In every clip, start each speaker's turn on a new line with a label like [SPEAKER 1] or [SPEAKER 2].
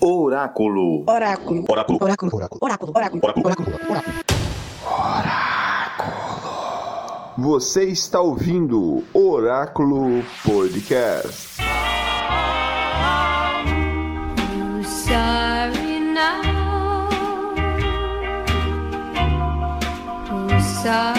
[SPEAKER 1] Oráculo.
[SPEAKER 2] Oráculo.
[SPEAKER 1] Oráculo.
[SPEAKER 2] Oráculo.
[SPEAKER 1] Oráculo.
[SPEAKER 3] Oráculo.
[SPEAKER 1] Oráculo. Oráculo.
[SPEAKER 2] Oráculo.
[SPEAKER 4] Você está ouvindo Oráculo Podcast.
[SPEAKER 5] sorry now? Sorry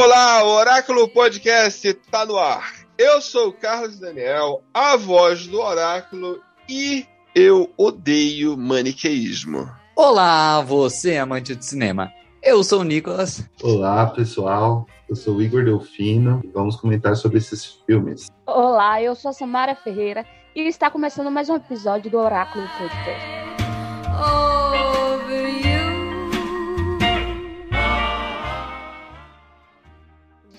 [SPEAKER 4] Olá, o Oráculo Podcast está no ar. Eu sou o Carlos Daniel, a voz do Oráculo e eu odeio maniqueísmo.
[SPEAKER 6] Olá, você amante de cinema. Eu sou o Nicolas.
[SPEAKER 3] Olá, pessoal. Eu sou o Igor Delfino e vamos comentar sobre esses filmes.
[SPEAKER 7] Olá, eu sou a Samara Ferreira e está começando mais um episódio do Oráculo Podcast.
[SPEAKER 5] over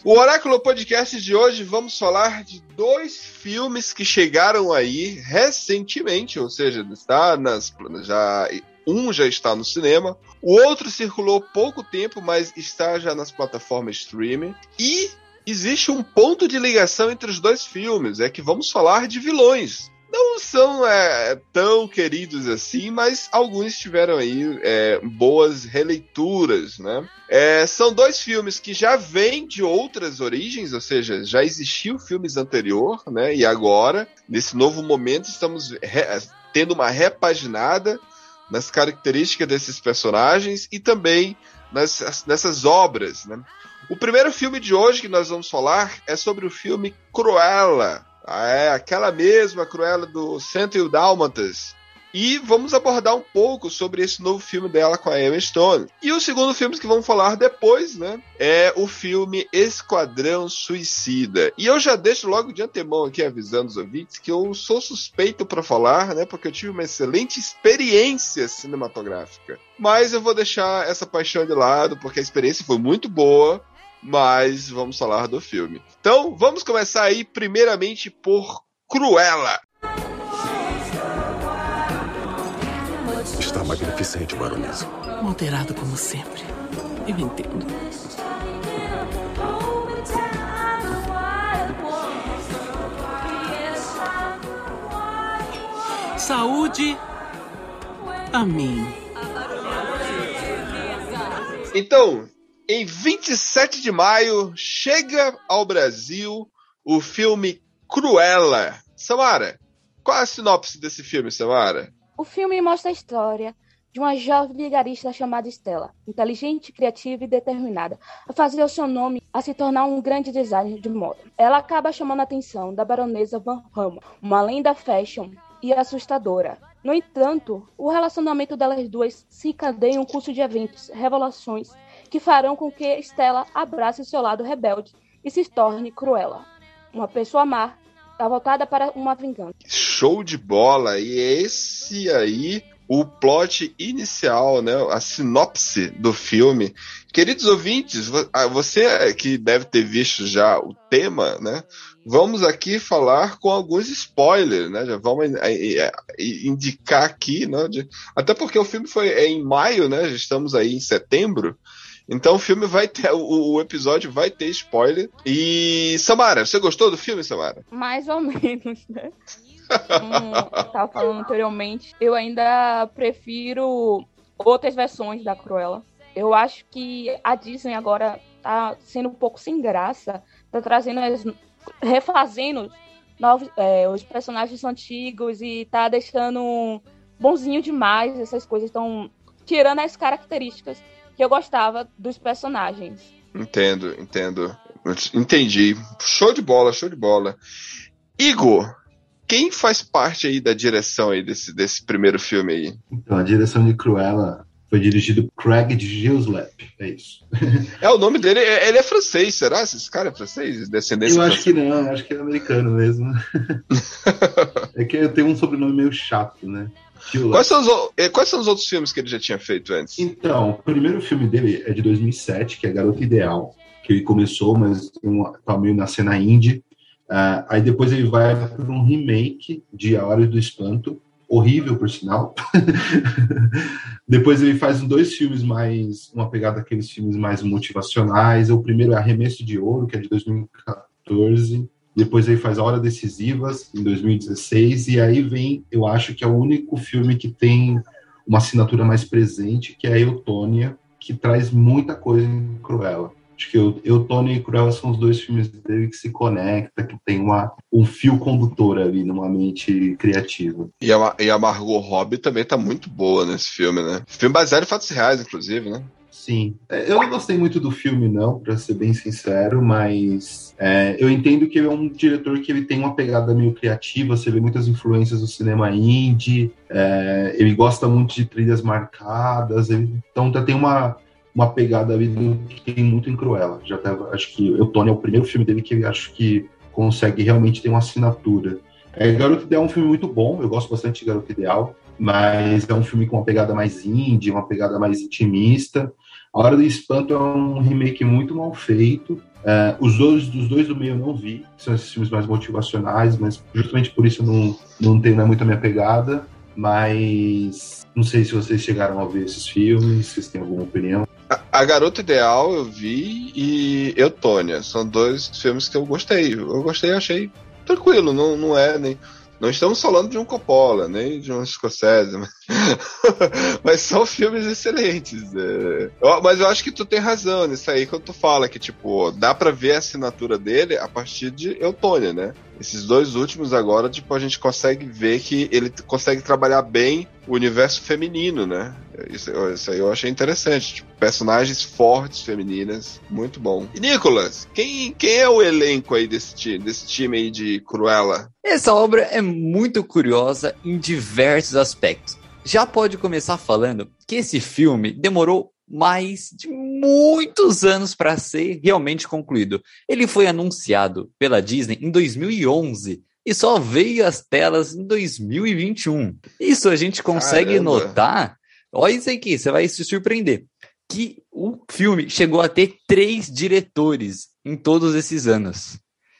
[SPEAKER 4] O Oráculo Podcast de hoje vamos falar de dois filmes que chegaram aí recentemente, ou seja, está nas já um já está no cinema, o outro circulou pouco tempo, mas está já nas plataformas streaming e existe um ponto de ligação entre os dois filmes, é que vamos falar de vilões. Não são é, tão queridos assim, mas alguns tiveram aí é, boas releituras, né? É, são dois filmes que já vêm de outras origens, ou seja, já existiu filmes anterior, né? E agora, nesse novo momento, estamos tendo uma repaginada nas características desses personagens e também nas, nessas obras, né? O primeiro filme de hoje que nós vamos falar é sobre o filme Cruella. É aquela mesma Cruella do Cento e o Dálmatas. E vamos abordar um pouco sobre esse novo filme dela com a Emma Stone. E o segundo filme que vamos falar depois, né? É o filme Esquadrão Suicida. E eu já deixo logo de antemão aqui avisando os ouvintes que eu sou suspeito para falar, né? Porque eu tive uma excelente experiência cinematográfica. Mas eu vou deixar essa paixão de lado, porque a experiência foi muito boa mas vamos falar do filme. Então, vamos começar aí primeiramente por Cruella.
[SPEAKER 2] Está magnificente, baronesa.
[SPEAKER 8] Moderado como sempre. Eu entendo. Saúde a mim.
[SPEAKER 4] Então, em 27 de maio, chega ao Brasil o filme Cruella. Samara, qual é a sinopse desse filme, Samara?
[SPEAKER 7] O filme mostra a história de uma jovem vigarista chamada Stella, inteligente, criativa e determinada a fazer o seu nome a se tornar um grande designer de moda. Ela acaba chamando a atenção da baronesa Van Hammond, uma lenda fashion e assustadora. No entanto, o relacionamento delas duas se encadeia em um curso de eventos, revelações que farão com que Stella abrace seu lado rebelde e se torne Cruella, uma pessoa má, voltada para uma vingança.
[SPEAKER 4] Show de bola! E esse aí, o plot inicial, né? A sinopse do filme. Queridos ouvintes, ah, você que deve ter visto já o tema, né? Vamos aqui falar com alguns spoilers, né? Já vamos eh, eh, indicar aqui, né? até porque o filme foi é em maio, né? Já estamos aí em setembro. Então o filme vai ter, o, o episódio vai ter spoiler. E Samara, você gostou do filme, Samara?
[SPEAKER 7] Mais ou menos, né? Como eu tava falando anteriormente, eu ainda prefiro outras versões da Cruella. Eu acho que a Disney agora tá sendo um pouco sem graça, tá trazendo, as- refazendo novos, é, os personagens antigos e tá deixando bonzinho demais, essas coisas estão tirando as características que eu gostava dos personagens.
[SPEAKER 4] Entendo, entendo. Entendi. Show de bola, show de bola. Igor, quem faz parte aí da direção aí desse, desse primeiro filme aí?
[SPEAKER 3] Então, a direção de Cruella Foi dirigido por Craig Gilslap, é isso.
[SPEAKER 4] É, o nome dele, é- ele é francês, será? Esse cara é francês? Descendência
[SPEAKER 3] Eu acho que
[SPEAKER 4] francesa?
[SPEAKER 3] não, eu acho que é americano mesmo. é que eu tenho um sobrenome meio chato, né?
[SPEAKER 4] Quais são, os, eh, quais são os outros filmes que ele já tinha feito antes?
[SPEAKER 3] Então, o primeiro filme dele é de 2007, que é Garota Ideal, que ele começou, mas tá meio na cena indie. Ah, aí depois ele vai para um remake de A Hora do Espanto, horrível, por sinal. depois ele faz dois filmes mais, uma pegada daqueles filmes mais motivacionais. O primeiro é Arremesso de Ouro, que é de 2014. Depois ele faz A Hora Decisivas, em 2016. E aí vem, eu acho que é o único filme que tem uma assinatura mais presente, que é a Eutônia, que traz muita coisa em Cruella. Acho que Eu- Eutônia e Cruella são os dois filmes dele que se conecta, que tem uma, um fio condutor ali numa mente criativa.
[SPEAKER 4] E a, e a Margot Robbie também tá muito boa nesse filme, né? Filme baseado em fatos reais, inclusive, né?
[SPEAKER 3] Sim. É, Eu não gostei muito do filme, não, para ser bem sincero, mas é, eu entendo que ele é um diretor que ele tem uma pegada meio criativa, você vê muitas influências do cinema indie, é, ele gosta muito de trilhas marcadas, ele- então tá- tem uma, uma pegada ali que tem muito em Cruella. Já tava, acho que Eutônia é o primeiro filme dele que eu acho que consegue realmente ter uma assinatura. É, Garoto Ideal é um filme muito bom, eu gosto bastante de Garoto Ideal, mas é um filme com uma pegada mais indie, uma pegada mais intimista. A Hora do Espanto é um remake muito mal feito. É, os dois dos dois do meio eu não vi, são esses filmes mais motivacionais, mas justamente por isso não, não tenho não é muito a minha pegada. Mas não sei se vocês chegaram a ver esses filmes, se vocês têm alguma opinião.
[SPEAKER 4] A, a Garota Ideal eu vi e Eutônia. São dois filmes que eu gostei. Eu gostei, achei tranquilo. Não, não é nem. Não estamos falando de um Coppola, nem de um Scorsese, mas, mas são filmes excelentes. é. Eu- mas eu acho que tu tem razão nisso aí quando tu fala que, tipo, dá pra ver a assinatura dele a partir de Eutônia, né? Esses dois últimos agora, tipo, a gente consegue ver que ele consegue trabalhar bem o universo feminino, né? Isso, isso aí eu achei interessante. Tipo, personagens fortes, femininas, muito bom. E Nicolas, quem, quem é o elenco aí desse time, desse time aí de Cruella?
[SPEAKER 6] Essa obra é muito curiosa em diversos aspectos. Já pode começar falando que esse filme demorou mais de muitos anos para ser realmente concluído. Ele foi anunciado pela Disney em 2011 e só veio às telas em 2021. Isso a gente consegue
[SPEAKER 4] Caramba.
[SPEAKER 6] notar. Olha isso aqui, você vai se surpreender. Que o filme chegou a ter três diretores em todos esses anos.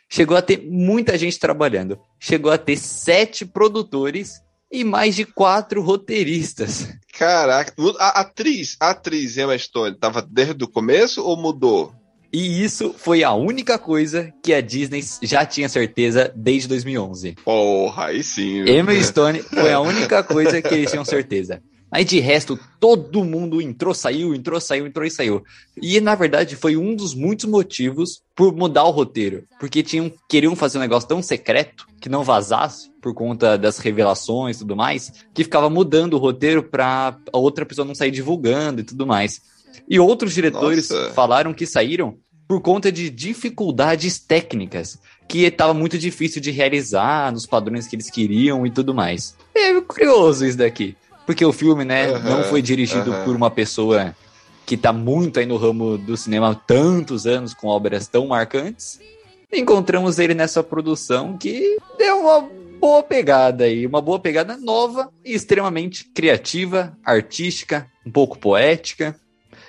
[SPEAKER 6] Chegou a ter muita gente trabalhando. Chegou a ter sete produtores e mais de quatro roteiristas.
[SPEAKER 4] Caraca, a atriz, a atriz Emma Stone, tava desde o começo ou mudou?
[SPEAKER 6] E isso foi a única coisa que a Disney já tinha certeza desde 2011.
[SPEAKER 4] Porra, aí sim.
[SPEAKER 6] Emma Stone foi a única coisa que eles tinham certeza. Aí de resto, todo mundo entrou, saiu, entrou, saiu, entrou e saiu. E na verdade foi um dos muitos motivos por mudar o roteiro. Porque tinham, queriam fazer um negócio tão secreto que não vazasse por conta das revelações e tudo mais, que ficava mudando o roteiro pra a outra pessoa não sair divulgando e tudo mais. E outros diretores
[SPEAKER 4] Nossa.
[SPEAKER 6] falaram que saíram por conta de dificuldades técnicas, que estava muito difícil de realizar nos padrões que eles queriam e tudo mais. É curioso isso daqui, porque o filme, né, não foi dirigido por uma pessoa que tá muito aí no ramo do cinema há tantos anos com obras tão marcantes. Encontramos ele nessa produção que deu uma boa pegada aí, uma boa pegada nova e extremamente criativa, artística, um pouco poética.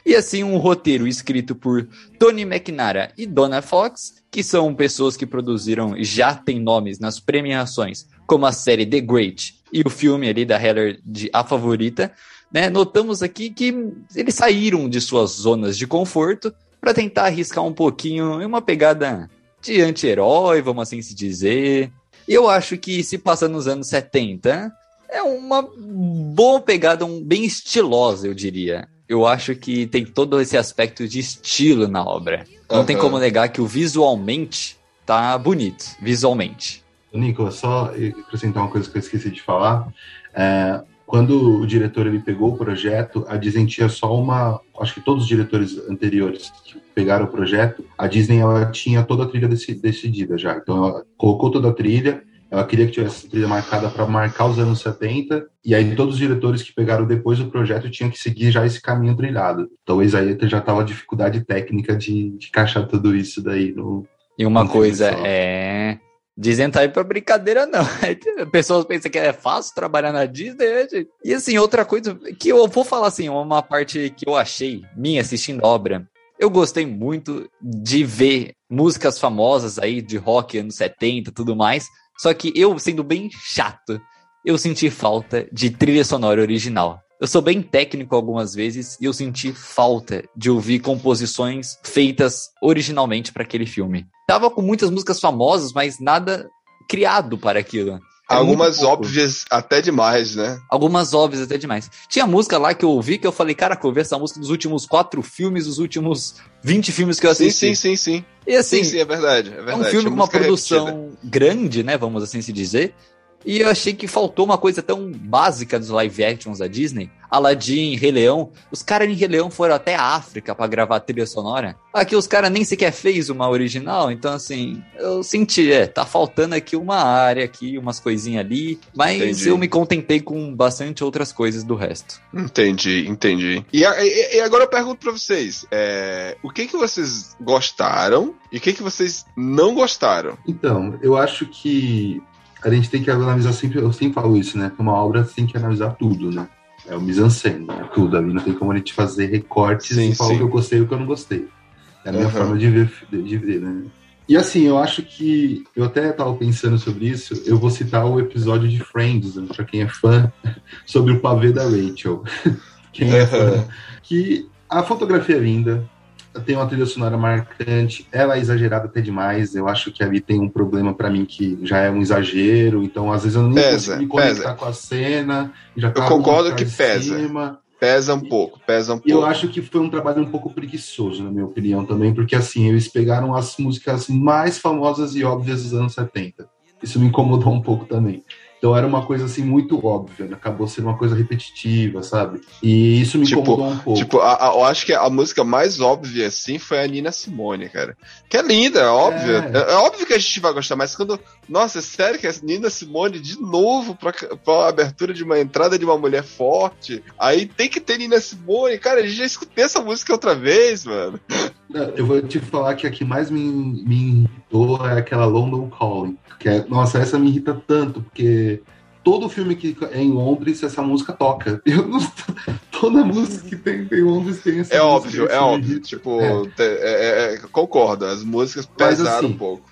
[SPEAKER 6] E assim, um roteiro escrito por Tony McNara e Donna Fox, que são pessoas que produziram e já têm nomes nas premiações, como a série The Great e o filme ali da Heller de A Favorita, né? Notamos aqui que eles saíram de suas zonas de conforto para tentar arriscar um pouquinho em uma pegada de anti-herói, vamos assim se dizer. E eu acho que se passa nos anos 70, é uma boa pegada, um, bem estilosa, eu diria. Eu acho que tem todo esse aspecto de estilo na obra. Não tem
[SPEAKER 4] Aham.
[SPEAKER 6] como negar que o visualmente tá bonito, visualmente.
[SPEAKER 3] Nicolas, só acrescentar uma coisa que eu esqueci de falar. É, quando o diretor ele pegou o projeto, a Disney tinha só uma. Acho que todos os diretores anteriores que pegaram o projeto, a Disney ela tinha toda a trilha deci- decidida já. Então ela colocou toda a trilha Ela queria que tivesse trilha marcada para marcar os anos 70, e aí todos os diretores que pegaram depois do projeto tinham que seguir já esse caminho trilhado. Talvez aí já estava dificuldade técnica de, de encaixar tudo isso daí no.
[SPEAKER 6] E uma
[SPEAKER 3] no
[SPEAKER 6] coisa é. Disney tá aí pra brincadeira, não. Pessoas pensam que é fácil trabalhar na Disney, né, gente? E assim, outra coisa que eu vou falar assim, uma parte que eu achei, minha assistindo a obra, eu gostei muito de ver músicas famosas aí de rock anos 70 e tudo mais. Só que eu, sendo bem chato, eu senti falta de trilha sonora original. Eu sou bem técnico algumas vezes e eu senti falta de ouvir composições feitas originalmente para aquele filme. Tava com muitas músicas famosas, mas nada criado para aquilo. É
[SPEAKER 4] Algumas óbvias até demais, né?
[SPEAKER 6] Algumas óbvias até demais. Tinha música lá que eu ouvi que eu falei, cara, eu ouvi essa música nos últimos quatro filmes, os últimos 20 filmes que eu
[SPEAKER 4] Sim,
[SPEAKER 6] assisti.
[SPEAKER 4] sim, sim, sim.
[SPEAKER 6] E assim,
[SPEAKER 4] Sim, sim, é verdade. É,
[SPEAKER 6] é
[SPEAKER 4] verdade.
[SPEAKER 6] um filme com uma produção
[SPEAKER 4] repetida.
[SPEAKER 6] grande, né? Vamos assim se dizer. E eu achei que faltou uma coisa tão básica dos live actions da Disney. Aladdin, Rei Leão. Os caras em Rei Leão foram até a África pra gravar a trilha sonora. Aqui os caras nem sequer fez uma original. Então, assim, eu senti, é, tá faltando aqui uma área aqui, umas coisinhas ali. Mas
[SPEAKER 4] Entendi.
[SPEAKER 6] eu me contentei com bastante outras coisas do resto.
[SPEAKER 4] Entendi, entendi. E, a- e- e agora eu pergunto pra vocês: é, o que que vocês gostaram e o que que vocês não gostaram?
[SPEAKER 3] Então, eu acho que a gente tem que analisar sempre, eu sempre falo isso, né? Que uma obra tem que analisar tudo, né? É o mise-en-scène, é tudo. Ali não tem como a gente fazer recortes
[SPEAKER 4] Sim,
[SPEAKER 3] e falar
[SPEAKER 4] sim.
[SPEAKER 3] o que eu gostei e o que eu não gostei. É a minha
[SPEAKER 4] Aham.
[SPEAKER 3] forma de ver, de ver, né? E assim, eu acho que eu até tava pensando sobre isso. Eu vou citar o episódio de Friends, né, pra quem é fã, sobre o pavê da Rachel. Quem é fã, que a fotografia é linda, tem uma trilha sonora marcante, ela é exagerada até demais. Eu acho que ali tem um problema pra mim que já é um exagero, então às vezes eu nem
[SPEAKER 4] Pesa,
[SPEAKER 3] consigo me conectar
[SPEAKER 4] pesa.
[SPEAKER 3] com a cena. Já tá
[SPEAKER 4] concordo que pesa.
[SPEAKER 3] cima.
[SPEAKER 4] Pesa um pouco, pesa um pouco.
[SPEAKER 3] Eu acho que foi um trabalho um pouco preguiçoso, na minha opinião, também, porque assim, eles pegaram as músicas mais famosas e óbvias dos anos 70. Isso me incomodou um pouco também. Então era uma coisa assim muito óbvia, né? acabou sendo uma coisa repetitiva, sabe? E isso me
[SPEAKER 4] Tipo-
[SPEAKER 3] incomodou um pouco.
[SPEAKER 4] Tipo, a- a- eu acho que a música mais óbvia, assim, foi a Nina Simone, cara. Que é linda, é óbvia. É. é óbvio que a gente vai gostar, mas quando. Nossa, é sério que a Nina Simone de novo pra, pra abertura de uma entrada de uma mulher forte. Aí tem que ter Nina Simone. Cara, a gente já escutei essa música outra vez, mano.
[SPEAKER 3] Eu vou te falar que a que mais me, me irritou é aquela London Calling. Que é, nossa, essa me irrita tanto, porque todo filme que é em Londres, essa música toca. Eu não- toda música que tem em Londres tem essa
[SPEAKER 4] É
[SPEAKER 3] música,
[SPEAKER 4] óbvio, é óbvio. Tipo,
[SPEAKER 3] É.
[SPEAKER 4] é- é- concordo, as músicas pesaram
[SPEAKER 3] assim,
[SPEAKER 4] um pouco.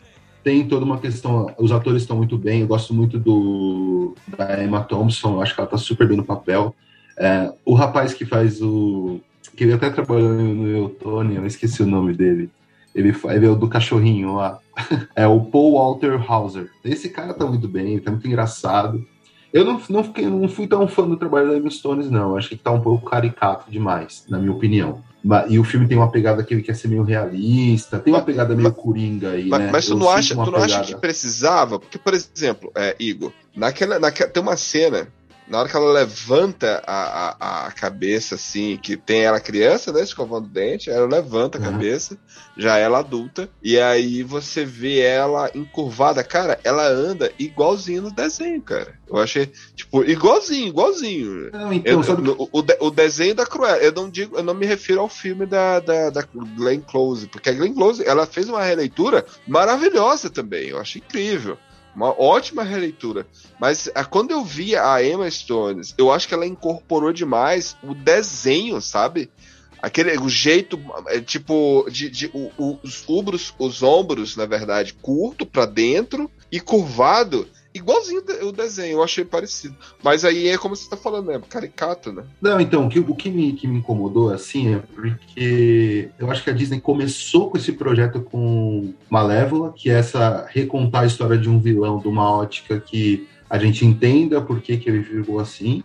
[SPEAKER 3] Tem toda uma questão. Os atores estão muito bem. Eu gosto muito do da Emma Thompson. Eu acho que ela tá super bem no papel. É, o rapaz que faz o. que ele até trabalhou no Eutônia, eu esqueci o nome dele. Ele, ele é o do cachorrinho lá. É o Paul Walter Hauser. Esse cara tá muito bem, tá muito engraçado. Eu não, não, fiquei, não fui tão fã do trabalho da Emma Stones, não. Acho que tá um pouco caricato demais, na minha opinião. E o filme tem uma pegada que ele quer ser meio realista, tem uma
[SPEAKER 4] Mas-
[SPEAKER 3] pegada meio coringa aí,
[SPEAKER 4] Mas,
[SPEAKER 3] né?
[SPEAKER 4] mas tu, não acha, tu não acha que precisava? Porque, por exemplo, é, Igor, naquela, naquela, tem uma cena, na hora que ela levanta a, a, a cabeça, assim, que tem ela criança, né, escovando o dente, ela levanta a
[SPEAKER 3] Uhum.
[SPEAKER 4] cabeça, já ela adulta, e aí você vê ela encurvada. Cara, ela anda igualzinho no desenho, cara. Eu achei, tipo, igualzinho, igualzinho.
[SPEAKER 3] Não, então,
[SPEAKER 4] Eu- no- o, de- o desenho da Cruella, eu não digo, eu não me refiro ao filme da, da, da Glenn Close, porque a Glenn Close, ela fez uma releitura maravilhosa também, eu acho incrível. Uma ótima releitura. Mas a, quando eu vi a Emma Stones, eu acho que ela incorporou demais o desenho, sabe? Aquele, o jeito, é, tipo, de, de- o- o- os ombros, os ombros, na verdade, curto pra dentro e curvado, igualzinho o desenho, eu achei parecido. Mas aí é como você tá falando, né? Caricato, né?
[SPEAKER 3] Não, então, o que, o que me, que me incomodou, assim, é porque eu acho que a Disney começou com esse projeto com Malévola, que é essa recontar a história de um vilão de uma ótica que a gente entenda por que, que ele virou assim,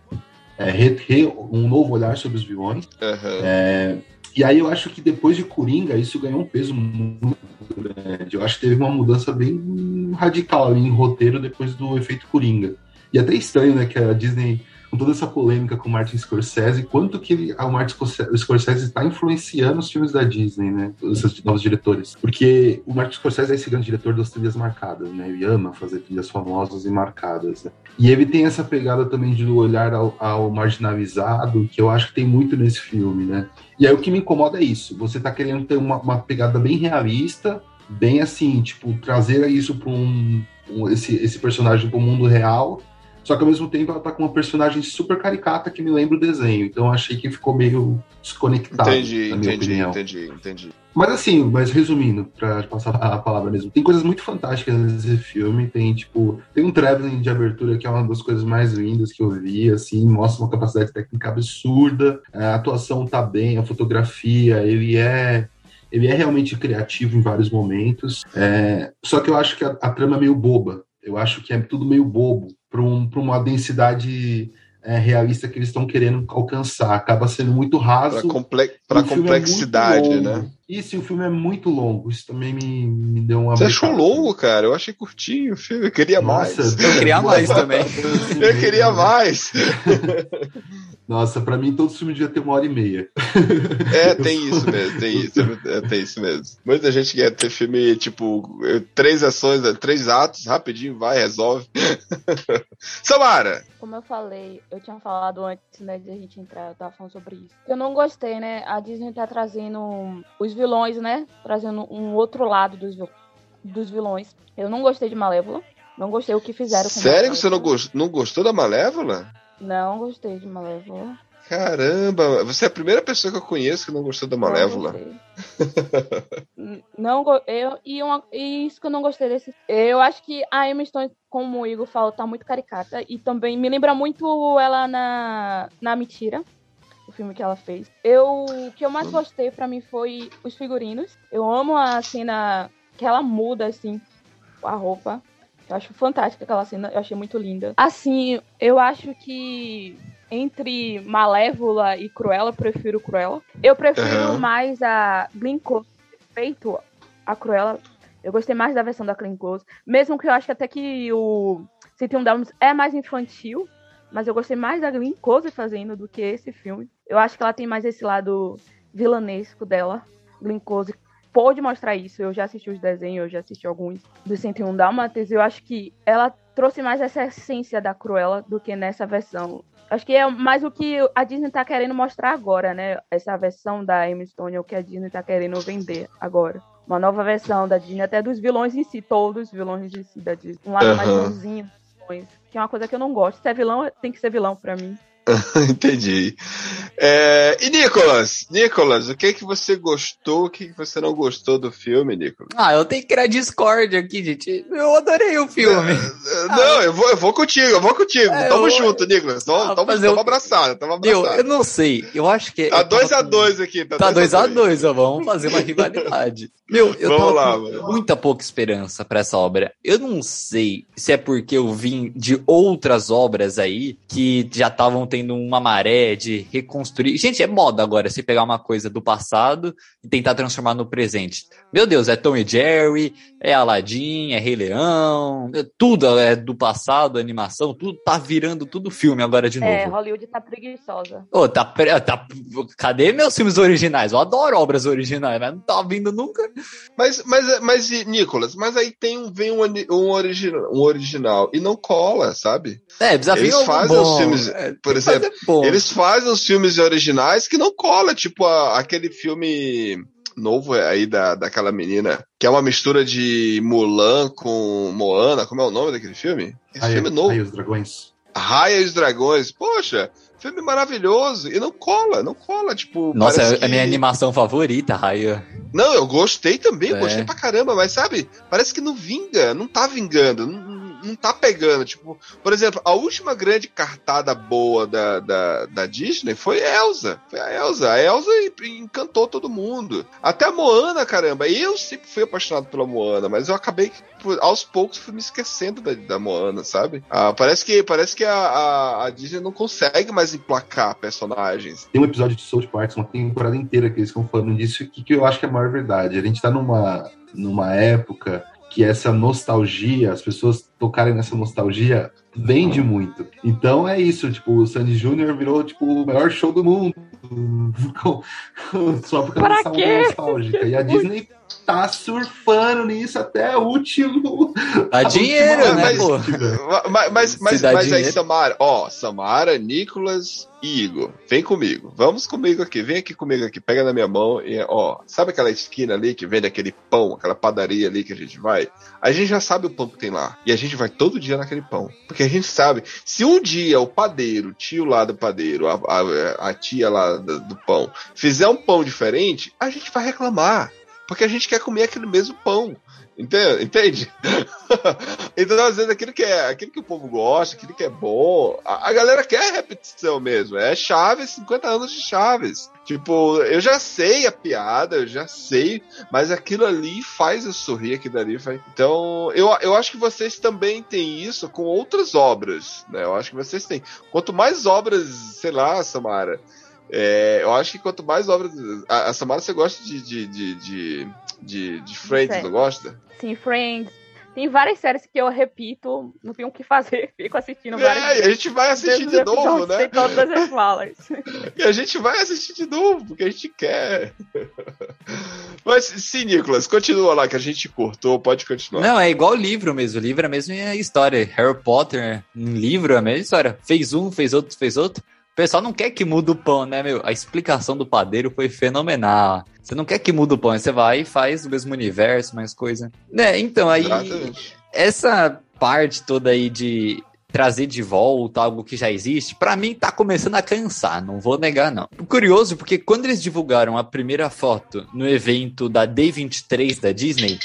[SPEAKER 3] é, re- re- um novo olhar sobre os vilões.
[SPEAKER 4] Aham.
[SPEAKER 3] É, e aí eu acho que depois de Coringa, isso ganhou um peso muito grande. Eu acho que teve uma mudança bem radical em roteiro depois do efeito Coringa. E até estranho, né, que a Disney com toda essa polêmica com o Martin Scorsese, quanto que ele, o Martin Scorsese- está influenciando os filmes da Disney, né? Os seus novos diretores. Porque o Martin Scorsese é esse grande diretor das trilhas marcadas, né? Ele ama fazer trilhas famosas e marcadas, né? E ele tem essa pegada também de olhar ao, ao marginalizado, que eu acho que tem muito nesse filme, né? E aí o que me incomoda é isso. Você tá querendo ter uma, uma pegada bem realista, bem assim, tipo, trazer isso para um, um- esse, esse personagem para o mundo real. Só que ao mesmo tempo ela tá com uma personagem super caricata que me lembra o desenho. Então eu achei que ficou meio desconectado.
[SPEAKER 4] Entendi,
[SPEAKER 3] na minha
[SPEAKER 4] entendi,
[SPEAKER 3] opinião.
[SPEAKER 4] entendi, entendi.
[SPEAKER 3] Mas assim, mas resumindo, pra passar a palavra mesmo, tem coisas muito fantásticas nesse filme. Tem, tipo, tem um traveling de abertura que é uma das coisas mais lindas que eu vi, assim, mostra uma capacidade técnica absurda. A atuação tá bem, a fotografia, ele é. Ele é realmente criativo em vários momentos. É, só que eu acho que a, a trama é meio boba. Eu acho que é tudo meio bobo para um, uma densidade é, realista que eles estão querendo alcançar. Acaba sendo muito raso.
[SPEAKER 4] Pra, comple...
[SPEAKER 3] é
[SPEAKER 4] complexidade,
[SPEAKER 3] muito
[SPEAKER 4] né?
[SPEAKER 3] E o filme é muito longo. Isso também me, me deu uma.
[SPEAKER 4] Você achou longo, cara? Eu achei curtinho o filme, eu queria mais.
[SPEAKER 3] Nossa,
[SPEAKER 6] Eu queria mais também.
[SPEAKER 4] Eu queria mais.
[SPEAKER 3] Nossa, pra mim todo filme devia ter uma hora e meia.
[SPEAKER 4] É, tem isso mesmo, tem isso, é, tem isso mesmo. Muita gente quer ter filme, tipo, três ações, três atos, rapidinho, vai, resolve. Samara!
[SPEAKER 7] Como eu falei, eu tinha falado antes, né, de a gente entrar, eu tava falando sobre isso. Eu não gostei, né? A Disney tá trazendo os vilões, né? Trazendo um outro lado dos, vil- dos vilões. Eu não gostei de Malévola. Não gostei o que fizeram com
[SPEAKER 4] Sério que você não gostou, não gostou da Malévola?
[SPEAKER 7] Não gostei de Malévola.
[SPEAKER 4] Caramba, você é a primeira pessoa que eu conheço que não gostou da Malévola.
[SPEAKER 7] Não, não go- eu e, uma- e isso que eu não gostei desse. Eu acho que a Emma Stone, como o Igor falou, tá muito caricata e também me lembra muito ela na na Mentira, filme que ela fez. Eu o que eu mais gostei pra mim foi os figurinos. Eu amo a cena que ela muda assim a roupa. Eu acho fantástica aquela cena, eu achei muito linda. Assim, eu acho que entre Malévola e Cruella, eu prefiro Cruella. Eu prefiro
[SPEAKER 4] Aham.
[SPEAKER 7] mais a Glenn Close feito a Cruella. Eu gostei mais da versão da Glenn Close. Mesmo que eu acho que até que o 101 Dálmatas é mais infantil, mas eu gostei mais da Glenn Close fazendo do que esse filme. Eu acho que ela tem mais esse lado vilanesco dela. Glenn Close pôde mostrar isso. Eu já assisti os desenhos, eu já assisti alguns do 101 Dálmatas. Eu acho que ela trouxe mais essa essência da Cruella do que nessa versão. Acho que é mais o que a Disney tá querendo mostrar agora, né? Essa versão da Emma Stone é o que a Disney tá querendo vender agora. Uma nova versão da Disney, até dos vilões em si, todos os vilões em si da Disney. Um lado mais
[SPEAKER 4] Aham.
[SPEAKER 7] bonzinho vilões, que é uma coisa que eu não gosto. Se é vilão, tem que ser vilão pra mim.
[SPEAKER 4] Entendi. É, e Nicolas? Nicolas, o que que você gostou, o que que você não gostou do filme, Nicolas?
[SPEAKER 6] Ah, eu tenho que criar Discord aqui, gente. Eu adorei o filme.
[SPEAKER 4] É, Não, eu vou, eu vou contigo, eu vou contigo.
[SPEAKER 6] É,
[SPEAKER 4] tamo
[SPEAKER 6] eu-
[SPEAKER 4] junto, Nicolas. Tamo,
[SPEAKER 6] Ah,
[SPEAKER 4] tamo,
[SPEAKER 6] mas
[SPEAKER 4] tamo
[SPEAKER 6] eu-
[SPEAKER 4] abraçado, tamo abraçado.
[SPEAKER 6] eu não sei. Eu acho que.
[SPEAKER 4] Tá
[SPEAKER 6] eu tava
[SPEAKER 4] 2 a
[SPEAKER 6] com-
[SPEAKER 4] 2 aqui. Tá
[SPEAKER 6] Tá
[SPEAKER 4] 2
[SPEAKER 6] 2 a 2 ó, vamos fazer uma rivalidade. Meu, eu
[SPEAKER 4] Vamos lá, mano.
[SPEAKER 6] muita pouca esperança pra essa obra. Eu não sei se é porque eu vim de outras obras aí que já estavam tendo uma maré de reconstruir. Gente, é moda agora você pegar uma coisa do passado e tentar transformar no presente. Meu Deus, é Tom e Jerry, é Aladdin, é Rei Leão, é- tudo é do passado, animação, tudo tá virando tudo filme agora de novo.
[SPEAKER 7] É, Hollywood tá preguiçosa.
[SPEAKER 6] Ô, tá, pre- tá. Cadê meus filmes originais? Eu adoro obras originais, mas não tá vindo nunca.
[SPEAKER 4] Mas, mas, mas, Nicolas, mas aí tem um, vem um, um, original, um original e não cola, sabe?
[SPEAKER 6] É, desafio
[SPEAKER 4] Eles
[SPEAKER 6] é
[SPEAKER 4] fazem
[SPEAKER 6] bom.
[SPEAKER 4] os filmes,
[SPEAKER 6] É,
[SPEAKER 4] por
[SPEAKER 6] que
[SPEAKER 4] exemplo,
[SPEAKER 6] fazer bom.
[SPEAKER 4] Eles fazem os filmes originais que não cola, tipo a- aquele filme novo aí da, daquela menina, que é uma mistura de Mulan com Moana, como é o nome daquele filme? Esse
[SPEAKER 3] Aí,
[SPEAKER 4] filme novo.
[SPEAKER 3] aí os dragões.
[SPEAKER 4] Raia e os Dragões. Poxa, filme maravilhoso. E não cola, não cola, tipo.
[SPEAKER 6] Nossa, é a
[SPEAKER 4] que-
[SPEAKER 6] minha animação favorita, Raia.
[SPEAKER 4] Não, eu gostei também, eu
[SPEAKER 6] É.
[SPEAKER 4] gostei pra caramba, mas sabe, parece que não vinga, não tá vingando, não, não tá pegando. Tipo, por exemplo, a última grande cartada boa da, da, da Disney foi Elsa. Foi a Elsa. A Elsa en- encantou todo mundo. Até a Moana, caramba. Eu sempre fui apaixonado pela Moana, mas eu acabei, aos poucos, fui me esquecendo da, da Moana, sabe? Ah, parece que, parece que a, a, a Disney não consegue mais emplacar personagens.
[SPEAKER 3] Tem um episódio de South Park, uma temporada inteira que eles ficam falando disso, que, que eu acho que é a maior verdade. A gente tá numa, numa época que essa nostalgia, as pessoas tocarem nessa nostalgia, vende muito. Então é isso, tipo, o Sandy Júnior virou tipo o melhor show do mundo. Só por causa
[SPEAKER 7] Pra
[SPEAKER 3] dessa
[SPEAKER 7] quê?
[SPEAKER 3] nostálgica. E a Disney tá surfando nisso até o último.
[SPEAKER 6] Dá
[SPEAKER 3] a
[SPEAKER 6] dinheiro,
[SPEAKER 3] última
[SPEAKER 6] né,
[SPEAKER 4] mas-. Mas, mas, mas,
[SPEAKER 6] dá
[SPEAKER 4] mas aí. Samara, ó, Samara, Nicolas e Igor, vem comigo. Vamos comigo aqui, vem aqui comigo aqui, pega na minha mão e, ó, sabe aquela esquina ali que vende aquele pão, aquela padaria ali que a gente vai? A gente já sabe o pão que tem lá. E a gente vai todo dia naquele pão. Porque a gente sabe, se um dia o padeiro, o tio lá do padeiro, a, a, a tia lá do, do pão, fizer um pão diferente, a gente vai reclamar. Porque a gente quer comer aquele mesmo pão. Entende? Então, às vezes, aquilo que, é, aquilo que o povo gosta, aquilo que é bom, a, a galera quer repetição mesmo. É Chaves, 50 anos de Chaves. Tipo, eu já sei a piada, eu já sei, mas aquilo ali faz eu sorrir, aquilo ali faz. Então, eu, eu acho que vocês também têm isso com outras obras, né? Eu acho que vocês têm. Quanto mais obras, sei lá, Samara, é, eu acho que quanto mais obras. A, a Samara, você gosta de, de, de, de, de, de Friends,
[SPEAKER 7] Sim.
[SPEAKER 4] não gosta?
[SPEAKER 7] Sim, Friends. Tem várias séries que eu repito, não tenho o que fazer, fico assistindo várias
[SPEAKER 4] É, e a gente vai assistir de novo, né?
[SPEAKER 7] Sei todas as falas.
[SPEAKER 4] E a gente vai assistir de novo, porque a gente quer. Mas sim, Nicolas, continua lá que a gente cortou, pode continuar.
[SPEAKER 6] Não, é igual o livro mesmo. O livro é a mesma história. Harry Potter, um livro é a mesma história. Fez um, fez outro, fez outro. O pessoal não quer que mude o pão, né, meu? A explicação do padeiro foi fenomenal. Você não quer que mude o pão, você vai e faz o mesmo universo, mais coisa. Né, então aí
[SPEAKER 4] Exatamente.
[SPEAKER 6] essa parte toda aí de trazer de volta algo que já existe, pra mim tá começando a cansar, não vou negar não. Curioso porque quando eles divulgaram a primeira foto no evento da D23 da Disney,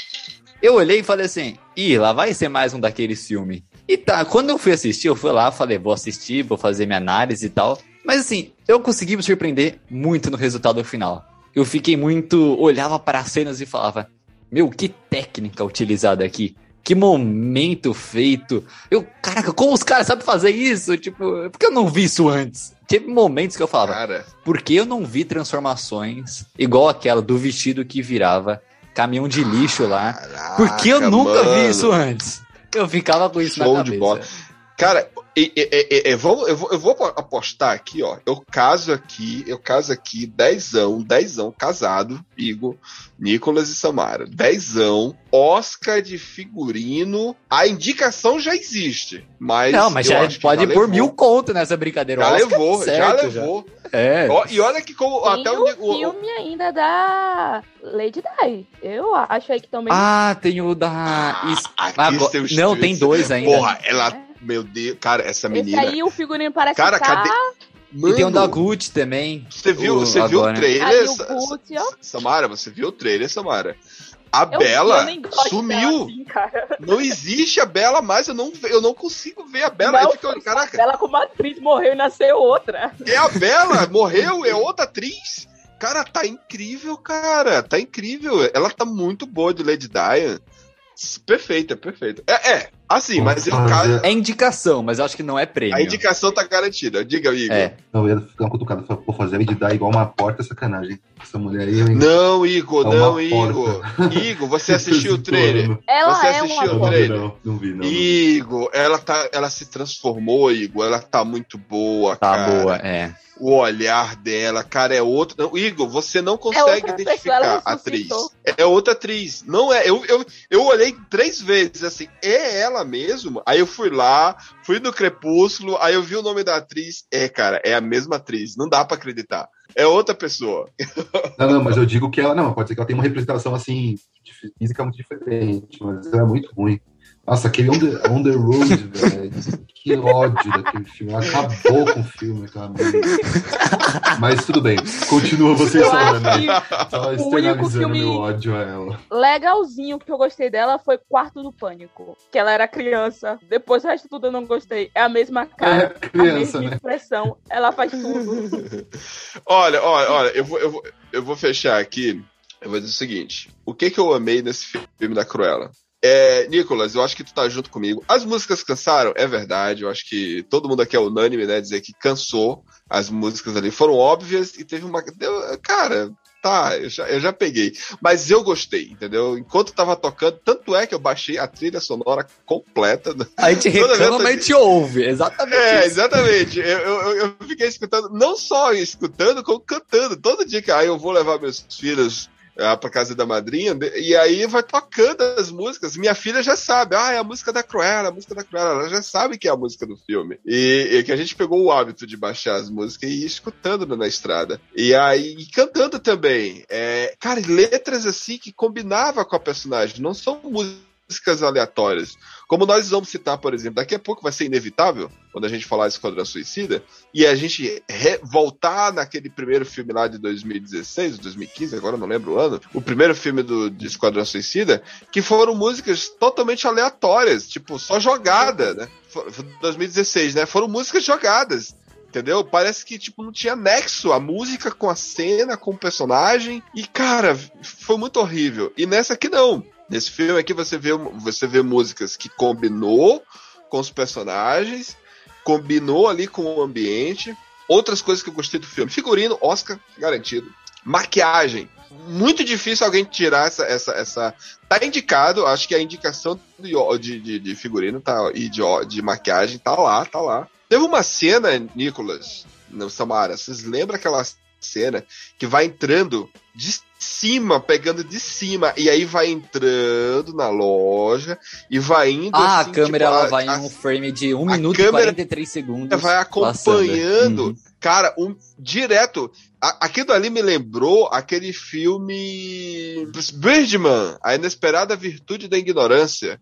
[SPEAKER 6] eu olhei e falei assim: "Ih, lá vai ser mais um daqueles filmes". E tá, quando eu fui assistir, eu fui lá, falei: "Vou assistir, vou fazer minha análise e tal". Mas assim, eu consegui me surpreender muito no resultado final. Eu fiquei muito, olhava para as cenas e falava: "Meu, que técnica utilizada aqui". Que momento feito. Eu, caraca, como os caras sabem fazer isso? Tipo, por que eu não vi isso antes? Teve momentos que eu falava,
[SPEAKER 4] Cara,
[SPEAKER 6] por que eu não vi transformações igual aquela do vestido que virava caminhão de lixo lá?
[SPEAKER 4] caraca,
[SPEAKER 6] Por que eu nunca vi
[SPEAKER 4] mano.
[SPEAKER 6] isso antes? Eu ficava com isso
[SPEAKER 4] Show
[SPEAKER 6] na
[SPEAKER 4] de
[SPEAKER 6] cabeça.
[SPEAKER 4] bola. Cara, e- e- e- e- vamos- eu, vou, eu vou apostar aqui, ó. Eu caso aqui, eu caso aqui, dezão, dezão, casado, Igor, Nicolas e Samara. Dezão, Oscar de figurino. A indicação já existe, mas.
[SPEAKER 6] Não, mas já pode
[SPEAKER 4] já
[SPEAKER 6] pôr
[SPEAKER 4] levou.
[SPEAKER 6] mil conto nessa brincadeira.
[SPEAKER 4] Já
[SPEAKER 6] O Oscar
[SPEAKER 4] levou,
[SPEAKER 6] certo,
[SPEAKER 4] já levou.
[SPEAKER 6] É.
[SPEAKER 4] Ó, e olha que como,
[SPEAKER 7] Tem
[SPEAKER 4] até
[SPEAKER 7] o
[SPEAKER 4] o, o-
[SPEAKER 7] filme ainda da Lady Di. Eu acho aí que também.
[SPEAKER 6] Ah, tem o da.
[SPEAKER 4] Aqui
[SPEAKER 6] Agora- Não, tem dois ainda.
[SPEAKER 4] Porra, ela. Meu Deus, cara, essa
[SPEAKER 7] Esse
[SPEAKER 4] menina.
[SPEAKER 7] aí o figurino parece
[SPEAKER 4] Cara,
[SPEAKER 7] que tá...
[SPEAKER 4] cadê-
[SPEAKER 6] E tem o
[SPEAKER 4] Mano,
[SPEAKER 6] da Gucci também.
[SPEAKER 4] Você viu,
[SPEAKER 6] o-
[SPEAKER 4] você viu o trailer?
[SPEAKER 7] Aí o
[SPEAKER 4] Sa-
[SPEAKER 7] Gucci,
[SPEAKER 4] Samara, você viu o trailer, Samara? A
[SPEAKER 7] Eu-
[SPEAKER 4] Bela sumiu.
[SPEAKER 7] assim, cara.
[SPEAKER 4] Não existe a Bela mais, eu não, eu não consigo ver a Bela.
[SPEAKER 7] Não,
[SPEAKER 4] Aí fica, caraca,
[SPEAKER 7] Ela como atriz morreu e nasceu outra.
[SPEAKER 4] é a Bela, morreu, é outra atriz. Cara, tá incrível, cara. Tá incrível. Ela tá muito boa de Lady Diana. Perfeita, perfeita. É, é assim, mas eu, cara,
[SPEAKER 6] É indicação, mas eu acho que não é prêmio.
[SPEAKER 4] a indicação tá garantida. Diga, Igor.
[SPEAKER 6] É.
[SPEAKER 3] Não, eu ia ficar uma cutucada. Falei, Pô, fazer de dar igual uma porta é sacanagem. Essa mulher aí. hein?
[SPEAKER 4] Não, Igor,
[SPEAKER 3] É
[SPEAKER 4] não,
[SPEAKER 3] porta.
[SPEAKER 4] Igor. Igor, você assistiu o trailer?
[SPEAKER 7] Ela
[SPEAKER 4] Você
[SPEAKER 7] é
[SPEAKER 4] assistiu
[SPEAKER 7] uma
[SPEAKER 4] o trailer?
[SPEAKER 3] não, não vi, não. não.
[SPEAKER 4] Igor, ela, tá, ela se transformou, Igor. Ela tá muito boa,
[SPEAKER 6] Tá
[SPEAKER 4] cara.
[SPEAKER 6] boa, é.
[SPEAKER 4] O olhar dela, cara, é outro. Não, Igor, você não consegue
[SPEAKER 7] outra
[SPEAKER 4] identificar a atriz. É outra atriz. Não é. Eu, eu, eu olhei três vezes assim, é ela mesmo? Aí eu fui lá, fui no Crepúsculo, aí eu vi o nome da atriz. É, cara, é a mesma atriz. Não dá pra acreditar. É outra pessoa.
[SPEAKER 3] Não, não, mas eu digo que ela não, pode ser que ela tenha uma representação assim, física muito diferente, mas ela é muito ruim. Nossa, aquele On the, on the Road, velho. Que ódio daquele filme. Ela acabou com o filme, aquela menina. Mas tudo bem, continua vocês
[SPEAKER 7] Eu
[SPEAKER 3] falando Só
[SPEAKER 7] único
[SPEAKER 3] externalizando
[SPEAKER 7] filme-
[SPEAKER 3] meu ódio a ela.
[SPEAKER 7] legalzinho que eu gostei dela foi Quarto do Pânico. Que ela era criança. Depois o resto tudo eu não gostei. É a mesma cara.
[SPEAKER 3] É criança,
[SPEAKER 7] a mesma
[SPEAKER 3] né?
[SPEAKER 7] expressão. Ela faz tudo.
[SPEAKER 4] Olha, olha, olha, eu vou, eu, vou, eu vou fechar aqui. Eu vou dizer o seguinte: o que, que eu amei nesse filme da Cruella? É, Nicolas, eu acho que tu tá junto comigo. As músicas cansaram, é verdade. Eu acho que todo mundo aqui é unânime, né? Dizer que cansou. As músicas ali foram óbvias e teve uma. cara, tá, eu já, eu já peguei. Mas eu gostei, entendeu? Enquanto tava tocando, tanto é que eu baixei a trilha sonora completa.
[SPEAKER 6] A gente reclama, mas a gente ouve. Exatamente.
[SPEAKER 4] É,
[SPEAKER 6] isso.
[SPEAKER 4] exatamente. Eu, eu, eu fiquei escutando, não só escutando, como cantando. Todo dia que aí eu vou levar meus filhos pra casa da madrinha, e aí vai tocando as músicas. Minha filha já sabe, ah, é a música da Cruella, a música da Cruella. Ela já sabe que é a música do filme. E, e que a gente pegou o hábito de baixar as músicas e ir escutando na estrada. E aí, e cantando também. É, cara, letras assim que combinava com a personagem, não são músicas aleatórias. Como nós vamos citar, por exemplo, daqui a pouco vai ser inevitável, quando a gente falar Esquadrão Suicida, e a gente voltar naquele primeiro filme lá de 2016, 2015, agora não lembro o ano, o primeiro filme do, de Esquadrão Suicida, que foram músicas totalmente aleatórias, tipo, só jogada, né? Foi- foi 2016, né? Foram músicas jogadas. Entendeu? Parece que tipo não tinha nexo a música com a cena, com o personagem. E cara, foi muito horrível. E nessa aqui não. Nesse filme aqui você vê, você vê músicas que combinou com os personagens, combinou ali com o ambiente. Outras coisas que eu gostei do filme. Figurino, Oscar, garantido. Maquiagem. Muito difícil alguém tirar essa. essa, essa... Tá indicado, acho que a indicação de, de, de, figurino tá, e de, de maquiagem tá lá, tá lá. Teve uma cena, Nicolas, no Samara, vocês lembram aquela cena que vai entrando de cima, pegando de cima, e aí vai entrando na loja e vai indo.
[SPEAKER 6] Ah,
[SPEAKER 4] assim,
[SPEAKER 6] a câmera
[SPEAKER 4] tipo,
[SPEAKER 6] ela
[SPEAKER 4] a-
[SPEAKER 6] vai em
[SPEAKER 4] a-
[SPEAKER 6] um frame de 1
[SPEAKER 4] a
[SPEAKER 6] minuto e 43 segundos.
[SPEAKER 4] vai acompanhando,
[SPEAKER 6] Uhum.
[SPEAKER 4] cara, um direto. A- aquilo ali me lembrou aquele filme Birdman, A Inesperada Virtude da Ignorância,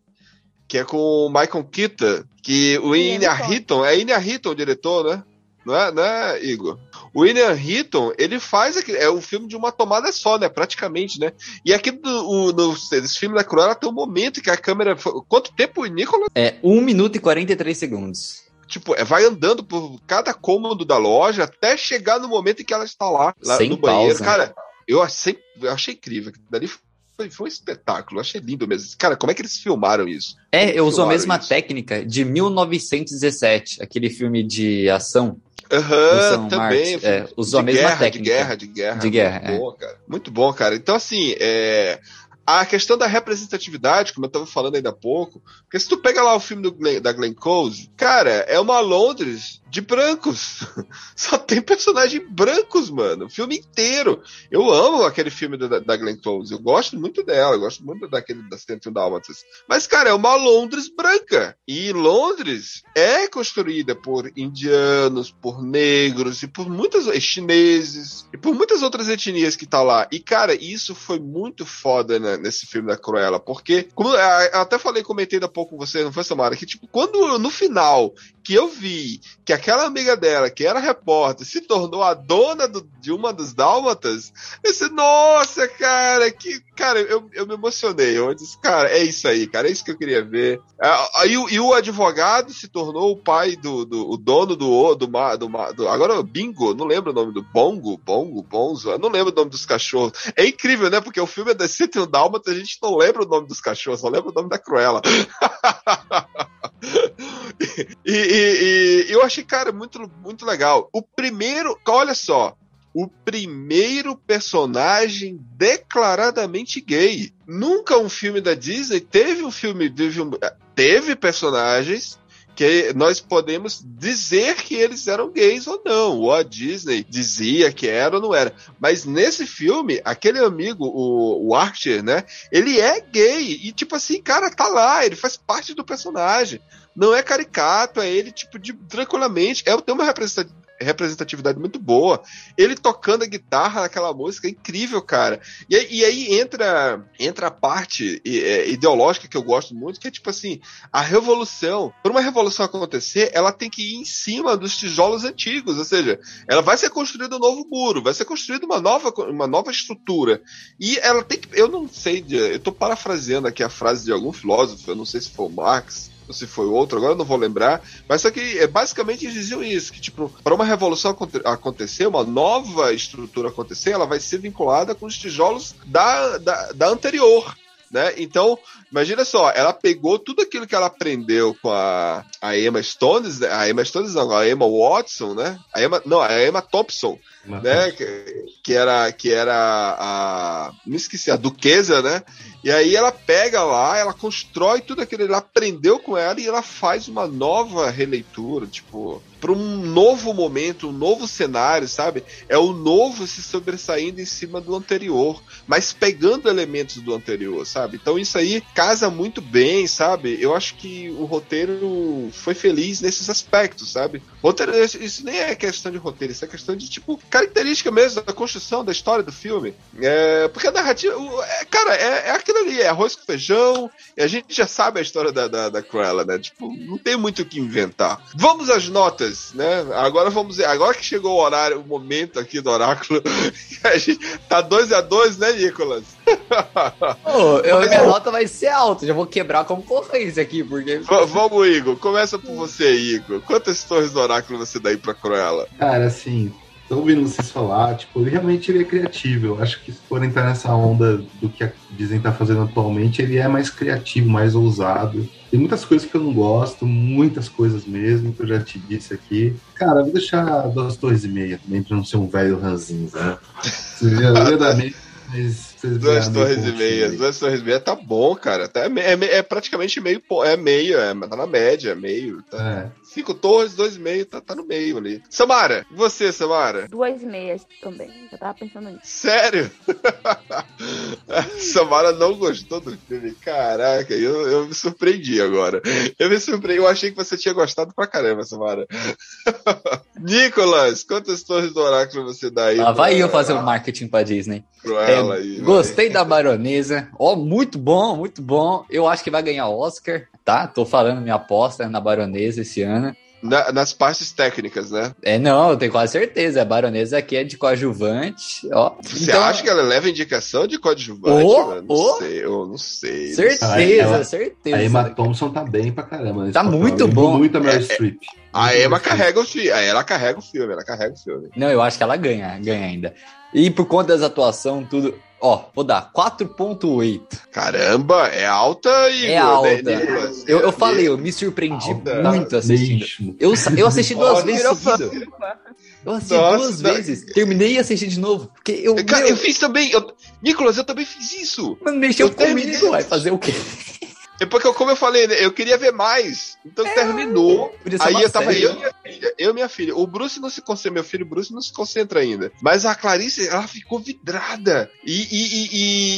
[SPEAKER 4] que é com o Michael Keaton, que o
[SPEAKER 7] Ian Hitton.
[SPEAKER 4] É Ian Hitton o diretor, né? Não é, não é, Igor? O William Hitton, ele faz aquele, é o filme de uma tomada só, né? Praticamente, né? E aqui do, o, no, esse filme da Cruella tem um momento que a câmera. Quanto tempo Nicolas
[SPEAKER 6] É 1 minuto e 43 segundos.
[SPEAKER 4] tipo, é, vai andando por cada cômodo da loja até chegar no momento em que ela está lá, lá
[SPEAKER 6] Sem
[SPEAKER 4] no banheiro.
[SPEAKER 6] pausa.
[SPEAKER 4] Cara, eu achei, eu achei incrível. Dali foi, foi um espetáculo. Eu achei lindo mesmo. Cara, como é que eles filmaram isso?
[SPEAKER 6] É, eu uso a mesma
[SPEAKER 4] isso.
[SPEAKER 6] técnica de 1917, aquele filme de ação.
[SPEAKER 4] Aham,
[SPEAKER 6] São
[SPEAKER 4] também.
[SPEAKER 6] Marx, é, usou a
[SPEAKER 4] de
[SPEAKER 6] mesma
[SPEAKER 4] guerra,
[SPEAKER 6] técnica.
[SPEAKER 4] De guerra, de guerra.
[SPEAKER 6] De guerra,
[SPEAKER 4] Muito
[SPEAKER 6] é.
[SPEAKER 4] bom, cara. Muito bom, cara. Então, assim, é, a questão da representatividade, como eu tava falando ainda há pouco, porque se tu pega lá o filme do Glenn- da Glenn Close, cara, é uma Londres de brancos. Só tem personagem brancos, mano. O filme inteiro. Eu amo aquele filme da, da Glenn Close. Eu gosto muito dela. Eu gosto muito daquele das 101 Dálmatas. Mas, cara, é uma Londres branca. E Londres é construída por indianos, por negros e por muitas chineses e por muitas outras etnias que tá lá. E, cara, isso foi muito foda né, nesse filme da Cruella. Porque, como eu até falei, comentei há pouco com você, não foi, Samara? Que, tipo, quando no final que eu vi que aquela amiga dela, que era repórter, se tornou a dona do- de uma dos dálmatas, eu disse, nossa, cara, que. Cara, eu, eu me emocionei. Eu disse, cara, é isso aí, cara, é isso que eu queria ver. Ah, Aí o- e o advogado se tornou o pai do, do o dono do do, do, do agora o Bingo, não lembro o nome do Bongo, Bongo, Bonzo, eu não lembro o nome dos cachorros. É incrível, né? Porque o filme é da 101 Dálmatas, a gente não lembra o nome dos cachorros, só lembra o nome da Cruella. E, e- e eu achei, cara, muito, muito legal. O primeiro, olha só, o primeiro personagem declaradamente gay. Nunca um filme da Disney teve um filme, teve, um- teve personagens que nós podemos dizer que eles eram gays ou não. Ou a Disney dizia que era ou não era. Mas nesse filme, aquele amigo, o, o Archer, né? Ele é gay. E tipo assim, cara, tá lá, ele faz parte do personagem. Não é caricato, é ele, tipo, de tranquilamente. É, tem uma representatividade muito boa. Ele tocando a guitarra naquela música é incrível, cara. E, aí- e aí entra, entra a parte é, ideológica que eu gosto muito, que é tipo assim, a revolução, para uma revolução acontecer, ela tem que ir em cima dos tijolos antigos, ou seja, ela vai ser construído um novo muro, vai ser construída uma nova, uma nova estrutura. E ela tem que, eu não sei, eu tô parafraseando aqui a frase de algum filósofo, eu não sei se foi o Marx, se foi outro, agora eu não vou lembrar, mas só que é, basicamente eles diziam isso, que tipo, para uma revolução aconte- acontecer, uma nova estrutura acontecer, ela vai ser vinculada com os tijolos da, da, da anterior. né? Então, imagina só, ela pegou tudo aquilo que ela aprendeu com a, a Emma Stones, né? a Emma Stones não, a Emma Watson, né? A Emma, não, a Emma Thompson, né? Que, que era que era a, me esqueci, a duquesa, né? E aí ela pega lá, ela constrói tudo aquilo, ela aprendeu com ela e ela faz uma nova releitura, tipo, para um novo momento, um novo cenário, sabe? É o novo se sobressaindo em cima do anterior, mas pegando elementos do anterior, sabe? Então isso aí casa muito bem, sabe? Eu acho que o roteiro foi feliz nesses aspectos, sabe? Roteiro, isso nem é questão de roteiro, isso é questão de, tipo, característica mesmo da construção da história do filme. É, porque a narrativa, é, cara, é, é aquilo ali, é arroz com feijão, e a gente já sabe a história da, da, da Cruella, né? Tipo, não tem muito o que inventar. Vamos às notas, né? Agora vamos agora que chegou o horário, o momento aqui do oráculo, a gente tá 2 a 2 né, Nicolas?
[SPEAKER 6] Ô, eu, minha nota vai ser alta, já vou quebrar a concorrência aqui, porque.
[SPEAKER 4] V vamos, Igor, começa por você, Igor. Quantas torres do oráculo você dá aí pra Cruella?
[SPEAKER 3] Cara, assim, tô ouvindo vocês falar, tipo, ele realmente ele é criativo. Eu acho que se for entrar nessa onda do que a Disney tá fazendo atualmente, ele é mais criativo, mais ousado. Tem muitas coisas que eu não gosto, muitas coisas mesmo, que eu já te disse aqui. Cara, vou deixar duas torres e meia também, pra não ser um velho ranzinza, né? Você já ia dar meio, mas
[SPEAKER 4] Duas torres e meia. Duas torres e meia tá bom, cara. Tá, é, é é praticamente meio. É meio, é, tá na média, é meio. Tá.
[SPEAKER 3] É.
[SPEAKER 4] Cinco torres, dois e meio, tá, tá no meio ali. Samara, e você, Samara?
[SPEAKER 7] Duas meias também. Já tava pensando nisso.
[SPEAKER 4] Sério? Samara não gostou do filme. Caraca, eu, eu me surpreendi agora. Eu me surpreendi. Eu achei que você tinha gostado pra caramba, Samara. Nicolas, quantas torres do oráculo você dá aí?
[SPEAKER 6] Lá vai
[SPEAKER 4] pra
[SPEAKER 6] eu fazer o marketing pra Disney.
[SPEAKER 4] Cruella
[SPEAKER 6] É,
[SPEAKER 4] aí,
[SPEAKER 6] gostei da baronesa. Ó, muito bom, muito bom. Eu acho que vai ganhar Oscar, tá? Tô falando minha aposta na baronesa esse ano.
[SPEAKER 4] Na- nas partes técnicas, né?
[SPEAKER 6] É, não, eu tenho quase certeza. A baronesa aqui é de coadjuvante. Ó,
[SPEAKER 4] Você
[SPEAKER 6] Então-
[SPEAKER 4] acha que ela leva indicação de coadjuvante? Mano? não
[SPEAKER 6] ô.
[SPEAKER 4] sei, eu não sei.
[SPEAKER 6] certeza,
[SPEAKER 3] Ela-
[SPEAKER 6] certeza.
[SPEAKER 3] A Emma Thompson tá bem pra caramba.
[SPEAKER 6] Tá
[SPEAKER 3] papel.
[SPEAKER 6] muito bom.
[SPEAKER 3] Muito a Meryl
[SPEAKER 4] É,
[SPEAKER 3] Streep.
[SPEAKER 4] A Emma carrega o filme. Ela carrega o filme, ela carrega o filme.
[SPEAKER 6] Não, eu acho que ela ganha, ganha ainda. E por conta das atuações, tudo. Ó, vou dar 4.8.
[SPEAKER 4] Caramba, é alta e.
[SPEAKER 6] É alta.
[SPEAKER 4] Nicolas?
[SPEAKER 6] Eu, eu falei, eu me surpreendi
[SPEAKER 4] Alta.
[SPEAKER 6] muito assistindo. Eu, eu assisti duas vezes
[SPEAKER 4] eu
[SPEAKER 6] seguidas. Eu assisti
[SPEAKER 4] Nossa,
[SPEAKER 6] duas
[SPEAKER 4] não.
[SPEAKER 6] vezes. Terminei e assisti de novo. Porque eu,
[SPEAKER 4] Cara,
[SPEAKER 6] meu,
[SPEAKER 4] eu fiz também. eu- Nicolas, eu também fiz isso.
[SPEAKER 6] mano, mexeu
[SPEAKER 4] eu terminei.
[SPEAKER 6] comigo, vai fazer o quê?
[SPEAKER 4] É porque, como eu falei, né, eu queria ver mais. Então terminou.
[SPEAKER 6] Podia ser
[SPEAKER 4] Aí eu tava
[SPEAKER 6] série.
[SPEAKER 4] eu filha. Eu e minha filha. O Bruce não se concentra, meu filho Bruce não se concentra ainda. Mas a Clarice, ela ficou vidrada. E, e-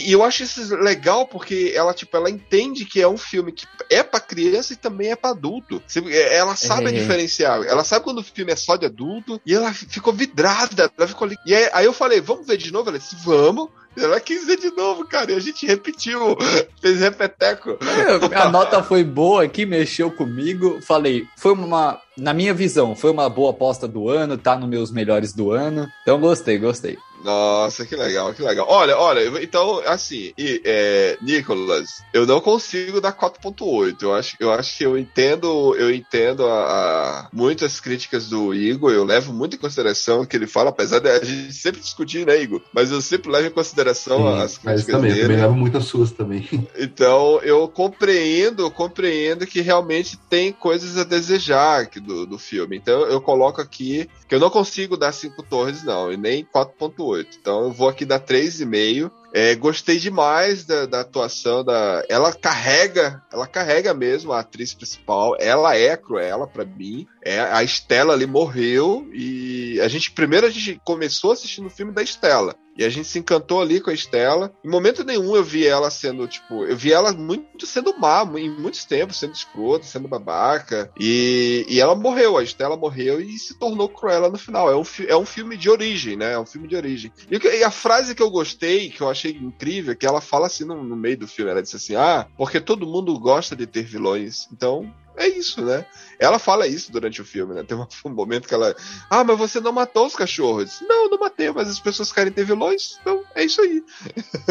[SPEAKER 4] e- e- eu acho isso legal porque ela, tipo, ela entende que é um filme que é pra criança e também é pra adulto. Você- Ela sabe
[SPEAKER 6] É.
[SPEAKER 4] diferenciar. Ela sabe quando o filme é só de adulto. E ela ficou vidrada. Ela ficou ali. E aí, aí eu falei, vamos ver de novo? Ela disse, vamos. Ela quis ver de novo, cara. E a gente repetiu. Fez repeteco.
[SPEAKER 6] A nota foi boa aqui, mexeu comigo. Falei, foi uma. Na minha visão, foi uma boa aposta do ano, tá nos meus melhores do ano. Então gostei, gostei.
[SPEAKER 4] Nossa, que legal, que legal. Olha, olha, eu- então, assim, e, é, Nicolas, eu não consigo dar 4.8. Eu acho, eu acho que eu entendo, eu entendo a, a- muitas críticas do Igor, eu levo muito em consideração o que ele fala, apesar de a gente sempre discutir, né, Igor? Mas eu sempre levo em consideração
[SPEAKER 3] Sim,
[SPEAKER 4] as críticas
[SPEAKER 3] também, eu
[SPEAKER 4] dele.
[SPEAKER 3] também levo muitas suas também.
[SPEAKER 4] Então eu compreendo, eu compreendo que realmente tem coisas a desejar aqui do, do filme. Então eu coloco aqui que eu não consigo dar cinco torres, não, e nem 4.8. Então eu vou aqui dar 3,5. É, gostei demais da, da atuação da. Ela carrega, ela carrega mesmo a atriz principal. Ela é Cruella pra mim. É, a Estela ali morreu e a gente primeiro a gente começou assistindo o filme da Estela. E a gente se encantou ali com a Estela. Em momento nenhum eu vi ela sendo, tipo, eu vi ela muito sendo má, em muitos tempos, sendo escrota, sendo babaca. E, e ela morreu, a Estela morreu e se tornou Cruella no final. É um, é um filme de origem, né? É um filme de origem. E, e a frase que eu gostei, que eu achei incrível, é que ela fala assim no, no meio do filme. Ela disse assim: Ah, porque todo mundo gosta de ter vilões. Então. É isso, né? Ela fala isso durante o filme, né? Tem um, momento que ela. Ah, mas você não matou os cachorros. Não, não matei, mas as pessoas querem ter vilões. Então, é isso aí.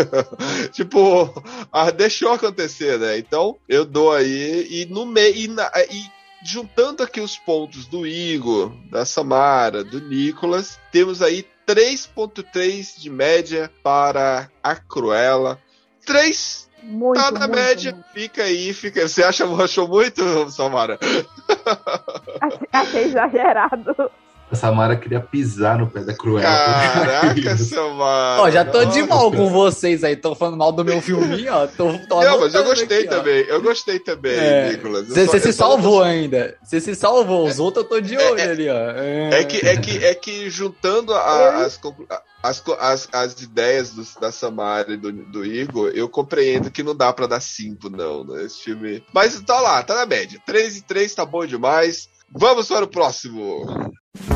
[SPEAKER 4] tipo, ah, deixou acontecer, né? Então, eu dou aí. E no meio. E, e juntando aqui os pontos do Igor, da Samara, do Nicolas, temos aí 3.3 de média para a Cruella. 3
[SPEAKER 7] Muito,
[SPEAKER 4] Tá na
[SPEAKER 7] muito,
[SPEAKER 4] média,
[SPEAKER 7] muito.
[SPEAKER 4] fica aí, fica. Você acha, achou muito, Samara?
[SPEAKER 7] Achei- Achei exagerado.
[SPEAKER 3] A Samara queria pisar no pé da Cruella.
[SPEAKER 4] Caraca, Samara.
[SPEAKER 6] Ó, já tô de
[SPEAKER 4] Nossa.
[SPEAKER 6] mal com vocês aí. Tô falando mal do meu filminho, ó. Tô, tô
[SPEAKER 4] Não, mas eu gostei
[SPEAKER 6] aqui, ó.
[SPEAKER 4] também. Eu gostei também,
[SPEAKER 6] É.
[SPEAKER 4] Nicolas.
[SPEAKER 6] Você se salvou ainda. Você se salvou. Os outros eu tô de olho
[SPEAKER 4] é-
[SPEAKER 6] ali, ó.
[SPEAKER 4] É que, é que, é que juntando a- as, a- as, co- as, as ideias do- da Samara e do, do Igor, eu compreendo que não dá pra dar cinco, não, né? Esse filme. Mas tá lá, tá na média. 3 e 3 tá bom demais. Vamos para o próximo.
[SPEAKER 9] You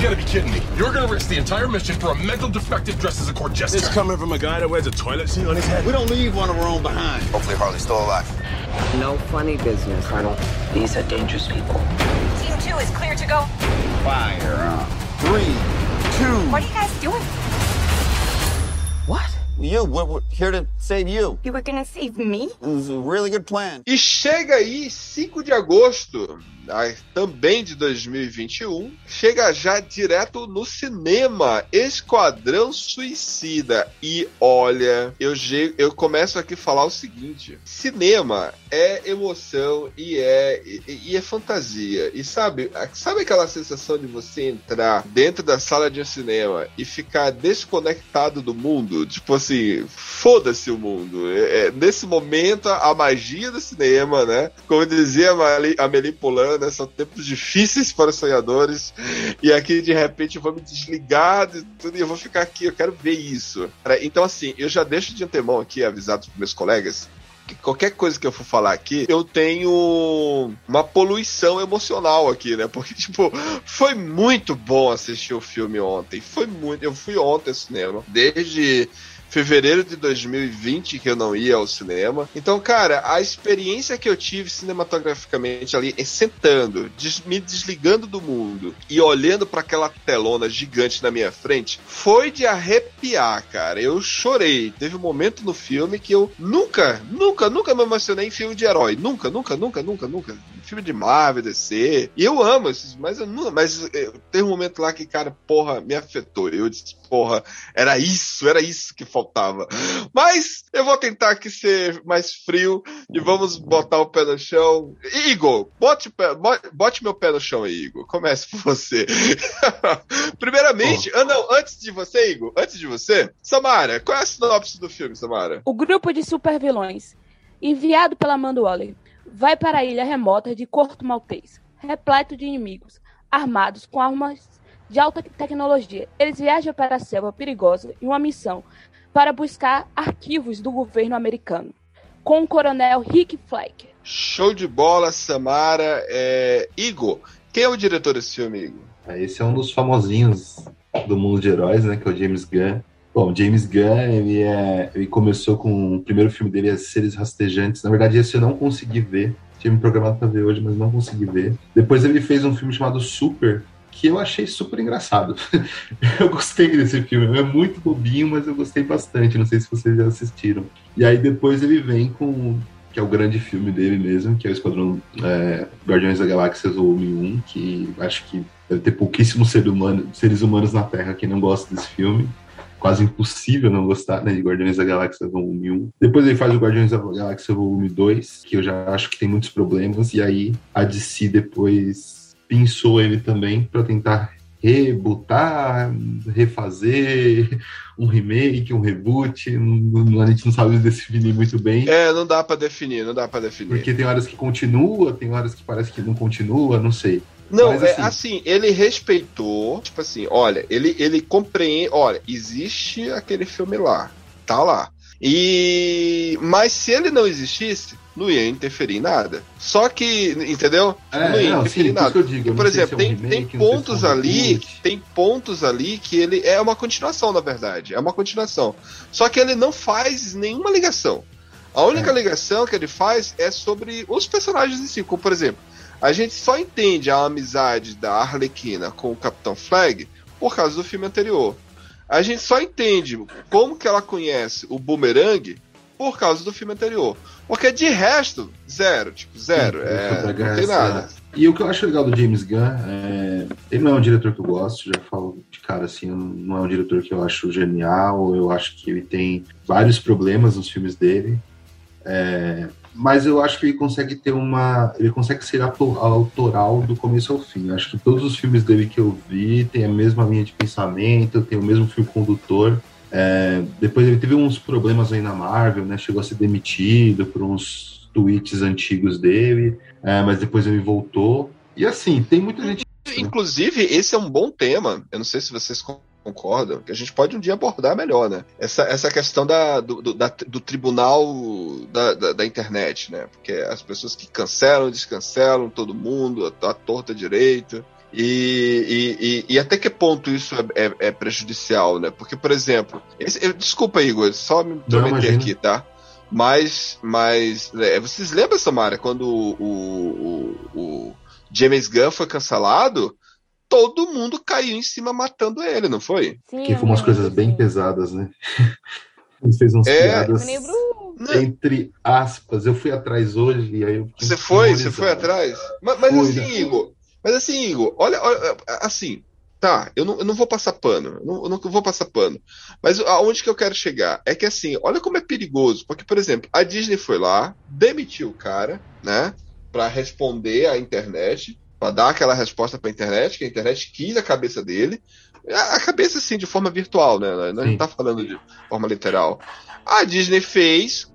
[SPEAKER 9] gotta be kidding me. You're gonna risk the entire mission for a mental defective dressed as a court jester.
[SPEAKER 2] This coming from a guy that wears a toilet seat on his head.
[SPEAKER 1] We don't leave one of our own behind.
[SPEAKER 2] Hopefully Harley's still alive.
[SPEAKER 10] No funny business, Colonel. These are dangerous people.
[SPEAKER 11] Team two is clear to go.
[SPEAKER 1] Fire on. Three, two.
[SPEAKER 11] What are you guys doing?
[SPEAKER 1] What? You. We're, we're here to save you.
[SPEAKER 11] You were gonna save me?
[SPEAKER 1] It was a really good plan.
[SPEAKER 4] E chega aí, 5 de agosto, também de 2021, chega já direto no cinema, Esquadrão Suicida. E olha, eu, eu começo aqui a falar o seguinte: cinema é emoção e é, e, e é fantasia. E sabe, sabe aquela sensação de você entrar dentro da sala de um cinema e ficar desconectado do mundo? Tipo assim, foda-se o mundo. É- é, nesse momento, a magia do cinema, né? Como dizia a Mali- a Amelie Poulain, né? São tempos difíceis para os sonhadores. E aqui, de repente, eu vou me desligar de tudo e eu vou ficar aqui. Eu quero ver isso. Então, assim, eu já deixo de antemão aqui avisado para meus colegas que qualquer coisa que eu for falar aqui, eu tenho uma poluição emocional aqui, né? Porque, tipo, foi muito bom assistir o filme ontem. Foi muito. Eu fui ontem ao cinema. Desde fevereiro de 2020 que eu não ia ao cinema. Então, cara, a experiência que eu tive cinematograficamente ali, sentando, des- me desligando do mundo e olhando para aquela telona gigante na minha frente, foi de arrepiar, cara. Eu chorei. Teve um momento no filme que eu nunca, nunca, nunca me emocionei em filme de herói. Nunca, nunca, nunca, nunca, nunca. Filme de Marvel, DC. E eu amo esses, mas eu não, mas eh, tem um momento lá que, cara, porra, me afetou. Eu disse, porra, era isso, era isso que. Mas eu vou tentar aqui ser mais frio e vamos botar o pé no chão. Igor, bote, bote meu pé no chão aí, Igor. Comece por você. Primeiramente, ah, não, antes de você, Igor, antes de você, Samara, qual é a sinopse do filme, Samara?
[SPEAKER 7] O grupo de supervilões, enviado pela Amanda Waller, vai para a ilha remota de Corto Maltês, repleto de inimigos, armados com armas de alta tecnologia. Eles viajam para a selva perigosa em uma missão para buscar arquivos do governo americano, com o coronel Rick Fleck.
[SPEAKER 4] Show de bola, Samara. É... Igor, quem é o diretor desse filme, Igor?
[SPEAKER 3] Ah, Esse é um dos famosinhos do mundo de heróis, né? Que é o James Gunn. Bom, James Gunn, ele, é, ele começou com o primeiro filme dele, As Seres Rastejantes. Na verdade, esse eu não consegui ver. Tinha me programado para ver hoje, mas não consegui ver. Depois ele fez um filme chamado Super, que eu achei super engraçado. eu gostei desse filme. É muito bobinho, mas eu gostei bastante. Não sei se vocês já assistiram. E aí depois ele vem com que é o grande filme dele mesmo, que é o Esquadrão é, Guardiões da Galáxia Volume 1, que acho que deve ter pouquíssimos seres humanos, seres humanos na Terra que não gostam desse filme. Quase impossível não gostar né, de Guardiões da Galáxia Volume 1. Depois ele faz o Guardiões da Galáxia Volume 2, que eu já acho que tem muitos problemas, e aí a DC depois pensou ele também para tentar rebutar, refazer um remake, um reboot. Não, a gente não sabe definir muito bem.
[SPEAKER 4] É, não dá pra definir, não dá pra definir.
[SPEAKER 3] Porque tem horas que continua, tem horas que parece que não continua, não sei.
[SPEAKER 4] Não,
[SPEAKER 3] Mas,
[SPEAKER 4] é
[SPEAKER 3] assim-
[SPEAKER 4] assim, ele respeitou, tipo assim, olha, ele, ele compreende, olha, existe aquele filme lá, tá lá. E mas se ele não existisse, não ia interferir em nada. Só que, entendeu?
[SPEAKER 3] É,
[SPEAKER 4] não ia
[SPEAKER 3] não,
[SPEAKER 4] interferir
[SPEAKER 3] sim,
[SPEAKER 4] nada.
[SPEAKER 3] digo,
[SPEAKER 4] por
[SPEAKER 3] sei
[SPEAKER 4] exemplo,
[SPEAKER 3] é um
[SPEAKER 4] tem,
[SPEAKER 3] remake,
[SPEAKER 4] tem
[SPEAKER 3] se é um
[SPEAKER 4] pontos ali,
[SPEAKER 3] reboot.
[SPEAKER 4] tem pontos ali que ele é uma continuação, na verdade, é uma continuação. Só que ele não faz nenhuma ligação. A única ligação que ele faz é sobre os personagens em si, como por exemplo, a gente só entende a amizade da Arlequina com o Capitão Flag por causa do filme anterior. A gente só entende como que ela conhece o Boomerang por causa do filme anterior. Porque de resto, zero, tipo, zero. É, não tem nada.
[SPEAKER 3] E o que eu acho legal do James Gunn, é, ele não é um diretor que eu gosto, já falo de cara assim, não é um diretor que eu acho genial, eu acho que ele tem vários problemas nos filmes dele, é, mas eu acho que ele consegue ter uma. Ele consegue ser autoral do começo ao fim. Eu acho que todos os filmes dele que eu vi têm a mesma linha de pensamento, tem o mesmo fio condutor. É, depois ele teve uns problemas aí na Marvel, né? Chegou a ser demitido por uns tweets antigos dele, é, mas depois ele voltou. E assim, tem muita gente.
[SPEAKER 4] Inclusive, esse é um bom tema. Eu não sei se vocês concordam, que a gente pode um dia abordar melhor, né? Essa, essa questão da, do, do, da, do tribunal da, da, da, internet, né? Porque as pessoas que cancelam, descancelam todo mundo, a, a torta direita. E, e, e, e, até que ponto isso é, é, é prejudicial, né? Porque, por exemplo, esse, eu, desculpa, Igor, só me intrometer aqui, tá? Mas, mas é, vocês lembram, Samara, quando o, o, o, James Gunn foi cancelado? Todo mundo caiu em cima matando ele, não foi?
[SPEAKER 3] Sim, que foi umas coisas bem pesadas, né? Ele fez uns é, piadas entre aspas. Eu fui atrás hoje e aí eu
[SPEAKER 4] Você foi? Você foi atrás? Mas, mas assim, né? Igor, mas assim, Igor, olha, olha assim, tá, eu não, eu não vou passar pano, eu não, eu não vou passar pano. Mas aonde que eu quero chegar? É que assim, olha como é perigoso, porque, por exemplo, a Disney foi lá, demitiu o cara, né, para responder à internet, para dar aquela resposta para a internet, que a internet quis a cabeça dele, a cabeça sim, de forma virtual, né, não tá falando de forma literal. A Disney fez,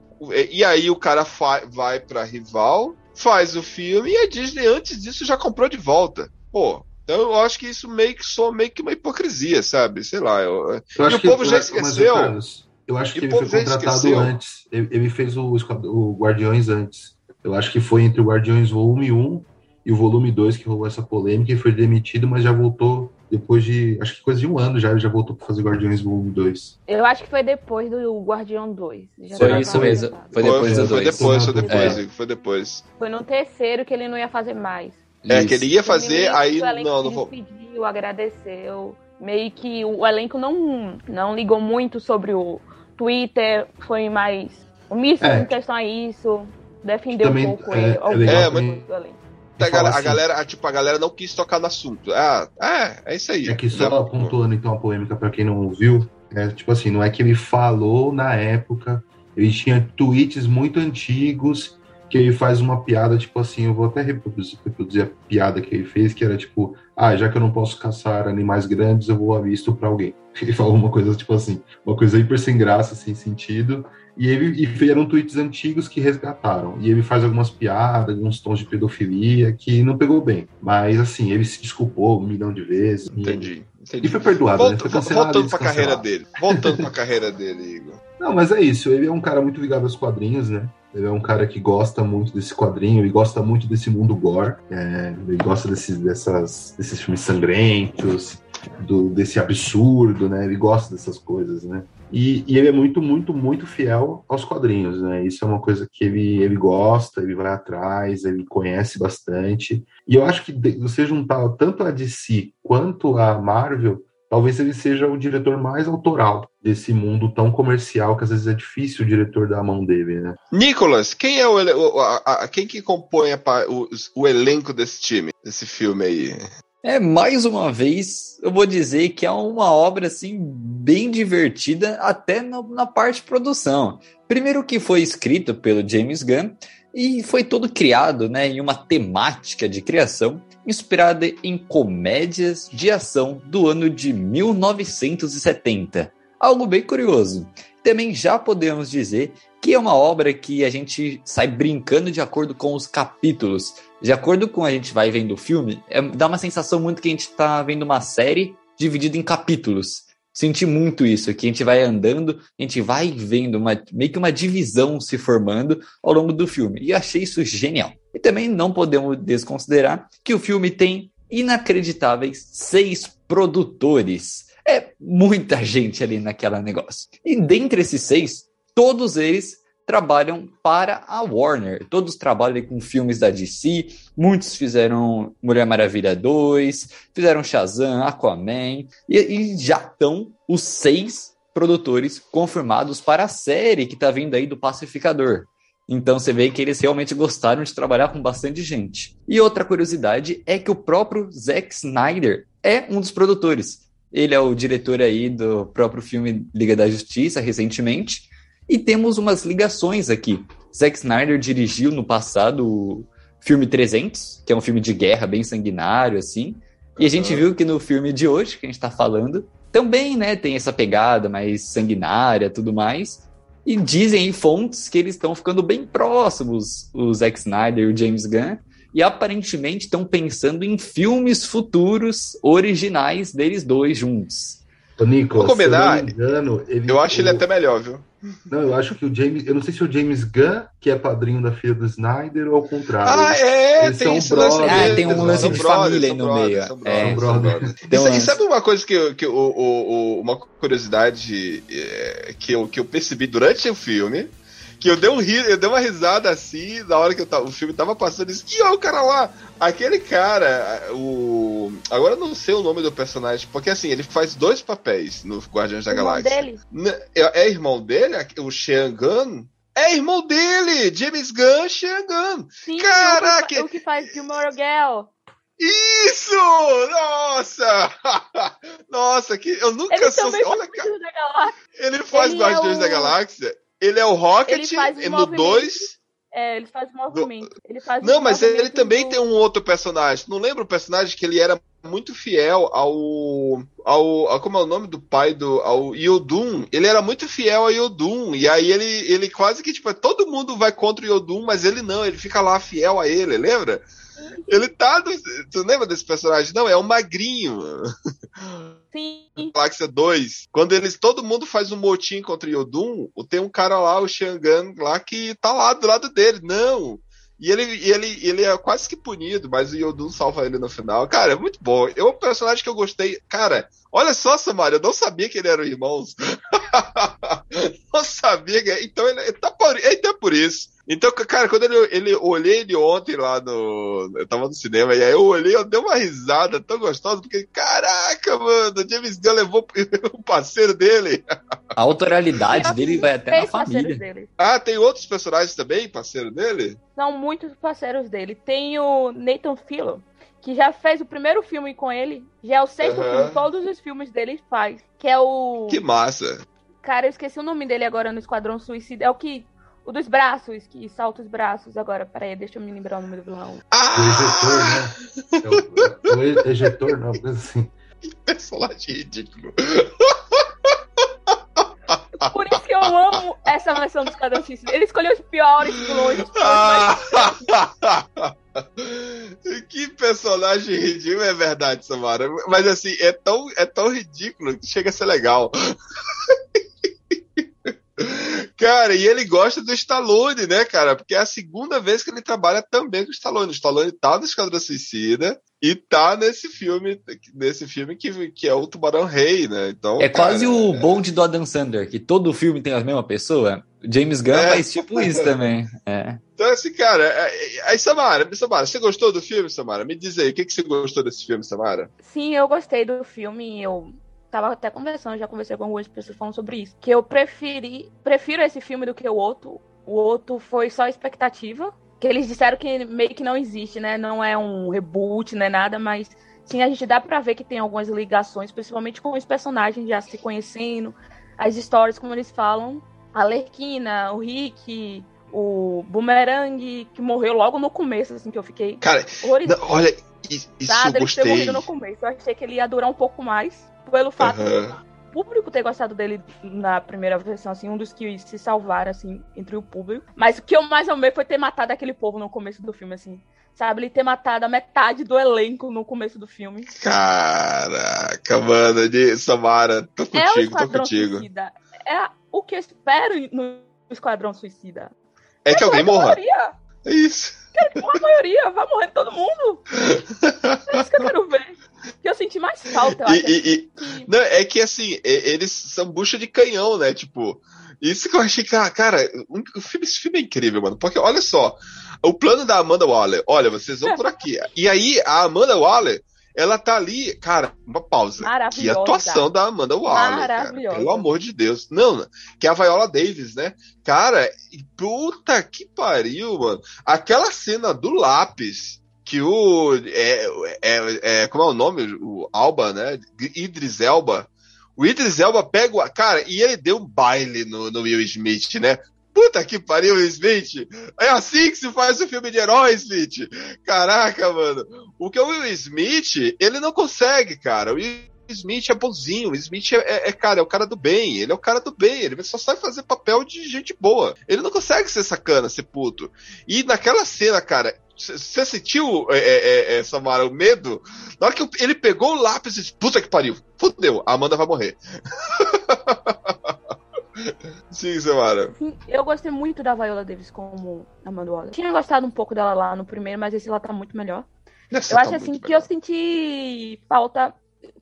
[SPEAKER 4] e aí o cara vai para rival, faz o filme e a Disney antes disso já comprou de volta. Pô, então eu acho que isso meio que só meio que uma hipocrisia, sabe? Sei lá. Eu, eu e o povo já esqueceu.
[SPEAKER 3] Mas, eu acho que ele foi contratado antes. Ele, ele, fez o, o Guardiões antes. Eu acho que foi entre o Guardiões Volume 1 e o Volume 2 que rolou essa polêmica e foi demitido, mas já voltou depois de, acho que coisa de um ano já, ele já voltou para fazer Guardiões Volume 2.
[SPEAKER 7] Eu acho que foi depois do Guardião 2.
[SPEAKER 6] Já foi isso mesmo. Foi depois do 2.
[SPEAKER 4] Foi depois, foi depois, é. foi depois.
[SPEAKER 7] Foi no terceiro que ele não ia fazer mais.
[SPEAKER 4] É, isso. que ele ia fazer, aí não, não vou.
[SPEAKER 7] pediu, agradeceu. Meio que o elenco não, não ligou muito sobre o Twitter, foi mais omisso é. em questão a isso, defendeu Também, um pouco é, ele. É, é, mas...
[SPEAKER 4] a, galera, assim, a galera, tipo, a galera não quis tocar no assunto. Ah, é, é isso aí.
[SPEAKER 3] É que só pontuando então a polêmica para quem não ouviu, é tipo assim, não é que ele falou na época, ele tinha tweets muito antigos que ele faz uma piada, tipo assim, eu vou até reproduzir, reproduzir, a piada que ele fez, que era tipo, ah, já que eu não posso caçar animais grandes, eu vou avisto para alguém. Ele falou uma coisa tipo assim, uma coisa hiper sem graça, sem sentido, e ele e eram tweets antigos que resgataram. E ele faz algumas piadas, alguns tons de pedofilia que não pegou bem. Mas assim, ele se desculpou um milhão de vezes.
[SPEAKER 4] Entendi.
[SPEAKER 3] E, entendi. e foi perdoado, Volta, né? Foi
[SPEAKER 4] voltando pra carreira dele. Voltando pra carreira dele, Igor.
[SPEAKER 3] Não, mas é isso. Ele é um cara muito ligado aos quadrinhos, né? Ele é um cara que gosta muito desse quadrinho, ele gosta muito desse mundo gore, é, ele gosta desses, dessas, desses filmes sangrentos, do, desse absurdo, né? Ele gosta dessas coisas, né? E, e, ele é muito, muito, muito fiel aos quadrinhos, né? Isso é uma coisa que ele, ele gosta, ele vai atrás, ele conhece bastante. E eu acho que você juntar tanto a DC quanto a Marvel, talvez ele seja o diretor mais autoral desse mundo tão comercial que às vezes é difícil o diretor dar a mão dele, né?
[SPEAKER 4] Nicolas, quem é o, a, a, quem que compõe a, o, o elenco desse time, desse filme aí?
[SPEAKER 6] É, mais uma vez, eu vou dizer que é uma obra, assim, bem divertida, até na, na parte de produção. Primeiro que foi escrito pelo James Gunn, e foi todo criado né, em uma temática de criação inspirada em comédias de ação do ano de 1970. Algo bem curioso. Também já podemos dizer que é uma obra que a gente sai brincando de acordo com os capítulos. De acordo com a gente vai vendo o filme, é, dá uma sensação muito que a gente está vendo uma série dividida em capítulos. Senti muito isso, que a gente vai andando, a gente vai vendo uma, meio que uma divisão se formando ao longo do filme. E achei isso genial. E também não podemos desconsiderar que o filme tem inacreditáveis seis produtores. É muita gente ali naquela negócio. E dentre esses seis, todos eles trabalham para a Warner. Todos trabalham com filmes da DC, muitos fizeram Mulher Maravilha 2, fizeram Shazam, Aquaman, e, e já estão os seis produtores confirmados para a série que está vindo aí do Pacificador. Então você vê que eles realmente gostaram de trabalhar com bastante gente. E outra curiosidade é que o próprio Zack Snyder é um dos produtores. Ele é o diretor aí do próprio filme Liga da Justiça, recentemente. E temos umas ligações aqui. Zack Snyder dirigiu no passado o filme 300, que é um filme de guerra bem sanguinário, assim. E a gente viu que no filme de hoje, que a gente tá falando, também, né, tem essa pegada mais sanguinária, tudo mais. E dizem em fontes que eles estão ficando bem próximos, o Zack Snyder e o James Gunn, e aparentemente estão pensando em filmes futuros originais deles dois juntos.
[SPEAKER 3] Ô, Nicolas,
[SPEAKER 4] Vou combinar,
[SPEAKER 3] se eu não me engano, ele,
[SPEAKER 4] Eu acho ele
[SPEAKER 3] o-
[SPEAKER 4] até melhor, viu?
[SPEAKER 3] Não, eu acho que o James. Eu não sei se o James Gunn, que é padrinho da filha do Snyder, ou ao contrário.
[SPEAKER 4] Ah, é,
[SPEAKER 3] Eles
[SPEAKER 4] tem esse lance.
[SPEAKER 6] Ah, tem um
[SPEAKER 4] são
[SPEAKER 6] lance de
[SPEAKER 4] brothers,
[SPEAKER 6] família aí no
[SPEAKER 4] brothers,
[SPEAKER 6] meio.
[SPEAKER 4] são
[SPEAKER 6] É.
[SPEAKER 4] brothers,
[SPEAKER 6] um
[SPEAKER 4] E sabe uma coisa que, eu- que eu- o, o- o- uma curiosidade é, que, eu, que eu percebi durante o filme? Que eu dei, um ri, eu dei uma risada assim na hora que eu tava- o filme tava passando. Eu disse, e olha o cara lá, aquele cara, o. Agora eu não sei o nome do personagem, porque assim, ele faz dois papéis no Guardiões da
[SPEAKER 7] irmão
[SPEAKER 4] Galáxia.
[SPEAKER 7] dele.
[SPEAKER 4] É, é irmão dele? O Gunn? É irmão dele! James Gunn, Sean Gunn!
[SPEAKER 7] Sim,
[SPEAKER 4] Caraca!
[SPEAKER 7] o que, faz Gilmore Girl.
[SPEAKER 4] Isso! Nossa! Nossa, que eu nunca
[SPEAKER 7] Ele
[SPEAKER 4] sou. Olha,
[SPEAKER 7] faz
[SPEAKER 4] cara,
[SPEAKER 7] da Galáxia.
[SPEAKER 4] ele faz
[SPEAKER 7] ele
[SPEAKER 4] Guardiões
[SPEAKER 7] é
[SPEAKER 4] da
[SPEAKER 7] o-
[SPEAKER 4] Galáxia. Ele é o Rocket
[SPEAKER 7] os
[SPEAKER 4] no
[SPEAKER 7] movimentos.
[SPEAKER 4] 2.
[SPEAKER 7] É, ele faz movimento. Ele faz
[SPEAKER 4] Não,
[SPEAKER 7] os
[SPEAKER 4] mas ele também
[SPEAKER 7] do-
[SPEAKER 4] tem um outro personagem. Não lembra o personagem que ele era muito fiel ao. ao, ao- como é o nome do pai do. ao Yodun? Ele era muito fiel a Yodun. E aí ele, ele quase que, tipo, todo mundo vai contra o Yodun, mas ele não, ele fica lá fiel a ele, lembra? Ele tá. No, tu lembra desse personagem? Não, é o Magrinho.
[SPEAKER 7] Sim.
[SPEAKER 4] Galáxia 2, quando eles todo mundo faz um motim contra o Yodun, tem um cara lá, o Shangan, lá que tá lá do lado dele. Não. E ele, ele, ele é quase que punido, mas o Yodun salva ele no final. Cara, é muito bom. É um personagem que eu gostei. Cara, olha só, Samara, eu não sabia que ele eram irmãos. não sabia. Então ele tá por, então é por isso. Então, cara, quando ele, ele eu olhei ele ontem lá no. Eu tava no cinema, e aí eu olhei, eu dei uma risada tão gostosa, porque, caraca, mano, o James Gunn levou o parceiro dele.
[SPEAKER 6] A autoralidade dele vai até na família.
[SPEAKER 7] dele.
[SPEAKER 4] Ah, tem outros personagens também, parceiro dele?
[SPEAKER 7] São muitos parceiros dele. Tem o Nathan Fillion, que já fez o primeiro filme com ele. Já é o sexto
[SPEAKER 4] Aham.
[SPEAKER 7] filme. Todos os filmes dele faz. Que é o.
[SPEAKER 4] Que massa.
[SPEAKER 7] Cara, eu esqueci o nome dele agora no Esquadrão Suicida. É o que. O dos braços, que salta os braços agora. Peraí, deixa eu me lembrar o nome do vilão.
[SPEAKER 3] O ejetor, né? É o, o ejetor, não, coisa assim.
[SPEAKER 4] Personagem ridículo.
[SPEAKER 7] Por isso que eu amo essa versão do Esquadrão Suicida. Ele escolheu os piores vilões. os piores,
[SPEAKER 4] Ah! que personagem ridículo, é verdade, Samara. Mas assim, é tão, é tão ridículo que chega a ser legal. Cara, e ele gosta do Stallone, né, cara? Porque é a segunda vez que ele trabalha também com o Stallone. O Stallone tá no Esquadrão Suicida e tá nesse filme, nesse filme que, que é o Tubarão Rei, né? Então,
[SPEAKER 6] É quase
[SPEAKER 4] cara,
[SPEAKER 6] o bonde do Adam Sandler, que todo filme tem a mesma pessoa. James Gunn
[SPEAKER 4] É.
[SPEAKER 6] faz tipo isso também. É.
[SPEAKER 4] Então, assim, cara, é- é- aí, Samara, Samara, você gostou do filme, Samara? Me diz aí, o que, que você gostou desse filme, Samara?
[SPEAKER 7] Sim, eu gostei do filme. Eu tava até conversando, já conversei com algumas pessoas falando sobre isso. Que eu preferi, prefiro esse filme do que o outro. O outro foi só expectativa. Que eles disseram que meio que não existe, né? Não é um reboot, não é nada, mas sim, a gente dá pra ver que tem algumas ligações, principalmente com os personagens já se conhecendo, as histórias, como eles falam. A Lerquina, o Rick, o Boomerang, que morreu logo no começo, assim, que eu fiquei
[SPEAKER 4] Cara, olha, isso eu
[SPEAKER 7] ele ter
[SPEAKER 4] gostei.
[SPEAKER 7] morrido no começo. Eu achei que ele ia durar um pouco mais, pelo fato
[SPEAKER 4] Aham.
[SPEAKER 7] do público ter gostado dele na primeira versão, assim, um dos que se salvaram, assim, entre o público. Mas o que eu mais amei foi ter matado aquele povo no começo do filme, assim. Sabe, ele ter matado a metade do elenco no começo do filme.
[SPEAKER 4] Caraca, mano, de Samara, tô
[SPEAKER 7] é
[SPEAKER 4] contigo, tô
[SPEAKER 7] Esquadrão
[SPEAKER 4] contigo.
[SPEAKER 7] Suicida. É o que eu espero no Esquadrão Suicida.
[SPEAKER 4] É que alguém morra. É isso.
[SPEAKER 7] Quero que morra a maioria, vai morrer todo mundo. É isso que eu quero ver. Que eu senti mais falta, eu acho.
[SPEAKER 4] E, e- e- não, é que assim, eles são bucha de canhão, né? Tipo, isso que eu achei, cara, cara o o filme, esse filme é incrível, mano. Porque olha só, o plano da Amanda Waller, olha, vocês vão por aqui. E aí, a Amanda Waller, ela tá ali, cara, uma pausa. Que atuação da Amanda Waller, cara.
[SPEAKER 7] Maravilhosa.
[SPEAKER 4] Pelo amor de Deus. Não, que é a Viola Davis, né? Cara, puta que pariu, mano. Aquela cena do lápis que o. É, é, é- como é o nome? O Alba, né? Idris Elba. O Idris Elba pega o. Cara, e ele deu um baile no, no Will Smith, né? Puta que pariu, Smith! É assim que se faz o filme de herói, Smith! Caraca, mano. O que é o Will Smith, ele não consegue, cara. O Will Smith é bonzinho, o Smith é, é- é, cara, é o cara do bem, ele é o cara do bem, ele só sabe fazer papel de gente boa. Ele não consegue ser sacana, ser puto. E naquela cena, cara, você sentiu, é, é, é, Samara, o medo? Na hora que ele pegou o lápis e disse, puta que pariu, fudeu, a Amanda vai morrer. Sim, Samara.
[SPEAKER 7] Sim, eu gostei muito da Viola Davis como Amanda Waller. Tinha gostado um pouco dela lá no primeiro, mas esse lá tá muito melhor.
[SPEAKER 4] Essa
[SPEAKER 7] eu
[SPEAKER 4] tá
[SPEAKER 7] acho assim que
[SPEAKER 4] melhor.
[SPEAKER 7] eu senti falta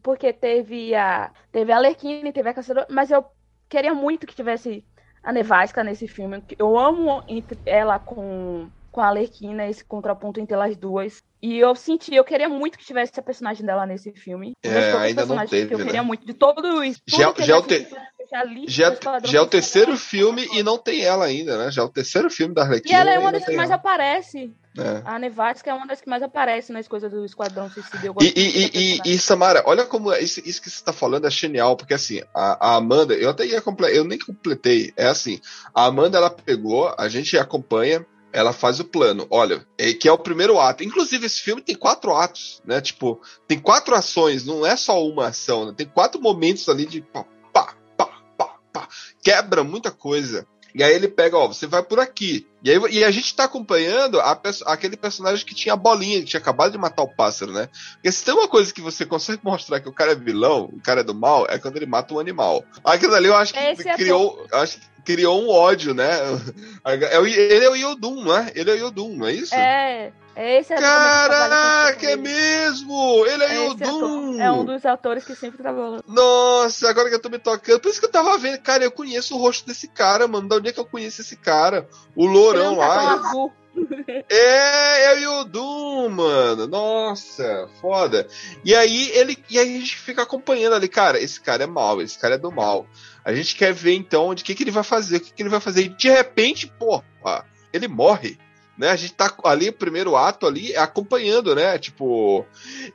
[SPEAKER 7] porque teve a teve a Lerquine, teve a Caçadora, mas eu queria muito que tivesse a Nevasca nesse filme. Eu amo entre ela com com a Lerquina, esse contraponto entre elas duas. E eu senti, eu queria muito que tivesse a personagem dela nesse filme.
[SPEAKER 4] É, ainda não teve,
[SPEAKER 7] que Eu
[SPEAKER 4] né?
[SPEAKER 7] queria muito de todo isso.
[SPEAKER 4] Já- já é te-
[SPEAKER 7] já
[SPEAKER 4] Já, já é o
[SPEAKER 7] Suicida.
[SPEAKER 4] terceiro filme e não tem ela ainda, né? Já é o terceiro filme da
[SPEAKER 7] E
[SPEAKER 4] Arlequina.
[SPEAKER 7] ela é uma das que mais
[SPEAKER 4] ela.
[SPEAKER 7] aparece.
[SPEAKER 4] É.
[SPEAKER 7] A Nevasca é uma das que mais aparece nas coisas do Esquadrão Suicida.
[SPEAKER 4] E, e, e, e, e, Samara, olha como é- isso, isso que você tá falando é genial, porque assim, a, a Amanda, eu até ia completar, eu nem completei, é assim, a Amanda ela pegou, a gente acompanha, ela faz o plano, olha, é, que é o primeiro ato. Inclusive, esse filme tem quatro atos, né? Tipo, tem quatro ações, não é só uma ação, né? Tem quatro momentos ali de pá, pá, pá, pá, pá. Quebra muita coisa. E aí ele pega, ó, você vai por aqui. E, aí, e a gente tá acompanhando a aquele personagem que tinha a bolinha, que tinha acabado de matar o pássaro, né? Porque se tem uma coisa que você consegue mostrar que o cara é vilão, o cara é do mal, é quando ele mata um animal. Aquilo ali eu acho que
[SPEAKER 7] Esse é
[SPEAKER 4] criou, eu acho que criou um ódio, né? É Ele é o Yodum, não é? Ele é o Yodum, não é isso?
[SPEAKER 7] É, é esse trabalha
[SPEAKER 4] Caraca, é mesmo! Ele é
[SPEAKER 7] É
[SPEAKER 4] Yodum!
[SPEAKER 7] É um dos atores que sempre trabalhou.
[SPEAKER 4] Nossa, agora que eu tô me tocando. Por isso que eu tava vendo, cara, eu conheço o rosto desse cara, mano. Da onde é que eu conheço esse cara? O lourão
[SPEAKER 7] é
[SPEAKER 4] lá.
[SPEAKER 7] azul.
[SPEAKER 4] É, é o Yodum, mano. Nossa, foda. E aí ele, e aí a gente fica acompanhando ali, cara, esse cara é mal, esse cara é do mal. A gente quer ver então de que que ele vai fazer, o que que ele vai fazer. E de repente, porra, ele morre. Né, a gente tá ali, o primeiro ato ali, acompanhando, né? Tipo.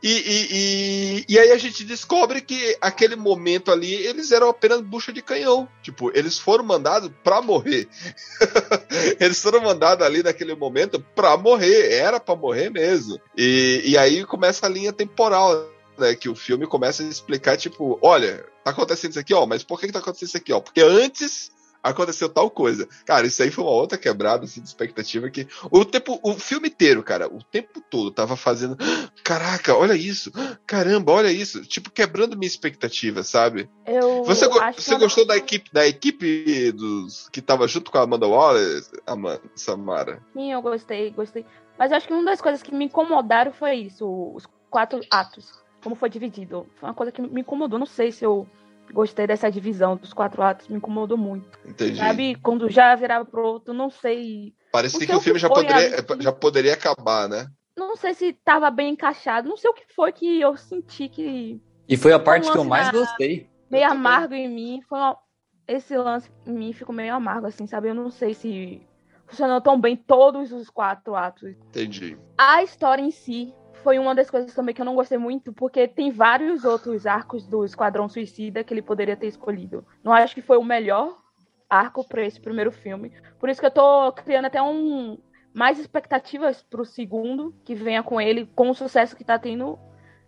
[SPEAKER 4] E, e, e, e aí a gente descobre que aquele momento ali, eles eram apenas bucha de canhão. Tipo, eles foram mandados pra morrer. eles foram mandados ali naquele momento pra morrer. Era pra morrer mesmo. E, e aí começa a linha temporal. Né, que o filme começa a explicar, tipo, olha, tá acontecendo isso aqui, ó, mas por que, que tá acontecendo isso aqui, ó? Porque antes aconteceu tal coisa. Cara, isso aí foi uma outra quebrada assim, de expectativa que o tempo, o filme inteiro, cara, o tempo todo tava fazendo, "Ah, caraca, olha isso, "Ah, caramba, olha isso, tipo quebrando minha expectativa, sabe?
[SPEAKER 7] Eu
[SPEAKER 4] Você, você gostou da equipe, da equipe dos que tava junto com a Amanda Waller, Amanda, Samara?
[SPEAKER 7] Sim, eu gostei, gostei. Mas eu acho que uma das coisas que me incomodaram foi isso, os quatro atos. Como foi dividido. Foi uma coisa que me incomodou. Não sei se eu gostei dessa divisão dos quatro atos. Me incomodou muito.
[SPEAKER 4] Entendi.
[SPEAKER 7] Sabe? Quando já virava pro outro, não sei.
[SPEAKER 4] Parecia
[SPEAKER 7] não
[SPEAKER 4] que
[SPEAKER 7] sei
[SPEAKER 4] o filme já
[SPEAKER 7] foi
[SPEAKER 4] poderia,
[SPEAKER 7] ali.
[SPEAKER 4] já poderia acabar, né?
[SPEAKER 7] Não sei se tava bem encaixado. Não sei o que foi que eu senti que.
[SPEAKER 6] E foi a parte
[SPEAKER 7] Um
[SPEAKER 6] que eu mais gostei.
[SPEAKER 7] meio amargo em mim. Foi uma- Esse lance em mim ficou meio amargo, assim, sabe? Eu não sei se funcionou tão bem todos os quatro atos.
[SPEAKER 4] Entendi.
[SPEAKER 7] A história em si foi uma das coisas também que eu não gostei muito, porque tem vários outros arcos do Esquadrão Suicida que ele poderia ter escolhido. Não acho que foi o melhor arco para esse primeiro filme. Por isso que eu tô criando até um mais expectativas pro segundo que venha com ele, com o sucesso que tá tendo.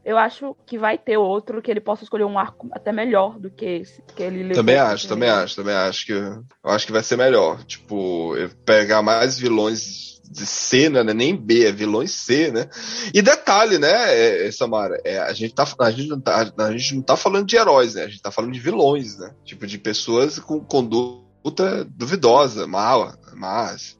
[SPEAKER 7] Eu acho que vai ter outro que ele possa escolher um arco até melhor do que esse que ele
[SPEAKER 4] Também acho, também acho, também acho que eu acho que vai ser melhor. Tipo, pegar mais vilões de C, né? Nem B, é vilões C, né? E detalhe, né, é, é, Samara, é, a, gente tá, a, gente não tá, a gente não tá falando de heróis, né? A gente tá falando de vilões, né? Tipo, de pessoas com conduta duvidosa, mal, mas.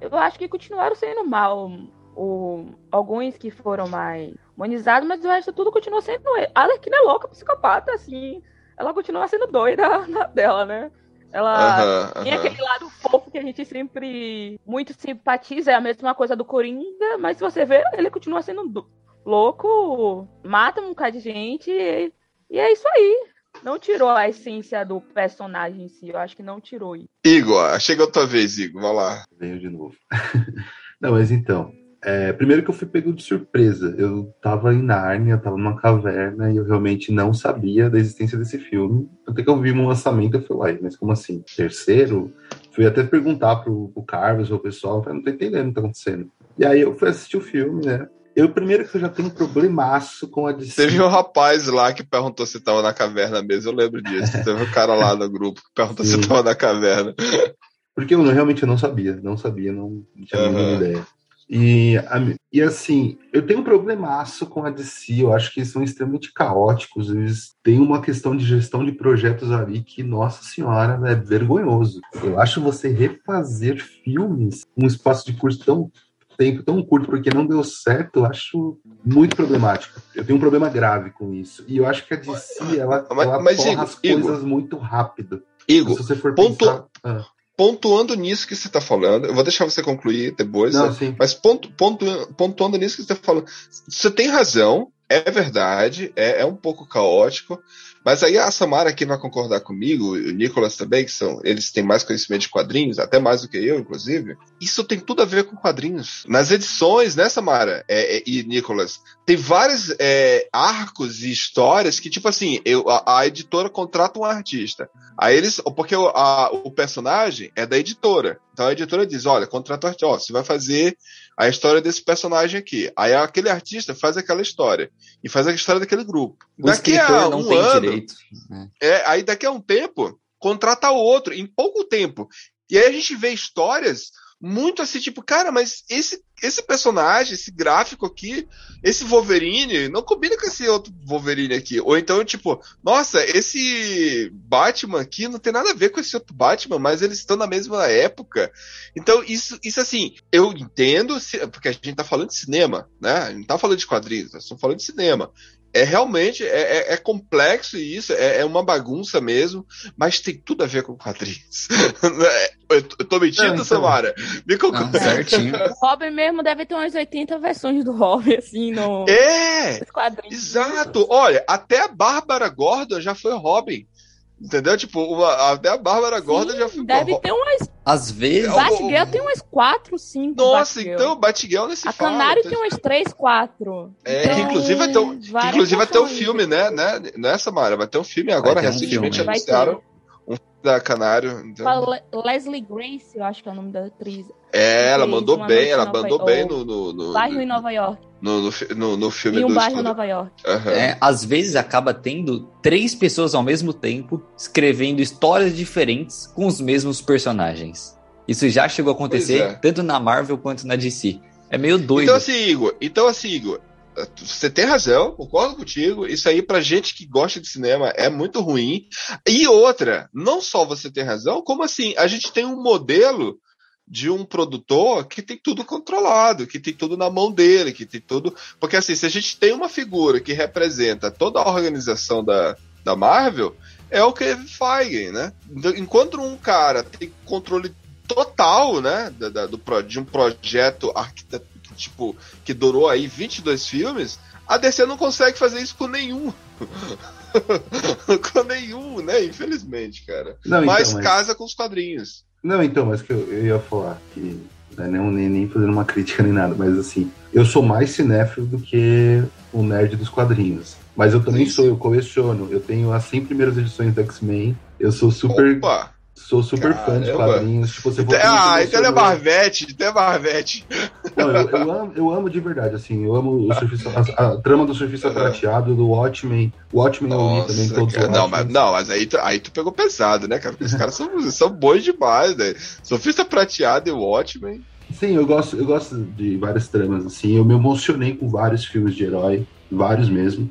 [SPEAKER 7] eu acho que continuaram sendo mal. O, alguns que foram mais humanizados, mas o resto tudo continua sendo. A Arlequina é louca, psicopata, assim. Ela continua sendo doida na dela, né? Ela tem aquele lado fofo que a gente sempre muito simpatiza, é a mesma coisa do Coringa, mas se você vê, ele continua sendo do- louco, mata um bocado de gente, e, e é isso aí. Não tirou a essência do personagem em si, eu acho que não tirou.
[SPEAKER 4] Igor, chega a tua vez, Igor. Vai lá.
[SPEAKER 3] Venho de novo. Não, mas então. É, primeiro que eu fui pego de surpresa. Eu tava em Nárnia, tava numa caverna e eu realmente não sabia da existência desse filme. Até que eu vi um lançamento, eu falei, mas como assim? Terceiro? Fui até perguntar pro, pro Carlos ou o pessoal, eu falei, não tô entendendo o que tá acontecendo. E aí eu fui assistir o filme, né? Eu, primeiro que eu já tenho um problemaço com a DC.
[SPEAKER 4] Teve um rapaz lá que perguntou se tava na caverna mesmo, eu lembro disso. Teve um cara lá no grupo que perguntou se
[SPEAKER 3] Sim.
[SPEAKER 4] tava na caverna.
[SPEAKER 3] Porque eu realmente eu não sabia, não sabia, não tinha a mínima
[SPEAKER 4] Aham.
[SPEAKER 3] ideia. E, e assim, eu tenho um problemaço com a DC, eu acho que eles são extremamente caóticos, eles têm uma questão de gestão de projetos ali que, nossa senhora, é vergonhoso. Eu acho você refazer filmes num espaço de curso tão tempo tão curto porque não deu certo, eu acho muito problemático. Eu tenho um problema grave com isso. E eu acho que a DC, ela,
[SPEAKER 4] Mas-
[SPEAKER 3] ela
[SPEAKER 4] mas, Igor,
[SPEAKER 3] as
[SPEAKER 4] Igor.
[SPEAKER 3] coisas muito rápido.
[SPEAKER 4] Igor,
[SPEAKER 3] Se você for
[SPEAKER 4] ponto-
[SPEAKER 3] pensar... Ah.
[SPEAKER 4] Pontuando nisso que você tá falando, eu vou deixar você concluir depois,
[SPEAKER 3] Não,
[SPEAKER 4] né? mas pontu, pontu, pontuando nisso que você tá falando, você tem razão, é verdade, é, é um pouco caótico, mas aí a Samara aqui vai concordar comigo, o Nicolas também, que são, eles têm mais conhecimento de quadrinhos, até mais do que eu, inclusive. Isso tem tudo a ver com quadrinhos. Nas edições, né, Samara é, é, e Nicolas, tem vários é, arcos e histórias que, tipo assim, eu, a, a editora contrata um artista. Aí eles. Porque o, a- o personagem é da editora. Então a editora diz: olha, contrata o artista, ó, você vai fazer a história desse personagem aqui. Aí aquele artista faz aquela história. E faz a história daquele grupo.
[SPEAKER 6] O escritor não tem direito. né?
[SPEAKER 4] É, aí daqui a um tempo, contrata outro, em pouco tempo. E aí a gente vê histórias muito assim, tipo, cara, mas esse, esse personagem, esse gráfico aqui, esse Wolverine, não combina com esse outro Wolverine aqui. Ou então, tipo, nossa, esse Batman aqui não tem nada a ver com esse outro Batman, mas eles estão na mesma época. Então, isso, isso assim, eu entendo, porque a gente tá falando de cinema, né? A gente não tá falando de quadrinhos, nós estamos falando de cinema. É realmente, é, é- é complexo isso, é, é uma bagunça mesmo, mas tem tudo a ver com quadrinhos. eu, eu tô mentindo,
[SPEAKER 3] Não, então.
[SPEAKER 4] Samara? Me concorda.
[SPEAKER 6] certinho.
[SPEAKER 7] O Robin mesmo deve ter umas 80 versões do Robin, assim, no
[SPEAKER 4] É! Exato! Olha, até a Bárbara Gordon já foi Robin. Entendeu? Tipo, uma- até a Bárbara Gordon já foi
[SPEAKER 7] Deve ter umas.
[SPEAKER 6] Às vezes.
[SPEAKER 4] É o-
[SPEAKER 7] Batgirl tem umas 4, 5.
[SPEAKER 4] Nossa, então Batgirl nesse
[SPEAKER 7] A Canário tem umas 3, 4.
[SPEAKER 4] É, que inclusive vai ter um, inclusive vai ter um filme, né, né, né, Samara? Vai ter um filme agora,
[SPEAKER 6] ter um
[SPEAKER 4] recentemente
[SPEAKER 6] filme.
[SPEAKER 4] Anunciaram filme da Canário. então-
[SPEAKER 7] Le- Leslie Grace, eu acho que é o nome da atriz.
[SPEAKER 4] É, ela mandou
[SPEAKER 7] Uma
[SPEAKER 4] bem, ela mandou
[SPEAKER 7] York.
[SPEAKER 4] bem no, no, no,
[SPEAKER 7] Bairro em Nova York.
[SPEAKER 4] no, no, no, no filme
[SPEAKER 7] E um
[SPEAKER 4] do
[SPEAKER 7] bairro em. Nova York.
[SPEAKER 4] Aham.
[SPEAKER 6] É, às vezes acaba tendo três pessoas ao mesmo tempo escrevendo histórias diferentes com os mesmos personagens. Isso já chegou a acontecer
[SPEAKER 4] é.
[SPEAKER 6] tanto na Marvel quanto na DC. É meio doido.
[SPEAKER 4] Então assim, Igor, então assim, Igor, você tem razão, concordo contigo. Isso aí pra gente que gosta de cinema é muito ruim. E outra, não só você tem razão, como assim, a gente tem um modelo de um produtor que tem tudo controlado, que tem tudo na mão dele, que tem tudo. Porque assim, se a gente tem uma figura que representa toda a organização da, da Marvel, é o Kevin Feige, né? Então, Enquanto um cara tem controle total, né, da, da- do, de um projeto arquiteto, tipo, que durou aí 22 filmes, a DC não consegue fazer isso com nenhum. com nenhum, né? Infelizmente, cara.
[SPEAKER 3] Não, então,
[SPEAKER 4] mas,
[SPEAKER 3] mas-
[SPEAKER 4] casa com os quadrinhos.
[SPEAKER 3] Não, então, mas que eu, eu ia falar que né, não nem, nem fazendo uma crítica nem nada, mas assim, eu sou mais cinéfilo do que o nerd dos quadrinhos. Mas eu também
[SPEAKER 4] Sim,
[SPEAKER 3] sou, eu coleciono. Eu tenho as 100 primeiras edições do X-Men. Eu sou super,
[SPEAKER 4] Opa!
[SPEAKER 3] Sou super fã de
[SPEAKER 4] Caramba.
[SPEAKER 3] quadrinhos. Tipo, você for
[SPEAKER 4] Ah, então ele é Marvete, então é Marvete.
[SPEAKER 3] Não, eu, eu amo, eu amo de verdade, assim, eu amo o surfista, a, a trama do surfista prateado, do Watchmen. O Watchmen eu li também,
[SPEAKER 4] Nossa,
[SPEAKER 3] todos
[SPEAKER 4] cara, não, mas, não, mas aí, tu- aí tu pegou pesado, né, cara? Porque os caras são, são bons demais, né? Sofista prateado e Watchmen.
[SPEAKER 3] Sim, eu gosto, eu gosto de várias tramas, assim. Eu me emocionei com vários filmes de herói, vários mesmo.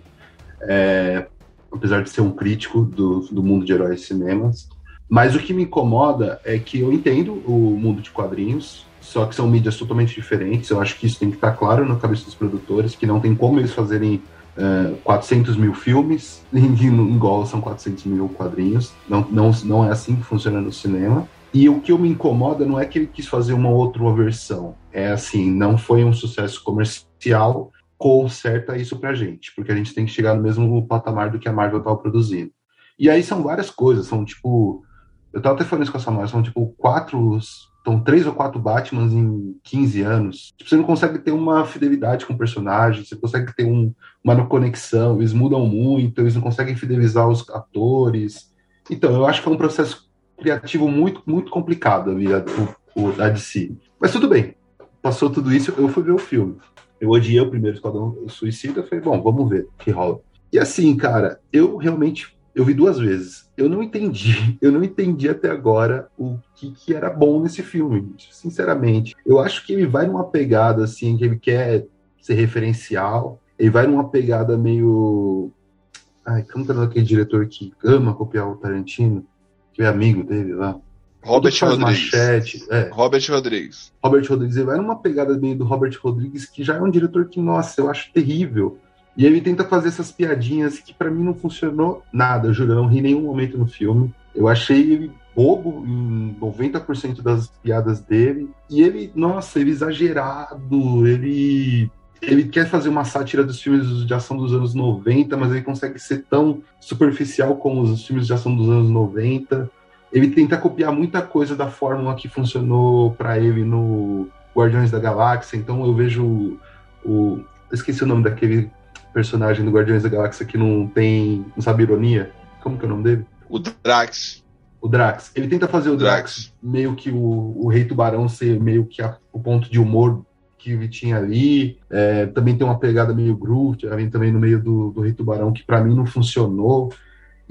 [SPEAKER 3] É, apesar de ser um crítico do, do mundo de heróis e cinemas. Mas o que me incomoda é que eu entendo o mundo de quadrinhos. só que são mídias totalmente diferentes. Eu acho que isso tem que estar claro na cabeça dos produtores, que não tem como eles fazerem uh, 400 mil filmes, igual são 400 mil quadrinhos. Não, não, não é assim que funciona no cinema. E o que eu me incomoda não é que ele quis fazer uma outra versão. É assim, não foi um sucesso comercial, conserta isso pra gente, porque a gente tem que chegar no mesmo patamar do que a Marvel estava produzindo. E aí são várias coisas, são tipo. Eu tava até falando isso com essa Samara, são tipo quatro. São três ou quatro Batmans em 15 anos. Tipo, você não consegue ter uma fidelidade com o personagem, você consegue ter um, uma conexão, eles mudam muito, eles não conseguem fidelizar os atores. Então, eu acho que é um processo criativo muito, muito complicado ali, a, o, a DC. Mas tudo bem. Passou tudo isso, eu fui ver o filme. Eu odiei o primeiro Esquadrão Suicida, falei, bom, vamos ver o que rola. E assim, cara, eu realmente eu vi duas vezes. Eu não entendi, eu não entendi até agora o que, que era bom nesse filme, sinceramente. Eu acho que ele vai numa pegada assim, que ele quer ser referencial, ele vai numa pegada meio. Ai, como que é aquele diretor que ama copiar o Tarantino? Que é amigo dele lá.
[SPEAKER 4] Robert Rodrigues.
[SPEAKER 3] Machete, é.
[SPEAKER 4] Robert Rodrigues.
[SPEAKER 3] Robert Rodrigues, ele vai numa pegada meio do Robert Rodrigues, que já é um diretor que, nossa, eu acho terrível. E ele tenta fazer essas piadinhas que para mim não funcionou nada, eu juro, eu não ri nenhum momento no filme. Eu achei ele bobo em 90% das piadas dele. E ele, nossa, ele exagerado, ele ele quer fazer uma sátira dos filmes de ação dos anos 90, mas ele consegue ser tão superficial como os filmes de ação dos anos 90. Ele tenta copiar muita coisa da fórmula que funcionou para ele no Guardiões da Galáxia. Então eu vejo o, o esqueci o nome daquele personagem do Guardiões da Galáxia que não tem. não sabe ironia. Como que é o nome dele?
[SPEAKER 4] O Drax.
[SPEAKER 3] O Drax. Ele tenta fazer o Drax, Drax meio que o, o Rei Tubarão ser meio que a, o ponto de humor que ele tinha ali. É, também tem uma pegada meio Groot, também no meio do, do Rei Tubarão, que para mim não funcionou.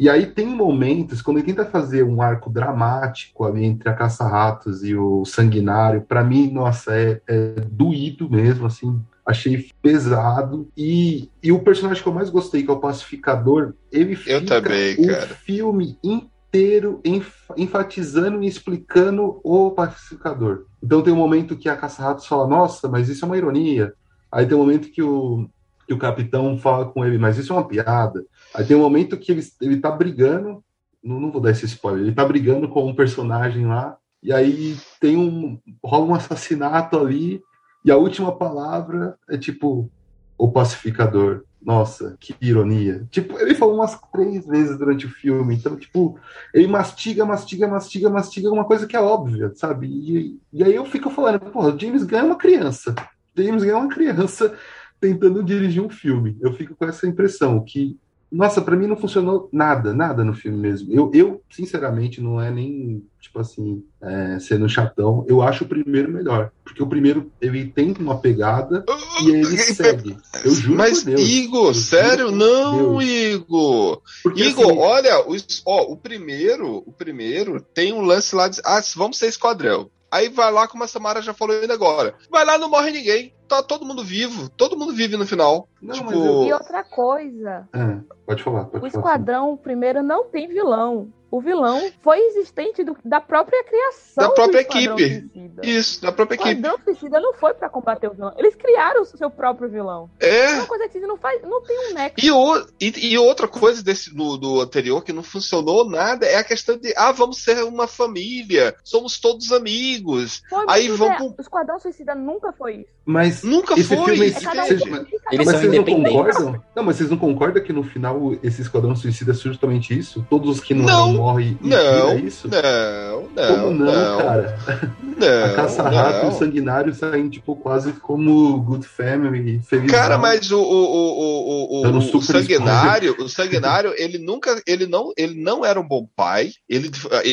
[SPEAKER 3] E aí tem momentos, quando ele tenta fazer um arco dramático ali entre a Caça-Ratos e o Sanguinário, para mim, nossa, é, é doído mesmo, assim, achei pesado. E, e o personagem que eu mais gostei, que é o Pacificador, ele fica
[SPEAKER 4] eu também,
[SPEAKER 3] o
[SPEAKER 4] cara.
[SPEAKER 3] filme inteiro enf enfatizando e explicando o Pacificador. Então tem um momento que a Caça-Ratos fala, nossa, mas isso é uma ironia. Aí tem um momento que o, que o capitão fala com ele, mas isso é uma piada. Aí tem um momento que ele, ele tá brigando, não, não vou dar esse spoiler, ele tá brigando com um personagem lá, e aí tem um. rola um assassinato ali, e a última palavra é tipo o pacificador. Nossa, que ironia. Tipo, ele falou umas três vezes durante o filme. Então, tipo, ele mastiga, mastiga, mastiga, mastiga uma coisa que é óbvia, sabe? E, e aí eu fico falando, porra, James Gunn é uma criança. James Gunn é uma criança tentando dirigir um filme. Eu fico com essa impressão que nossa, para mim não funcionou nada, nada no filme mesmo. Eu, eu sinceramente, não é nem, tipo assim, é, sendo chatão, eu acho o primeiro melhor. Porque o primeiro, ele tem uma pegada e ele segue. Eu juro
[SPEAKER 4] Mas,
[SPEAKER 3] por Deus.
[SPEAKER 4] Igor, sério? Não, Deus. Igor.
[SPEAKER 3] Porque,
[SPEAKER 4] Igor,
[SPEAKER 3] assim,
[SPEAKER 4] olha, o, ó, o primeiro, o primeiro tem um lance lá de, ah, vamos ser esquadrão. Aí vai lá, como a Samara já falou ainda agora. Vai lá, não morre ninguém. Tá todo mundo vivo. Todo mundo vive no final.
[SPEAKER 3] Não,
[SPEAKER 4] tipo...
[SPEAKER 3] eu...
[SPEAKER 7] E outra coisa.
[SPEAKER 3] É, pode falar, pode
[SPEAKER 7] o
[SPEAKER 3] falar.
[SPEAKER 7] Esquadrão, primeiro, não tem vilão. O vilão foi existente do, da própria criação.
[SPEAKER 4] Da própria equipe.
[SPEAKER 7] Suicida.
[SPEAKER 4] Isso, da própria
[SPEAKER 7] O
[SPEAKER 4] equipe.
[SPEAKER 7] Esquadrão Suicida não foi pra combater o vilão. Eles criaram o seu próprio vilão.
[SPEAKER 4] É.
[SPEAKER 7] Uma coisa que não faz, não tem um nexo.
[SPEAKER 4] E, o, e, e outra coisa desse do, do anterior que não funcionou nada é a questão de ah, vamos ser uma família, somos todos amigos.
[SPEAKER 7] Foi
[SPEAKER 4] Aí vamos pro-
[SPEAKER 7] O Esquadrão Suicida nunca foi isso.
[SPEAKER 3] Mas
[SPEAKER 4] Nunca
[SPEAKER 3] esse
[SPEAKER 4] foi.
[SPEAKER 3] filme,
[SPEAKER 7] É cada um
[SPEAKER 6] Eles
[SPEAKER 3] mas
[SPEAKER 6] são
[SPEAKER 3] vocês não
[SPEAKER 6] independentes.
[SPEAKER 3] concordam? Não, mas vocês não concordam que no final esse Esquadrão Suicida é justamente isso? Todos os que não,
[SPEAKER 4] Não,
[SPEAKER 3] morrem e
[SPEAKER 4] Não,
[SPEAKER 3] isso?
[SPEAKER 4] não, não,
[SPEAKER 3] Como não, cara?
[SPEAKER 4] Não,
[SPEAKER 3] a Caça-Rato e
[SPEAKER 4] não.
[SPEAKER 3] o Sanguinário saem, tipo, quase como Good Family, feliz.
[SPEAKER 4] Cara, mas o, o, o, o, o, o sanguinário, o sanguinário, ele nunca, ele não, ele não era um bom pai. Ele,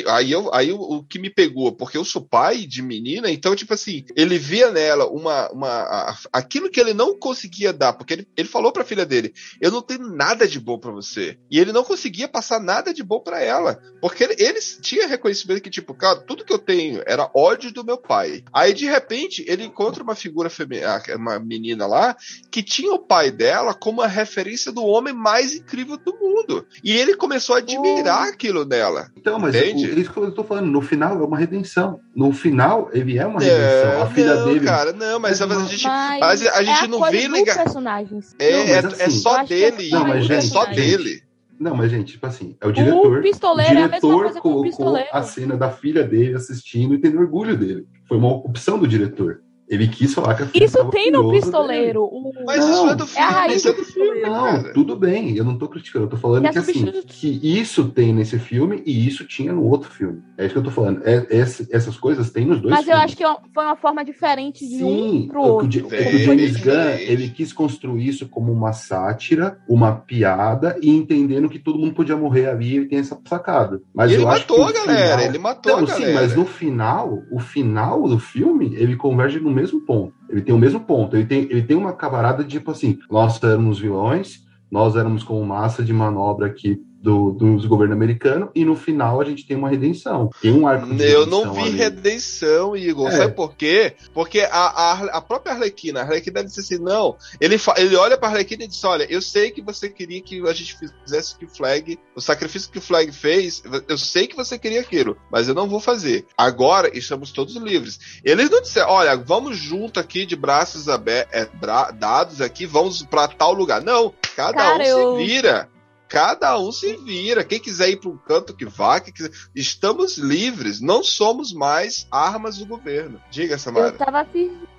[SPEAKER 4] aí eu, aí o, o que me pegou, porque eu sou pai de menina, então tipo assim, ele via nela uma, uma, a- aquilo que ele não conseguia dar, porque ele, ele falou pra filha dele, eu não tenho nada de bom pra você, e ele não conseguia passar nada de bom pra ela, porque ele, ele tinha reconhecimento que tipo, cara, tudo que eu tenho era ódio do meu pai. Aí, de repente, ele encontra uma figura feminina, uma menina lá, que tinha o pai dela como a referência do homem mais incrível do mundo. E ele começou a admirar aquilo nela.
[SPEAKER 3] Então, mas
[SPEAKER 4] Entende?
[SPEAKER 3] o- é isso que eu tô falando. No final é uma redenção. No final, ele é uma redenção. a filha
[SPEAKER 4] não,
[SPEAKER 3] dele.
[SPEAKER 4] cara, não, mas, a gente,
[SPEAKER 7] Mas,
[SPEAKER 4] mas a gente
[SPEAKER 7] é
[SPEAKER 4] não vê ligar.
[SPEAKER 7] personagem.
[SPEAKER 4] É,
[SPEAKER 3] Não,
[SPEAKER 4] é, é
[SPEAKER 3] assim-
[SPEAKER 4] só
[SPEAKER 7] é
[SPEAKER 4] dele.
[SPEAKER 3] Não, mas,
[SPEAKER 4] é
[SPEAKER 3] gente,
[SPEAKER 4] só
[SPEAKER 3] gente,
[SPEAKER 4] dele.
[SPEAKER 3] Não, mas, gente, tipo assim, é o diretor.
[SPEAKER 7] O pistoleiro é a mesma
[SPEAKER 3] diretor
[SPEAKER 7] que o
[SPEAKER 3] colocou
[SPEAKER 7] pistoleiro.
[SPEAKER 3] a cena da filha dele assistindo e tendo orgulho dele. Foi uma opção do diretor. Ele quis falar que a filha
[SPEAKER 7] Isso tem no pistoleiro. O...
[SPEAKER 4] Mas
[SPEAKER 3] Não,
[SPEAKER 4] isso é do
[SPEAKER 7] é a
[SPEAKER 4] filme,
[SPEAKER 7] raiz
[SPEAKER 4] é
[SPEAKER 7] do
[SPEAKER 4] filme,
[SPEAKER 3] Não,
[SPEAKER 4] cara.
[SPEAKER 3] tudo bem, eu não tô criticando, eu tô falando
[SPEAKER 7] Que é
[SPEAKER 3] que assim, que isso tem nesse filme e isso tinha no outro filme. É isso que eu tô falando. É, essas coisas tem nos dois
[SPEAKER 7] Mas eu
[SPEAKER 3] filmes.
[SPEAKER 7] acho que foi uma forma diferente de um
[SPEAKER 3] Sim,
[SPEAKER 7] pro
[SPEAKER 3] o, que o
[SPEAKER 7] outro.
[SPEAKER 3] O James Gunn, ele quis construir isso como uma sátira, uma piada e entendendo que todo mundo podia morrer ali, ele tem essa sacada. Mas
[SPEAKER 4] E ele
[SPEAKER 3] eu acho
[SPEAKER 4] matou
[SPEAKER 3] que
[SPEAKER 4] a galera,
[SPEAKER 3] final-
[SPEAKER 4] ele matou
[SPEAKER 3] Não,
[SPEAKER 4] a
[SPEAKER 3] sim,
[SPEAKER 4] galera.
[SPEAKER 3] mas no final, o final do filme, ele converge no mesmo ponto. Ele tem o mesmo ponto. Ele tem, ele tem uma camarada de tipo assim, nós éramos vilões, nós éramos como massa de manobra aqui do, dos governo americano e no final a gente tem uma redenção. Tem um arco de
[SPEAKER 4] Eu não vi
[SPEAKER 3] ali.
[SPEAKER 4] redenção, Igor.
[SPEAKER 3] É.
[SPEAKER 4] Sabe por quê? Porque a, a, a própria Arlequina, a Arlequina disse assim: não. Ele, fa- ele olha pra Arlequina e diz: olha, eu sei que você queria que a gente fizesse o que o Flag, o sacrifício que o Flag fez, eu sei que você queria aquilo, mas eu não vou fazer. Agora estamos todos livres. Eles não disseram: olha, vamos junto aqui de braços abertos, é, bra- dados aqui, vamos pra tal lugar. Não, cada
[SPEAKER 7] Cara,
[SPEAKER 4] um
[SPEAKER 7] eu-
[SPEAKER 4] se vira. Cada um se vira. Quem quiser ir para um canto que vá, quem quiser... estamos livres. Não somos mais armas do governo. Diga, Samara.
[SPEAKER 7] Eu tava,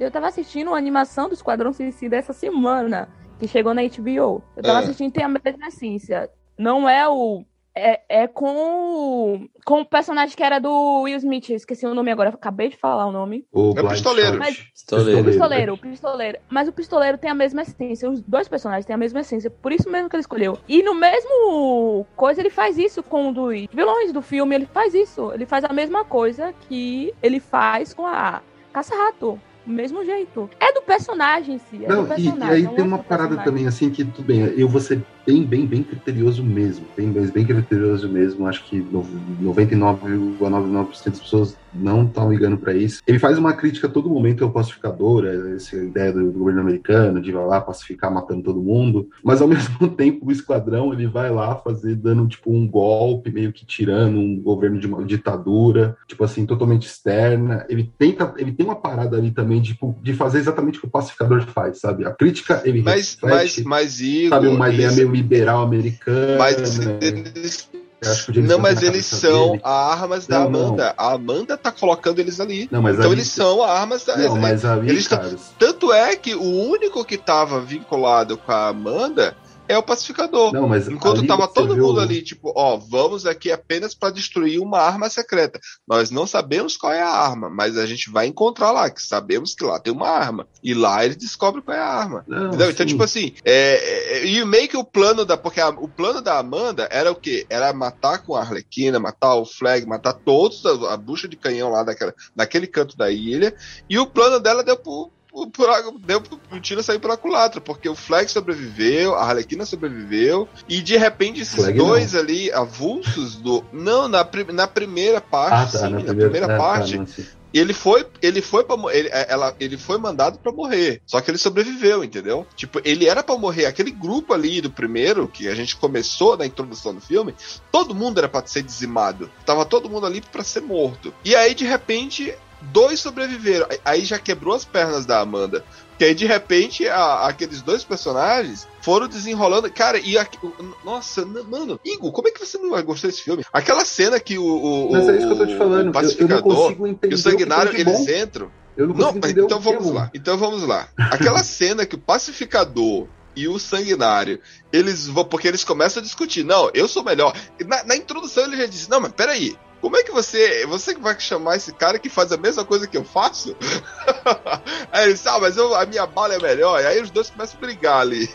[SPEAKER 7] eu tava assistindo uma animação do Esquadrão Suicida essa semana, que chegou na HBO. Eu tava
[SPEAKER 4] Ah.
[SPEAKER 7] assistindo tem a mesma essência. Não é o. É, é com, o- com o personagem que era do Will Smith. Eu esqueci o nome agora, acabei de falar o nome.
[SPEAKER 3] O
[SPEAKER 4] É pistoleiro.
[SPEAKER 7] Mas-
[SPEAKER 6] Pistoleiro.
[SPEAKER 7] O pistoleiro, o pistoleiro. Mas o pistoleiro tem a mesma essência. Os dois personagens têm a mesma essência. Por isso mesmo que ele escolheu. E no mesmo coisa, ele faz isso com um dos vilões do filme. Ele faz isso. Ele faz a mesma coisa que ele faz com a Caça-Rato. Do mesmo jeito. É do personagem em si. É
[SPEAKER 3] Não,
[SPEAKER 7] do
[SPEAKER 3] e, e
[SPEAKER 7] personagem.
[SPEAKER 3] aí
[SPEAKER 7] não
[SPEAKER 3] tem
[SPEAKER 7] é
[SPEAKER 3] uma parada
[SPEAKER 7] personagem.
[SPEAKER 3] também, assim, que tudo bem, eu vou ser bem, bem, bem criterioso mesmo. Bem, bem, criterioso mesmo. Acho que no- 99,99% das pessoas não estão ligando pra isso. Ele faz uma crítica a todo momento ao pacificador, é essa ideia do, governo americano, de vai lá pacificar matando todo mundo. Mas ao mesmo tempo, o esquadrão ele vai lá fazer, dando tipo um golpe, meio que tirando um governo de uma ditadura, tipo assim, totalmente externa. Ele tenta, ele tem uma parada ali também tipo, de fazer exatamente o que o pacificador faz, sabe? A crítica ele
[SPEAKER 4] Mas, mas,
[SPEAKER 3] reflete,
[SPEAKER 4] mas, Igor.
[SPEAKER 3] sabe, uma ideia meio liberal americana.
[SPEAKER 4] Mas
[SPEAKER 3] né?
[SPEAKER 4] eles. Não, mas eles são
[SPEAKER 3] dele.
[SPEAKER 4] armas da
[SPEAKER 3] Não, não.
[SPEAKER 4] Amanda. A Amanda tá colocando eles ali.
[SPEAKER 3] Não,
[SPEAKER 4] então
[SPEAKER 3] ali-
[SPEAKER 4] eles são armas da.
[SPEAKER 3] Não, mas ali,
[SPEAKER 4] eles Tanto é que o único que tava vinculado com a Amanda é o pacificador.
[SPEAKER 3] Não, mas
[SPEAKER 4] Enquanto tava todo mundo ali, tipo, ó, vamos aqui apenas para destruir uma arma secreta. Nós não sabemos qual é a arma, mas a gente vai encontrar lá, que sabemos que lá tem uma arma. E lá ele descobre qual é a arma.
[SPEAKER 3] Não,
[SPEAKER 4] Entendeu? Então, tipo assim, é, é, e meio que o plano da. Porque a- o plano da Amanda era o quê? Era matar com a Arlequina, matar o Flag, matar todos, a, a bucha de canhão lá daquela, naquele canto da ilha. E o plano dela deu pro. Por água- deu pro, tiro sair pela culatra, porque o Flag sobreviveu, a Arlequina sobreviveu, e de repente esses
[SPEAKER 3] Flag
[SPEAKER 4] dois ali, avulsos do. Não, na, na primeira
[SPEAKER 3] Ah,
[SPEAKER 4] parte,
[SPEAKER 3] tá,
[SPEAKER 4] sim,
[SPEAKER 3] na
[SPEAKER 4] na
[SPEAKER 3] primeira,
[SPEAKER 4] primeira
[SPEAKER 3] é, tá,
[SPEAKER 4] parte,
[SPEAKER 3] não, sim.
[SPEAKER 4] ele foi, ele foi para ele, ela, ele foi mandado pra morrer. Só que ele sobreviveu, entendeu? Tipo, ele era pra morrer. Aquele grupo ali do primeiro que a gente começou na introdução do filme, todo mundo era pra ser dizimado. Tava todo mundo ali pra ser morto. E aí de repente dois sobreviveram. Aí- já quebrou as pernas da Amanda. Que aí, de repente, a- aqueles dois personagens foram desenrolando. Cara, e o- nossa, mano, Igor, como é que você não gostou desse filme? Aquela cena que o, o,
[SPEAKER 3] Mas é isso que eu tô te falando.
[SPEAKER 4] o
[SPEAKER 3] eu- eu,
[SPEAKER 4] pacificador
[SPEAKER 3] consigo entender
[SPEAKER 4] e o sanguinário,
[SPEAKER 3] de
[SPEAKER 4] eles entram.
[SPEAKER 3] Eu não
[SPEAKER 4] Não,
[SPEAKER 3] consigo entender
[SPEAKER 4] então
[SPEAKER 3] é
[SPEAKER 4] vamos lá. Então vamos lá. Aquela cena que o pacificador e o sanguinário, eles vão. Porque eles começam a discutir. Não, eu sou melhor. Na, na introdução ele já disse: Não, mas peraí. Como é que você. Você que vai chamar esse cara que faz a mesma coisa que eu faço? aí ele disse, ah, mas eu, a minha bala é melhor. E aí os dois começam a brigar ali.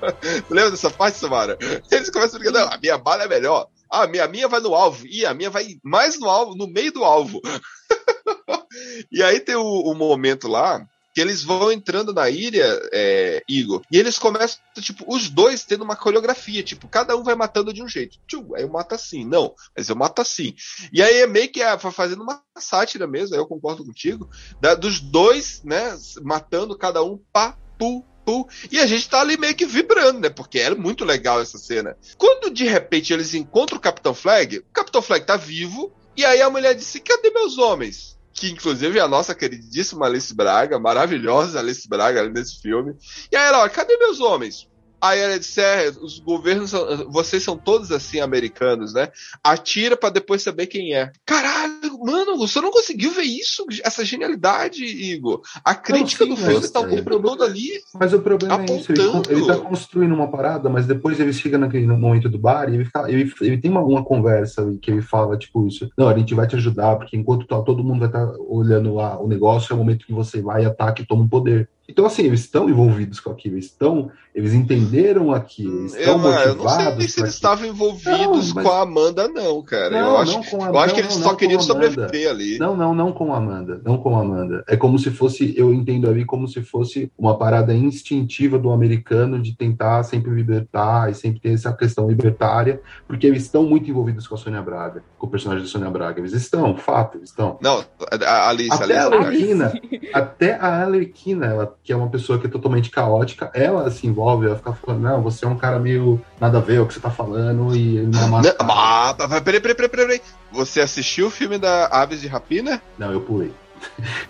[SPEAKER 4] lembra dessa parte, Samara? Eles começam a brigar, não, a minha bala é melhor. Ah, a minha, a minha vai no alvo. E a minha vai mais no alvo, no meio do alvo. e aí tem o, o momento lá que eles vão entrando na ilha, é, Igor, e eles começam, tipo, os dois tendo uma coreografia, tipo, cada um vai matando de um jeito. Tchum, aí eu mato assim, não, mas eu mato assim. E aí é meio que ah, fazendo uma sátira mesmo, aí eu concordo contigo, da, dos dois, né, matando cada um, pá, pu, e a gente tá ali meio que vibrando, né, porque era muito legal essa cena. Quando de repente eles encontram o Capitão Flag, o Capitão Flag tá vivo, e aí a mulher disse, cadê meus homens? Que inclusive é a nossa queridíssima Alice Braga, maravilhosa Alice Braga nesse filme. E aí ela, cadê meus homens? Aí ela disse: é, os governos, vocês são todos assim americanos, né? Atira para depois saber quem é. Caralho, mano, você não conseguiu ver isso? Essa genialidade, Igor. A crítica
[SPEAKER 3] Não, sim,
[SPEAKER 4] do filme
[SPEAKER 3] mas,
[SPEAKER 4] tá o
[SPEAKER 3] é,
[SPEAKER 4] tempo todo ali.
[SPEAKER 3] Mas o problema é isso, ele,
[SPEAKER 4] Apontando.
[SPEAKER 3] ele tá construindo uma parada, mas depois ele chega naquele momento do bar e ele, fica- ele, ele tem uma- alguma conversa ali que ele fala, tipo, isso, não, a gente vai te ajudar, porque enquanto tá, todo mundo vai estar olhando lá o negócio, é o momento que você vai, ataca e toma o poder. Então, assim, eles estão envolvidos com aquilo, eles estão, eles entenderam aquilo, eles estão
[SPEAKER 4] Eu, ah, eu não sei
[SPEAKER 3] motivados
[SPEAKER 4] se eles estavam envolvidos
[SPEAKER 3] Não, mas-
[SPEAKER 4] com a Amanda, não, cara. eu
[SPEAKER 3] Não,
[SPEAKER 4] acho,
[SPEAKER 3] não com a-
[SPEAKER 4] eu acho que eles
[SPEAKER 3] não,
[SPEAKER 4] só
[SPEAKER 3] não
[SPEAKER 4] queriam
[SPEAKER 3] a
[SPEAKER 4] sobreviver ali.
[SPEAKER 3] Não, não, não com a Amanda. Não com a Amanda. É como se fosse, eu entendo ali como se fosse uma parada instintiva do americano de tentar sempre libertar e sempre ter essa questão libertária, porque eles estão muito envolvidos com a Sônia Braga, com o personagem da Sônia Braga. Eles estão, fato, eles estão.
[SPEAKER 4] Não, a Alice,
[SPEAKER 3] Até a
[SPEAKER 4] Alice.
[SPEAKER 3] Arlequina, até a Arlequina, ela, que é uma pessoa que é totalmente caótica, ela se envolve, ela fica falando, não, você é um cara meio nada a ver o que você tá falando e não amassa.
[SPEAKER 4] Não, ah, peraí, peraí, peraí, peraí, peraí. Você assistiu o filme da Aves de Rapina?
[SPEAKER 3] Não, eu pulei.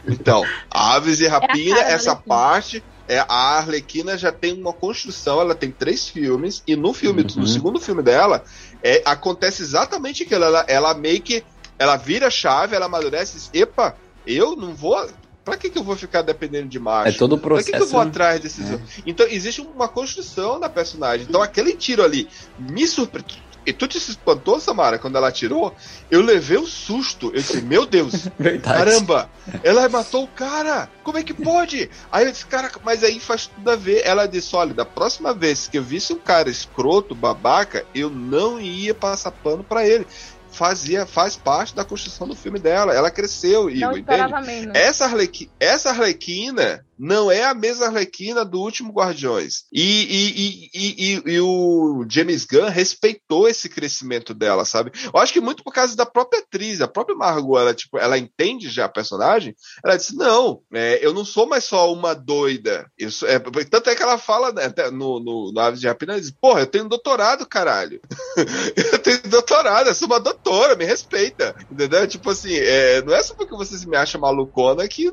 [SPEAKER 4] Então, Aves de Rapina,
[SPEAKER 7] cara da
[SPEAKER 4] essa parte, é, a Arlequina já tem uma construção, ela tem três filmes, e no filme,
[SPEAKER 3] Uhum.
[SPEAKER 4] no segundo filme dela, é, acontece exatamente aquilo. Ela, ela meio que. Ela vira a chave, ela amadurece e diz, epa, eu não vou. Pra que, que eu vou ficar dependendo de macho?
[SPEAKER 6] É todo o
[SPEAKER 4] Pra que, que eu
[SPEAKER 6] processo,
[SPEAKER 4] vou
[SPEAKER 6] né?
[SPEAKER 4] atrás desses. Então, existe uma construção da personagem. Então, aquele tiro ali me surpreendeu. E tu te espantou, Samara, quando ela atirou? Eu levei um susto. Eu disse, meu Deus,
[SPEAKER 6] Verdade.
[SPEAKER 4] caramba, ela matou o cara. Como é que pode? Aí eu disse, cara, mas aí faz tudo a ver. Ela disse, olha, da próxima vez que eu visse um cara escroto, babaca, eu não ia passar pano pra ele. Fazia, faz parte da construção do filme dela. Ela cresceu,
[SPEAKER 7] Não
[SPEAKER 4] Igor, entende?
[SPEAKER 7] menos.
[SPEAKER 4] Essa, Arlequi, essa Arlequina não é a mesma Arlequina do último Guardiões. E, e, e, e, o James Gunn respeitou esse crescimento dela, sabe? Eu acho que muito por causa da própria atriz, a própria Margot, ela, tipo, ela entende já a personagem. Ela disse: Não, é, eu não sou mais só uma doida. Sou- é, tanto é que ela fala né, no, no, no Aves de Rapina, ela diz: Porra, eu tenho doutorado, caralho. eu tenho doutorado, eu sou uma doutora, me respeita. Entendeu? Tipo assim, é, não é só porque vocês me acham malucona que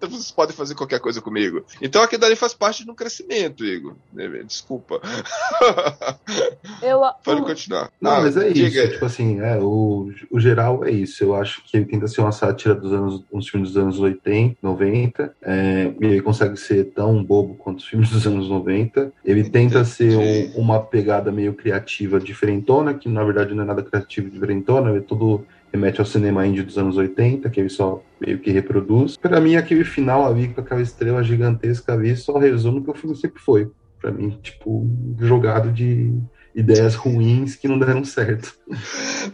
[SPEAKER 4] vocês podem fazer qualquer coisa comigo. Então aquilo dali faz parte de um crescimento, Igor. É, Desculpa.
[SPEAKER 7] Eu,
[SPEAKER 4] Pode continuar.
[SPEAKER 3] Não,
[SPEAKER 4] Ah,
[SPEAKER 3] mas é
[SPEAKER 4] diga.
[SPEAKER 3] isso. Tipo assim, é, o, o geral é isso. Eu acho que ele tenta ser uma sátira dos anos, uns filmes dos anos 80, 90. É, e ele consegue ser tão bobo quanto os filmes dos anos 90. Ele tenta ser um- uma pegada meio criativa, diferentona, que na verdade não é nada criativo diferentona, é tudo remete ao cinema indie dos anos 80, que ele só meio que reproduz. Pra mim, aquele final ali com aquela estrela gigantesca ali só resume o que o filme sempre foi. Pra mim, tipo, jogado de ideias ruins que não deram certo.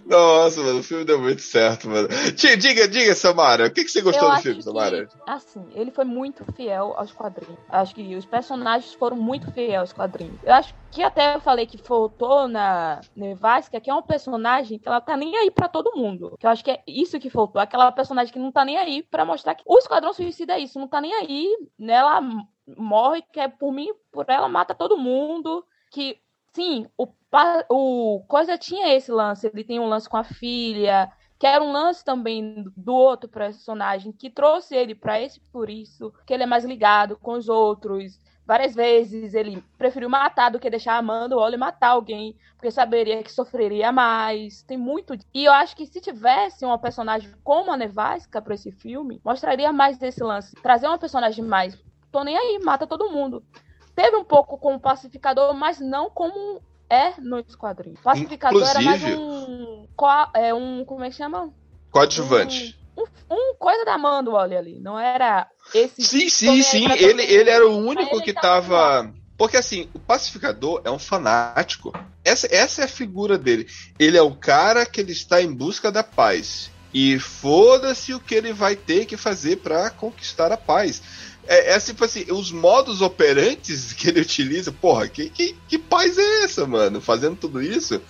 [SPEAKER 4] Nossa, mano, o filme deu muito certo, mano. Diga, diga, Samara, o que, que você gostou
[SPEAKER 7] eu
[SPEAKER 4] do filme,
[SPEAKER 7] que,
[SPEAKER 4] Samara?
[SPEAKER 7] Assim, ele foi muito fiel aos quadrinhos. Acho que os personagens foram muito fiéis aos quadrinhos. Eu acho que até eu falei que faltou na Nevasca, que é um personagem que ela tá nem aí pra todo mundo. Que eu acho que é isso que faltou. Aquela personagem que não tá nem aí pra mostrar que o Esquadrão Suicida é isso, não tá nem aí. Né? Ela morre, quer por mim, por ela, mata todo mundo. Que, sim, o, o Coisa tinha esse lance. Ele tem um lance com a filha que era um lance também do outro personagem que trouxe ele pra esse por isso, que ele é mais ligado com os outros. Várias vezes ele preferiu matar do que deixar a Amanda ou matar alguém, porque saberia que sofreria mais. Tem muito. E eu acho que se tivesse uma personagem como a Nevasca pra esse filme, mostraria mais desse lance. Trazer uma personagem mais. Tô nem aí, mata todo mundo. Teve um pouco com o pacificador, mas não como é no quadrinho. O pacificador era mais
[SPEAKER 4] Inclusive-
[SPEAKER 7] um. É um. Como é que chama?
[SPEAKER 4] Coadjuvante.
[SPEAKER 7] Um, um coisa da Amanda, olha ali. Não era esse.
[SPEAKER 4] Sim,
[SPEAKER 7] tô
[SPEAKER 4] sim, sim. Ele, ele era o único que
[SPEAKER 7] tava.
[SPEAKER 4] Porque assim, o pacificador é um fanático. Essa, essa é a figura dele. Ele é o cara que ele está em busca da paz. e foda-se o que ele vai ter que fazer pra conquistar a paz. É, é tipo assim, os modos operantes que ele utiliza, porra, que, que, que paz é essa, mano? Fazendo tudo isso?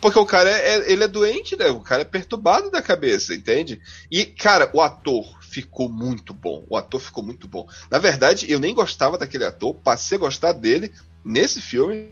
[SPEAKER 4] Porque o cara é, é- ele é doente, né? O cara é perturbado da cabeça, entende? E, cara, o ator ficou muito bom. O ator ficou muito bom. Na verdade, eu nem gostava daquele ator, passei a gostar dele nesse filme.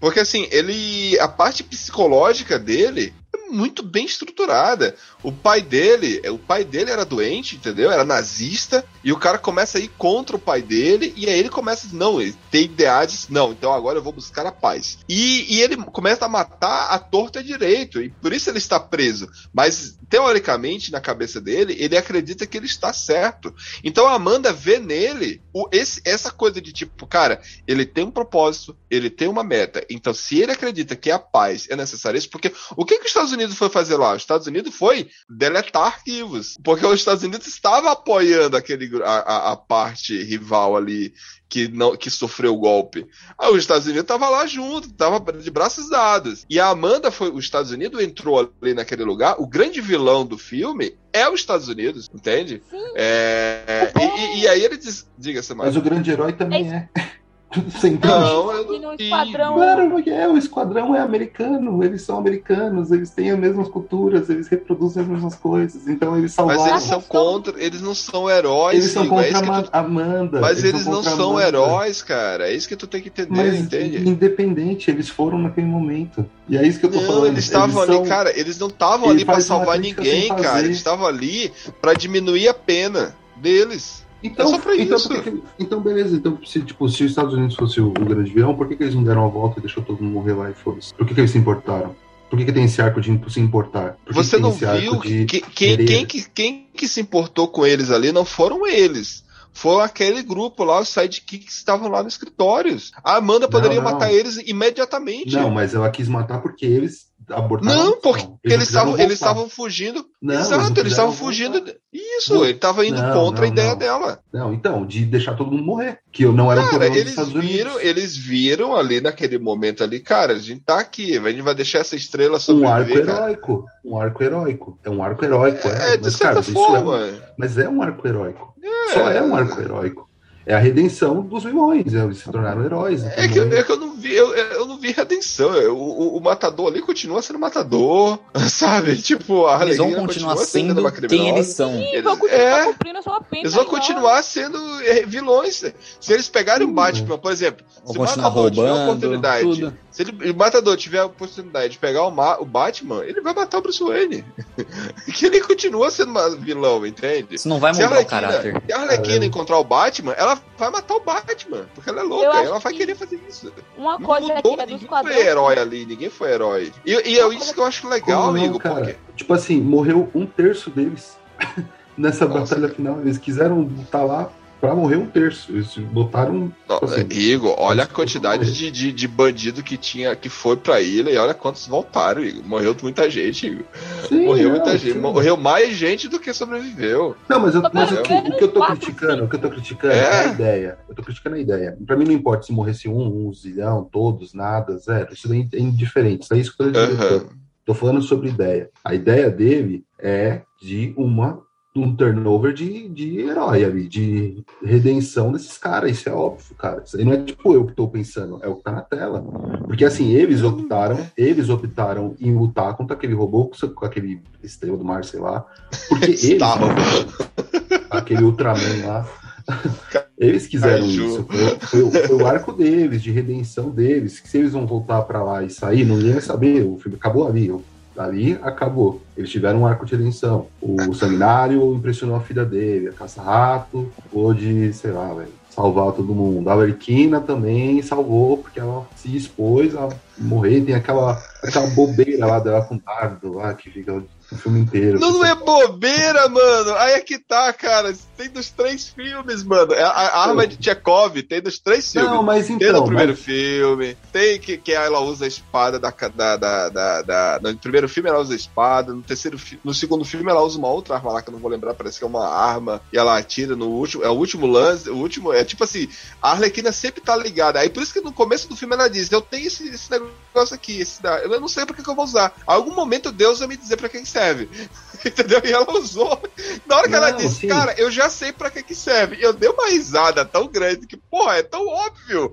[SPEAKER 4] Porque assim, ele. A parte psicológica dele muito bem estruturada. O pai dele, o pai dele era doente, entendeu? Era nazista, e o cara começa a ir contra o pai dele, e aí ele começa, não, ele tem ideais, não, então agora eu vou buscar a paz. E, e ele começa a matar a torta direito, e por isso ele está preso. Mas, teoricamente, na cabeça dele, ele acredita que ele está certo. Então a Amanda vê nele o, esse, essa coisa de tipo, cara, ele tem um propósito, ele tem uma meta. Então, se ele acredita que a paz é necessária, isso porque o que, que os Estados Unidos foi fazer lá? Os Estados Unidos foi deletar arquivos, porque os Estados Unidos estava apoiando aquele, a, a, a parte rival ali que não que sofreu o golpe. Aí os Estados Unidos tava lá junto, tava de braços dados. E a Amanda foi, os Estados Unidos entrou ali naquele lugar. O grande vilão do filme é os Estados Unidos, entende? É, e, e- e aí ele diz, diga-se mais.
[SPEAKER 3] Mas o grande herói também é. Entende?
[SPEAKER 4] Não, eu não
[SPEAKER 7] esquadrão.
[SPEAKER 3] Claro, porque é, o esquadrão é americano, eles são americanos, eles têm as mesmas culturas, eles reproduzem as mesmas coisas, então eles salvaram.
[SPEAKER 4] Mas eles são contra, eles não são heróis.
[SPEAKER 3] Eles são
[SPEAKER 4] é
[SPEAKER 3] contra a
[SPEAKER 4] tu-
[SPEAKER 3] Amanda.
[SPEAKER 4] Mas eles, não
[SPEAKER 3] contra a
[SPEAKER 4] são
[SPEAKER 3] Amanda.
[SPEAKER 4] heróis, cara. É isso que tu tem que entender,
[SPEAKER 3] Mas
[SPEAKER 4] entende?
[SPEAKER 3] independente, eles foram naquele momento. E é isso que eu tô
[SPEAKER 4] Não,
[SPEAKER 3] falando.
[SPEAKER 4] eles estavam ali,
[SPEAKER 3] são-
[SPEAKER 4] cara, eles não estavam ali
[SPEAKER 3] uma
[SPEAKER 4] salvar ninguém, cara. Eles estavam ali pra diminuir a pena deles.
[SPEAKER 3] Então,
[SPEAKER 4] é só pra
[SPEAKER 3] então,
[SPEAKER 4] isso.
[SPEAKER 3] que então, beleza. Então, se, tipo, se os Estados Unidos fosse o, grande vilão, por que, que eles não deram a volta e deixou todo mundo morrer lá e foda-se? Por que, que eles se importaram? Por que, que tem esse arco de se importar? Por
[SPEAKER 4] Você não viu que, quem, quem, que, quem que se importou com eles ali não foram eles. Foi aquele grupo lá, os sidekicks que estavam lá nos escritórios. A Amanda poderia
[SPEAKER 3] não.
[SPEAKER 4] matar eles imediatamente.
[SPEAKER 3] Não, mas ela quis matar porque eles abortaram. a
[SPEAKER 4] Não, porque
[SPEAKER 3] não
[SPEAKER 4] eles estavam
[SPEAKER 3] voltar.
[SPEAKER 4] eles estavam fugindo.
[SPEAKER 3] Não, eles
[SPEAKER 4] Exato, eles estavam
[SPEAKER 3] voltar.
[SPEAKER 4] fugindo. de- Isso,
[SPEAKER 3] Não,
[SPEAKER 4] ele estava indo
[SPEAKER 3] não,
[SPEAKER 4] contra a ideia dela.
[SPEAKER 3] Não, então, de deixar todo mundo morrer. Que eu não era
[SPEAKER 4] Cara,
[SPEAKER 3] problema
[SPEAKER 4] eles
[SPEAKER 3] Estados Unidos.
[SPEAKER 4] viram, eles viram ali naquele momento ali, cara, a gente tá aqui, a gente vai deixar essa estrela
[SPEAKER 3] Um arco heróico. Um arco heróico. É um arco heróico. É,
[SPEAKER 4] É, de
[SPEAKER 3] mas,
[SPEAKER 4] certa
[SPEAKER 3] cara, isso
[SPEAKER 4] forma.
[SPEAKER 3] é, mas é um arco heróico. Só é um arco heróico. É a redenção dos vilões. Eles se tornaram heróis.
[SPEAKER 4] É que,
[SPEAKER 3] entendeu?
[SPEAKER 4] é que eu não vi, eu, eu não vi redenção. O, o, o matador ali continua sendo matador, sabe? Tipo, a
[SPEAKER 6] Eles vão continuar
[SPEAKER 4] continua
[SPEAKER 6] sendo
[SPEAKER 4] uma
[SPEAKER 6] quem
[SPEAKER 4] criminosa.
[SPEAKER 6] eles são.
[SPEAKER 7] Sim,
[SPEAKER 4] Eles-
[SPEAKER 7] vão continuar
[SPEAKER 4] é.
[SPEAKER 7] cumprindo a sua pena.
[SPEAKER 4] Eles vão continuar sendo é, vilões. Se eles pegarem o Batman, por exemplo,
[SPEAKER 6] Vão
[SPEAKER 4] se o Matador tiver a
[SPEAKER 6] roubando,
[SPEAKER 4] oportunidade,
[SPEAKER 6] tudo.
[SPEAKER 4] Se ele, o Matador tiver a oportunidade de pegar o, Ma- o Batman, ele vai matar o Bruce Wayne. que ele continua sendo uma vilão, entende?
[SPEAKER 6] Isso não vai mudar o
[SPEAKER 4] Arlequina,
[SPEAKER 6] caráter.
[SPEAKER 4] se a Arlequina encontrar o Batman, ela vai matar o Batman, porque ela é louca, ela vai
[SPEAKER 7] que-
[SPEAKER 4] querer fazer isso.
[SPEAKER 7] Uma
[SPEAKER 4] Não
[SPEAKER 7] coisa
[SPEAKER 4] mudou,
[SPEAKER 7] é
[SPEAKER 4] ninguém foi herói ali, ninguém foi herói. E, e é isso que eu acho legal,
[SPEAKER 3] Como não,
[SPEAKER 4] amigo,
[SPEAKER 3] cara?
[SPEAKER 4] porque
[SPEAKER 3] Tipo assim, morreu um terço deles nessa
[SPEAKER 4] Nossa.
[SPEAKER 3] batalha final. Eles quiseram botar lá pra morrer um terço. Eles botaram.
[SPEAKER 4] Não,
[SPEAKER 3] tipo assim,
[SPEAKER 4] Igor, olha a quantidade de, de, de bandido que tinha que foi pra ilha e olha quantos voltaram, Igor. Morreu muita gente, Igor.
[SPEAKER 3] sim,
[SPEAKER 4] Morreu
[SPEAKER 3] não,
[SPEAKER 4] muita gente.
[SPEAKER 3] sim.
[SPEAKER 4] Morreu mais gente do que sobreviveu.
[SPEAKER 3] Não, mas, eu- mas que, o que eu tô criticando, o que eu tô criticando
[SPEAKER 4] É.
[SPEAKER 3] é. a ideia. Eu tô criticando a ideia. Pra mim não importa se morresse um, um zilhão, todos, nada, zero. Isso daí é indiferente. Isso é isso que eu tô dizendo.
[SPEAKER 4] Aham.
[SPEAKER 3] Tô falando sobre ideia. A ideia dele é de uma um turnover de, de herói ali, de redenção desses caras. Isso é óbvio, cara. Isso aí não é tipo eu que tô pensando, é o que tá na tela. Porque assim, eles optaram, eles optaram em lutar contra aquele robô, com aquele estrela do mar, sei lá. Porque eles, aquele Ultraman lá. Eles quiseram isso. Foi, foi o- foi o arco deles, de redenção deles. Que se eles vão voltar pra lá e sair, não vai saber. O filme acabou ali. Ali acabou. Eles tiveram um arco de redenção. O Sanguinário impressionou a filha dele. A Caça-Rato pôde, sei lá, velho, salvar todo mundo. A Arlequina também salvou, porque ela se expôs a morrer. Tem aquela, aquela bobeira lá dela com o dardo lá, que fica o filme inteiro.
[SPEAKER 4] Não, não é bobeira, mano. Aí é que tá, cara. Tem dos três filmes, mano. A, a- a arma de Tchekov tem dos três filmes.
[SPEAKER 3] Não, mas
[SPEAKER 4] Tem
[SPEAKER 3] então.
[SPEAKER 4] no primeiro
[SPEAKER 3] mas-
[SPEAKER 4] filme, tem que, que ela usa a espada da, da, da, da, No primeiro filme ela usa a espada, no terceiro no segundo filme ela usa uma outra arma lá que eu não vou lembrar, parece que é uma arma, e ela atira no último. É o último lance, o último. É, É tipo assim, a Arlequina sempre tá ligada. Aí por isso que no começo do filme ela diz: Eu tenho esse, esse negócio aqui, esse da... eu não sei pra que, que eu vou usar. A algum momento Deus vai me dizer pra que que serve. Entendeu? E ela usou. Na hora que ela
[SPEAKER 3] Não,
[SPEAKER 4] disse,
[SPEAKER 3] sim.
[SPEAKER 4] cara, eu já sei pra que que serve. Eu dei uma risada tão grande que, porra, é tão óbvio.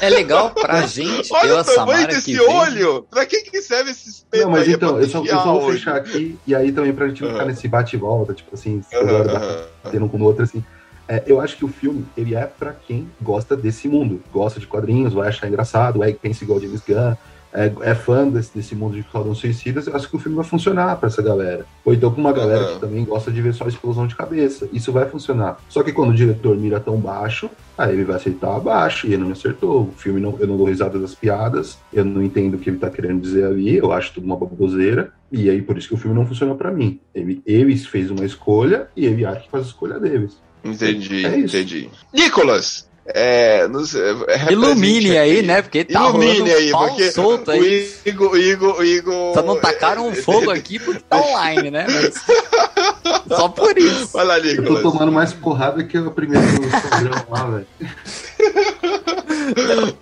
[SPEAKER 6] É legal pra gente, eu,
[SPEAKER 4] Olha o tamanho
[SPEAKER 6] Samara,
[SPEAKER 4] desse
[SPEAKER 6] que vem-
[SPEAKER 4] olho. Pra que que serve esse espelho
[SPEAKER 3] Não, mas
[SPEAKER 4] aí? É
[SPEAKER 3] então, eu só, eu só vou
[SPEAKER 4] olho?
[SPEAKER 3] fechar aqui, e aí também pra gente não ficar nesse bate e volta, tipo assim,
[SPEAKER 4] Aham.
[SPEAKER 3] batendo um com o outro, assim. É, eu acho que o filme, ele é pra quem gosta desse mundo, gosta de quadrinhos, vai achar engraçado, é pensa igual James Gunn, é, é fã desse, desse mundo de Esquadrão Suicidas, eu acho que o filme vai funcionar pra essa galera. Ou então pra uma galera
[SPEAKER 4] Aham.
[SPEAKER 3] que também gosta de ver só explosão de cabeça. Isso vai funcionar. Só que quando o diretor mira tão baixo, aí ele vai aceitar abaixo, e ele não me acertou. O filme, não, eu não dou risada das piadas, eu não entendo o que ele tá querendo dizer ali, eu acho tudo uma baboseira, e aí por isso que o filme não funciona pra mim. Ele, eles fez uma escolha, e ele acha que faz a escolha deles.
[SPEAKER 4] Entendi,
[SPEAKER 3] É
[SPEAKER 4] entendi. Nicolas! É, nos, é,
[SPEAKER 6] Ilumine aí,
[SPEAKER 4] aqui.
[SPEAKER 6] né? Porque tá
[SPEAKER 4] Ilumine
[SPEAKER 6] rolando
[SPEAKER 4] aí,
[SPEAKER 6] pau
[SPEAKER 4] porque
[SPEAKER 6] solto
[SPEAKER 4] o
[SPEAKER 6] aí.
[SPEAKER 4] Igor, o Igor, o Igor...
[SPEAKER 6] Só não tacaram um fogo aqui porque tá online, né? Mas... Só por isso.
[SPEAKER 4] Vai lá,
[SPEAKER 3] Eu tô
[SPEAKER 4] Nicolas.
[SPEAKER 3] tomando mais porrada que o primeiro programa lá, velho.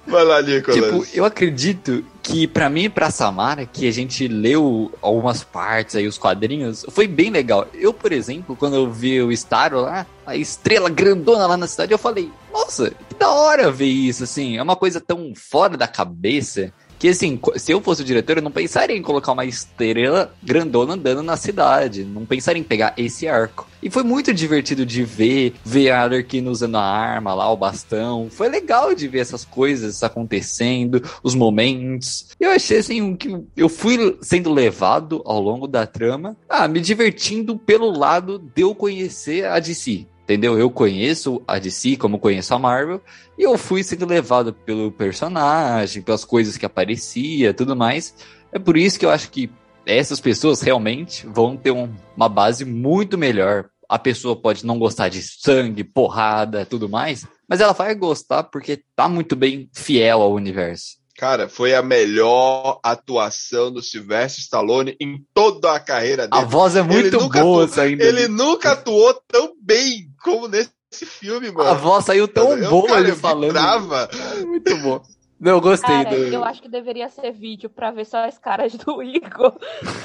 [SPEAKER 4] Vai lá, Nicolas.
[SPEAKER 6] Tipo, eu acredito que pra mim e pra Samara, que a gente leu algumas partes aí, os quadrinhos, foi bem legal. Eu, por exemplo, quando eu vi o Staro lá, a estrela grandona lá na cidade, eu falei, nossa, que da hora ver isso, assim, é uma coisa tão fora da cabeça. Que assim, se eu fosse o diretor, eu não pensaria em colocar uma estrela grandona andando na cidade. Não pensaria em pegar esse arco. E foi muito divertido de ver, ver a Arlequina usando a arma lá, o bastão. Foi legal de ver essas coisas acontecendo, os momentos. Eu achei assim que eu fui sendo levado ao longo da trama, ah, me divertindo pelo lado de eu conhecer a DC. Entendeu? Eu conheço a DC como conheço a Marvel, e eu fui sendo levado pelo personagem, pelas coisas que aparecia, tudo mais. É por isso que eu acho que essas pessoas realmente vão ter um- uma base muito melhor. A pessoa pode não gostar de sangue, porrada, tudo mais, mas ela vai gostar porque tá muito bem fiel ao universo.
[SPEAKER 4] Cara, foi a melhor atuação do Sylvester Stallone em toda a carreira dele.
[SPEAKER 6] A voz é muito
[SPEAKER 4] Ele
[SPEAKER 6] boa
[SPEAKER 4] atu-
[SPEAKER 6] saindo.
[SPEAKER 4] Ele
[SPEAKER 6] ali.
[SPEAKER 4] nunca atuou tão bem como nesse filme, mano.
[SPEAKER 6] A voz saiu tão
[SPEAKER 4] Eu,
[SPEAKER 6] boa
[SPEAKER 4] cara,
[SPEAKER 6] ele falando.
[SPEAKER 4] vibrava.
[SPEAKER 6] Muito bom. Não, eu gostei
[SPEAKER 7] Cara,
[SPEAKER 6] do.
[SPEAKER 7] eu acho que deveria ser vídeo pra ver só as caras do Igor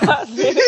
[SPEAKER 7] fazendo.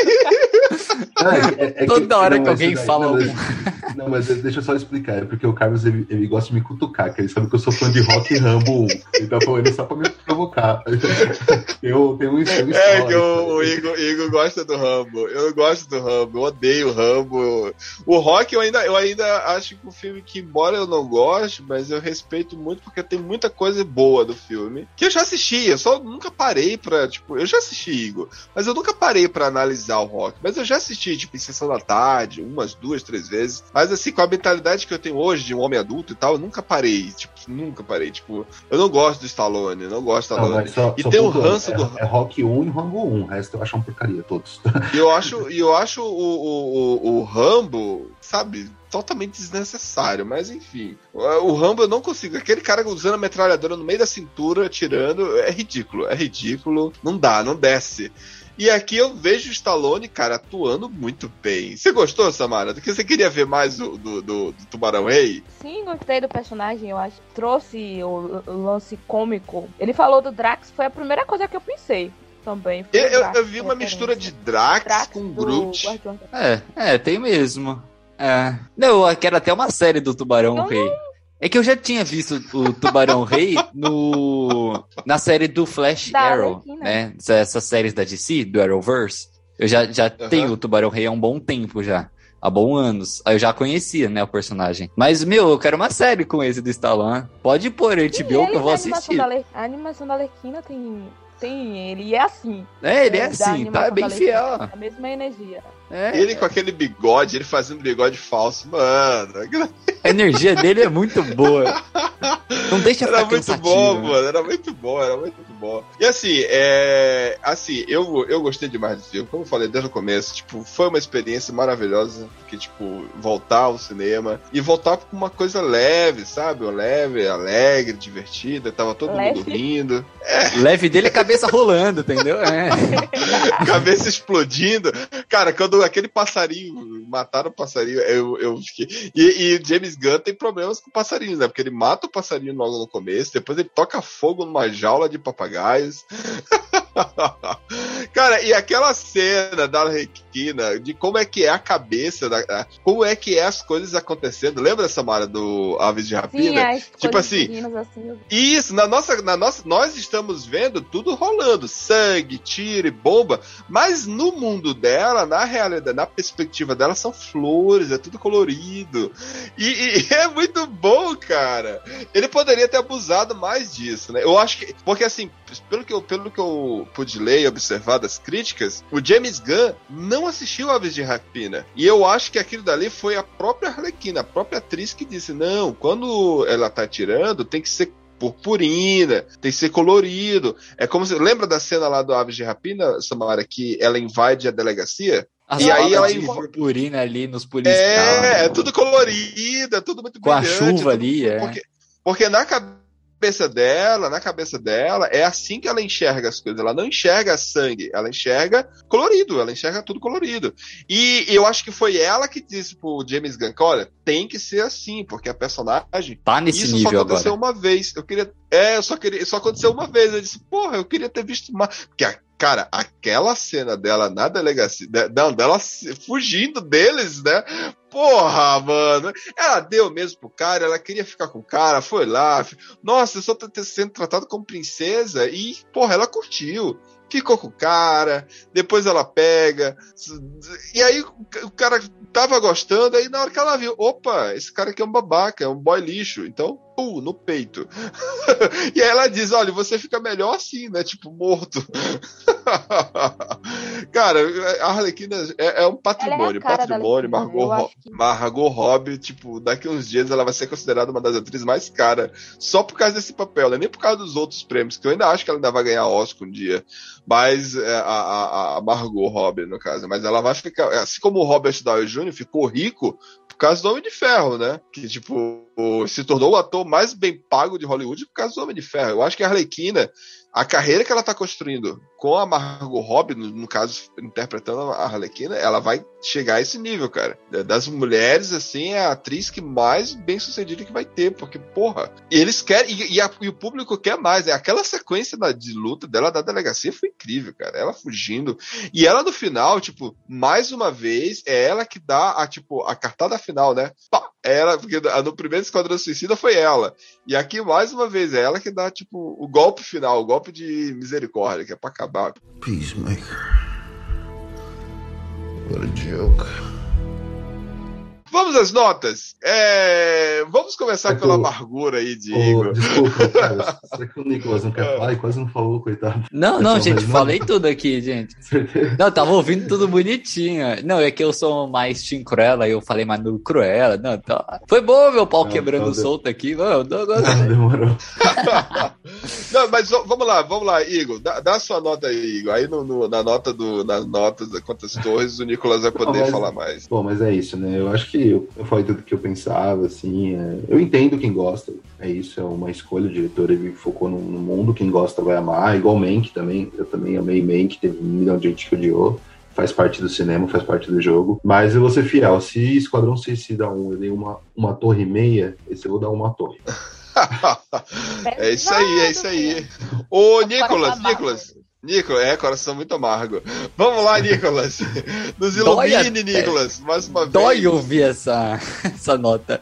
[SPEAKER 3] É, é- é
[SPEAKER 6] Toda hora
[SPEAKER 3] não,
[SPEAKER 6] que alguém
[SPEAKER 3] daí-
[SPEAKER 6] fala
[SPEAKER 3] Não, mas, não, mas deixa eu só explicar. É porque o Carlos ele, ele gosta de me cutucar, que ele sabe que eu sou fã de rock e Rambo 1. Ele tá falando só pra me provocar. Eu tenho um tenho um
[SPEAKER 4] É que o, o Igor, Igor gosta do Rambo. Eu não gosto do Rambo, eu odeio o Rambo. O Rock eu ainda, eu ainda acho que o filme que, embora eu não goste, mas eu respeito muito porque tem muita coisa boa do filme. Que eu já assisti, eu só nunca parei pra, tipo, eu já assisti Igor, mas eu nunca parei pra analisar o Rock. Mas eu já assisti, tipo, em sessão da tarde, umas duas, três vezes. Mas assim, com a mentalidade que eu tenho hoje de um homem adulto e tal, eu nunca parei, tipo, nunca parei. Tipo, eu não gosto do Stallone, eu não gosto do
[SPEAKER 3] Não,
[SPEAKER 4] Stallone.
[SPEAKER 3] mas só,
[SPEAKER 4] e
[SPEAKER 3] só
[SPEAKER 4] tem o ranço
[SPEAKER 3] é,
[SPEAKER 4] do
[SPEAKER 3] É Rock 1 e Rambo 1. O resto eu acho uma porcaria, todos.
[SPEAKER 4] E eu acho, eu acho o, o, o, o Rambo, sabe, totalmente desnecessário, mas enfim. O, Rambo eu não consigo. Aquele cara usando a metralhadora no meio da cintura, atirando, é ridículo, é ridículo. Não dá, não desce. E aqui eu vejo o Stallone, cara, atuando muito bem. Você gostou, Samara? Do que você queria ver mais do, do, do- do Tubarão Rei?
[SPEAKER 7] Sim, gostei do personagem, eu acho. Trouxe o, o lance cômico. Ele falou do Drax, foi a primeira coisa que eu pensei também.
[SPEAKER 4] Eu,
[SPEAKER 7] Drax,
[SPEAKER 4] eu vi uma
[SPEAKER 7] referência.
[SPEAKER 4] mistura de Drax,
[SPEAKER 7] Drax
[SPEAKER 4] com Groot.
[SPEAKER 6] É, é, tem mesmo. É. Não, eu quero até uma série do Tubarão Rei. É que eu já tinha visto o Tubarão Rei no na série do Flash
[SPEAKER 7] Da
[SPEAKER 6] Arrow,
[SPEAKER 7] Arlequina.
[SPEAKER 6] né? Essa- Essas séries da DC, do Arrowverse. Eu já, já
[SPEAKER 4] Aham.
[SPEAKER 6] tenho o Tubarão Rei há um bom tempo já. Há bons anos. Aí eu já conhecia, né, o personagem. Mas, meu, eu quero uma série com esse do Stallone. Pode pôr HBO que eu vou
[SPEAKER 7] a animação
[SPEAKER 6] assistir.
[SPEAKER 7] Ale- A animação da Alequina tem, tem ele, e é assim.
[SPEAKER 6] É, ele é
[SPEAKER 7] da
[SPEAKER 6] assim, tá bem fiel.
[SPEAKER 7] A mesma energia.
[SPEAKER 6] É,
[SPEAKER 4] Ele com aquele bigode, ele fazendo bigode falso, mano.
[SPEAKER 6] a energia dele é muito boa. Não deixa
[SPEAKER 4] Era
[SPEAKER 6] ficar
[SPEAKER 4] muito bom,
[SPEAKER 6] né?
[SPEAKER 4] mano. Era muito bom, era muito bom. E assim, é. Assim, eu, eu gostei demais do filme. Como eu falei desde o começo, tipo, foi uma experiência maravilhosa. Porque, tipo, voltar ao cinema e voltar com uma coisa leve, sabe? Leve, alegre, divertida. Tava todo mundo
[SPEAKER 7] Leve.
[SPEAKER 4] rindo.
[SPEAKER 6] Leve dele é cabeça rolando, entendeu? É.
[SPEAKER 4] cabeça explodindo. Cara, quando aquele passarinho mataram o passarinho, eu, eu fiquei. E, e James Gunn tem problemas com passarinhos, né? Porque ele mata o passarinho logo no começo, depois ele toca fogo numa jaula de papagaios. Cara, e aquela cena da Arlequina, de como é que é a cabeça, da, como é que é as coisas acontecendo. Lembra, Samara, do Aves de Rapina?
[SPEAKER 7] Sim, as
[SPEAKER 4] tipo assim,
[SPEAKER 7] assim,
[SPEAKER 4] isso, na nossa, na nossa, nós estamos vendo tudo rolando, sangue, tiro e bomba, mas no mundo dela, na realidade, na perspectiva dela, são flores, é tudo colorido. E, e é muito bom, cara. Ele poderia ter abusado mais disso, né? Eu acho que, porque assim, pelo que eu, pelo que eu pude ler e observar das críticas, o James Gunn não assistiu Aves de Rapina. E eu acho que aquilo dali foi a própria Arlequina, a própria atriz que disse: não, quando ela tá tirando, tem que ser purpurina, tem que ser colorido. É como se. Lembra da cena lá do Aves de Rapina, Samara, que ela invade a delegacia?
[SPEAKER 6] As
[SPEAKER 4] e aí ela
[SPEAKER 6] de purpurina ali nos policiais.
[SPEAKER 4] É, é tudo colorido, é tudo muito
[SPEAKER 6] Com a
[SPEAKER 4] brilhante,
[SPEAKER 6] chuva
[SPEAKER 4] tudo-
[SPEAKER 6] ali, é.
[SPEAKER 4] Porque, porque na cabeça dela, na cabeça dela, é assim que ela enxerga as coisas. Ela não enxerga sangue, ela enxerga colorido, ela enxerga tudo colorido. E eu acho que foi ela que disse pro James Gunn, olha, tem que ser assim, porque a personagem
[SPEAKER 6] Tá nesse
[SPEAKER 4] isso
[SPEAKER 6] nível
[SPEAKER 4] só aconteceu
[SPEAKER 6] agora.
[SPEAKER 4] uma vez. Eu queria. É, eu só queria. Só aconteceu uma vez. Eu disse, porra, eu queria ter visto mais. Porque, a- cara, aquela cena dela na delegacia. de- Não, dela fugindo deles, né? Porra, mano. Ela deu mesmo pro cara, ela queria ficar com o cara, foi lá. Nossa, eu só tô sendo tratado como princesa. E, porra, ela curtiu. Ficou com o cara, depois ela pega. E aí o cara tava gostando, aí na hora que ela viu, opa, esse cara aqui é um babaca, é um boy lixo. Então, pum, no peito. e aí ela diz: olha, você fica melhor assim, né? Tipo, morto. cara, a Arlequina é, é um patrimônio,
[SPEAKER 7] da
[SPEAKER 4] patrimônio. Margot,
[SPEAKER 7] que-
[SPEAKER 4] Margot Robbie, tipo, daqui uns dias ela vai ser considerada uma das atrizes mais caras, só por causa desse papel, né? Nem por causa dos outros prêmios, que eu ainda acho que ela ainda vai ganhar Oscar um dia. Mas é, a, a, a Margot Robbie, no caso. Mas ela vai ficar. Assim como o Robert Downey Jr. ficou rico causa do Homem de Ferro, né? Que, tipo, se tornou o ator mais bem pago de Hollywood por causa do Homem de Ferro. Eu acho que a Arlequina, a carreira que ela tá construindo com a Margot Robbie, no, no caso, interpretando a Arlequina, ela vai chegar a esse nível, cara. Das mulheres, assim, é a atriz que mais bem sucedida que vai ter, porque, porra, eles querem, e, e a- e o público quer mais, né? Aquela sequência da- de luta dela da delegacia foi incrível, cara. Ela fugindo. E ela no final, tipo, mais uma vez, é ela que dá a, tipo, a cartada final, né? Pá, ela, porque no primeiro Esquadrão Suicida foi ela. E aqui, mais uma vez, é ela que dá, tipo, o golpe final, o golpe de misericórdia, que é pra acabar.
[SPEAKER 12] Peacemaker. What a joke.
[SPEAKER 4] Vamos às notas. É, Vamos começar
[SPEAKER 3] É
[SPEAKER 4] pela amargura aí de
[SPEAKER 3] Ô,
[SPEAKER 4] Igor.
[SPEAKER 3] desculpa, cara. Será que o Nicolas não quer falar e quase não falou, coitado?
[SPEAKER 6] Não, não,
[SPEAKER 3] Mas
[SPEAKER 6] gente,
[SPEAKER 3] não-
[SPEAKER 6] falei tudo aqui, gente. Não, tava ouvindo tudo bonitinho. Não, é que eu sou mais Team Cruella e eu falei mais no Cruella. Não, tá. Foi bom meu pau
[SPEAKER 3] Não,
[SPEAKER 6] quebrando
[SPEAKER 3] então deu-
[SPEAKER 6] solto aqui. Não, não, não,
[SPEAKER 3] demorou.
[SPEAKER 4] Não, mas vamos lá, vamos lá, Igor. Dá, dá a sua nota aí, Igor. Aí no, no- na nota do, nas notas da Quantas Torres, o Nicolas vai poder
[SPEAKER 3] Não, mas-
[SPEAKER 4] falar mais.
[SPEAKER 3] Bom, mas é isso, né? Eu acho que eu, eu falei tudo que eu pensava, assim. é, Eu entendo quem gosta, é isso, é uma escolha. O diretor ele focou no, no mundo, quem gosta vai amar. Igual Mank também, eu também amei Mank, teve um milhão de gente que odiou. Faz parte do cinema, faz parte do jogo. Mas eu vou ser fiel. Se Esquadrão Suicida 1 eu dei uma, uma torre e meia, esse eu vou dar uma torre.
[SPEAKER 4] É isso aí, é isso aí. Ô, Nicolas,
[SPEAKER 7] amargo.
[SPEAKER 4] Nicolas. Nicolas, é, coração muito amargo. Vamos lá, Nicolas. Nos ilumine. Nicolas, mais uma vez.
[SPEAKER 6] Dói ouvir essa, essa nota.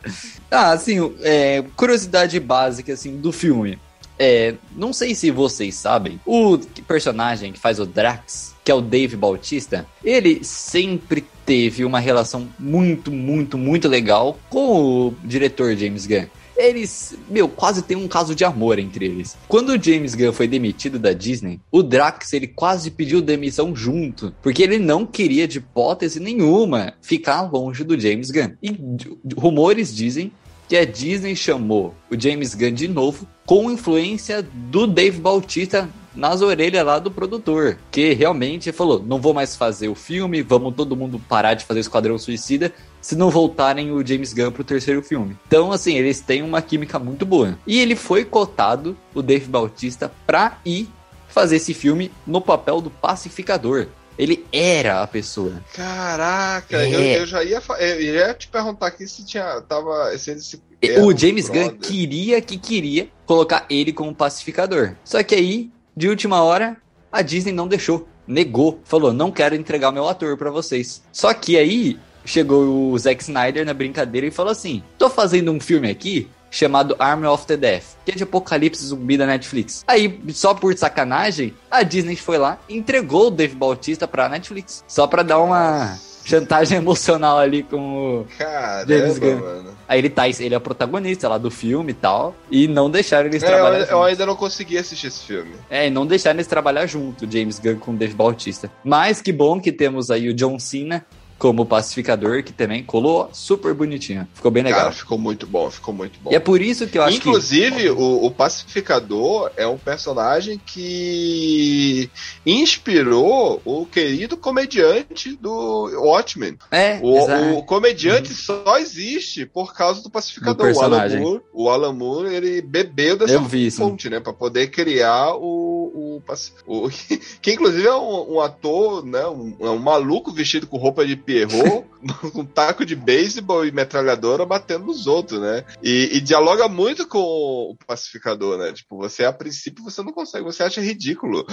[SPEAKER 6] Ah, assim, é, curiosidade básica assim, do filme. É, não sei se vocês sabem, o personagem que faz o Drax, que é o Dave Bautista, ele sempre teve uma relação muito, muito, muito legal com o diretor James Gunn. Eles, meu, quase tem um caso de amor entre eles. Quando o James Gunn foi demitido da Disney, o Drax, ele quase pediu demissão junto, porque ele não queria, de hipótese nenhuma, ficar longe do James Gunn. E rumores dizem que a Disney chamou o James Gunn de novo com influência do Dave Bautista nas orelhas lá do produtor, que realmente falou: não vou mais fazer o filme, vamos todo mundo parar de fazer Esquadrão Suicida se não voltarem o James Gunn pro terceiro filme. Então, assim, eles têm uma química muito boa. E ele foi cotado, o Dave Bautista, pra ir fazer esse filme no papel do pacificador. Ele era a pessoa.
[SPEAKER 4] Caraca,
[SPEAKER 6] É.
[SPEAKER 4] eu, eu já ia, eu ia te perguntar aqui se tinha. Tava. Se, se
[SPEAKER 6] o
[SPEAKER 4] um
[SPEAKER 6] James Gunn
[SPEAKER 4] brother.
[SPEAKER 6] queria que queria colocar ele como pacificador. Só que aí, de última hora, a Disney não deixou. Negou. Falou, não quero entregar meu ator pra vocês. Só que aí, chegou o Zack Snyder na brincadeira e falou assim, tô fazendo um filme aqui chamado Army of the Death, que é de apocalipse zumbi da Netflix. Aí, só por sacanagem, a Disney foi lá e entregou o Dave Bautista pra Netflix. Só pra dar uma chantagem emocional ali com o James
[SPEAKER 4] Caramba,
[SPEAKER 6] Gunn.
[SPEAKER 4] mano.
[SPEAKER 6] Aí ele tá, ele é o protagonista lá do filme e tal. E não deixaram eles
[SPEAKER 4] É, eu,
[SPEAKER 6] trabalhar
[SPEAKER 4] eu
[SPEAKER 6] junto.
[SPEAKER 4] ainda não consegui assistir esse filme.
[SPEAKER 6] É, e não deixaram eles trabalhar junto, James Gunn com o Dave Bautista. Mas que bom que temos aí o John Cena como pacificador, que também colou super bonitinho. Ficou bem legal.
[SPEAKER 4] Cara, ficou muito bom, ficou muito bom.
[SPEAKER 6] e é por isso que eu acho
[SPEAKER 4] Inclusive, o, o Pacificador é um personagem que inspirou o querido comediante do Watchmen.
[SPEAKER 6] que. É,
[SPEAKER 4] O, o comediante só existe por causa do pacificador.
[SPEAKER 6] Do
[SPEAKER 4] o, Alan. Moore, o Alan Moore, ele bebeu dessa fonte, né? Pra poder criar o. o, o- que inclusive é um, um ator, né? Um, é um maluco vestido com roupa de Pierrot, com taco de beisebol e metralhadora batendo nos outros, né? E, e dialoga muito com o pacificador, né? Tipo, você a princípio você não consegue, você acha ridículo.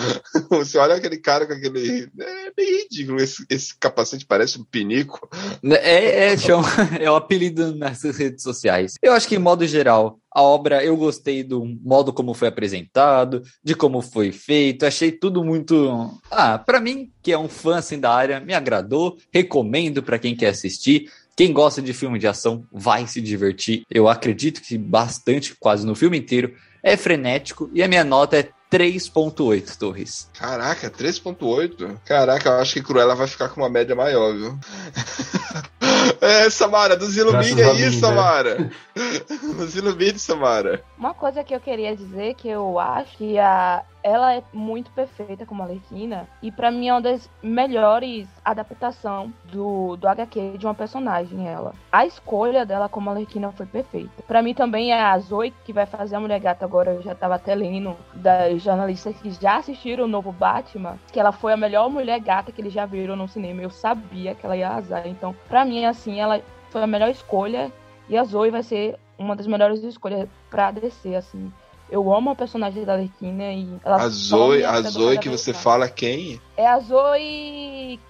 [SPEAKER 4] Você olha aquele cara com aquele. É bem ridículo. Esse, esse capacete parece um pinico.
[SPEAKER 6] É, é, chama, é o apelido nas redes sociais. Eu acho que, em modo geral, a obra eu gostei do modo como foi apresentado, de como foi feito. Achei tudo muito. Ah, pra mim, que é um fã assim da área, me agradou. Recomendo pra quem quer assistir. Quem gosta de filme de ação vai se divertir. Eu acredito que bastante, quase no filme inteiro. É frenético e a minha nota é 3.8, Torres.
[SPEAKER 4] Caraca, 3.8? Caraca, eu acho que Cruella vai ficar com uma média maior, viu? é, Samara, nos ilumine
[SPEAKER 3] Graças a
[SPEAKER 4] aí,
[SPEAKER 3] mim, né?
[SPEAKER 4] Samara. nos ilumine, Samara.
[SPEAKER 7] Uma coisa que eu queria dizer que eu acho que a ela é muito perfeita como Arlequina e pra mim é uma das melhores adaptação do, do HQ de uma personagem ela. A escolha dela como Arlequina foi perfeita. Pra mim também é a Zoe que vai fazer a Mulher Gata agora, eu já tava até lendo das jornalistas que já assistiram o novo Batman, que ela foi a melhor Mulher Gata que eles já viram no cinema. Eu sabia que ela ia arrasar. Então, pra mim assim, ela foi a melhor escolha e a Zoe vai ser uma das melhores escolhas pra descer assim. Eu amo a personagem da Arlequina e ela
[SPEAKER 4] A Zoe, a Zoe que você fala quem?
[SPEAKER 7] É a Zoe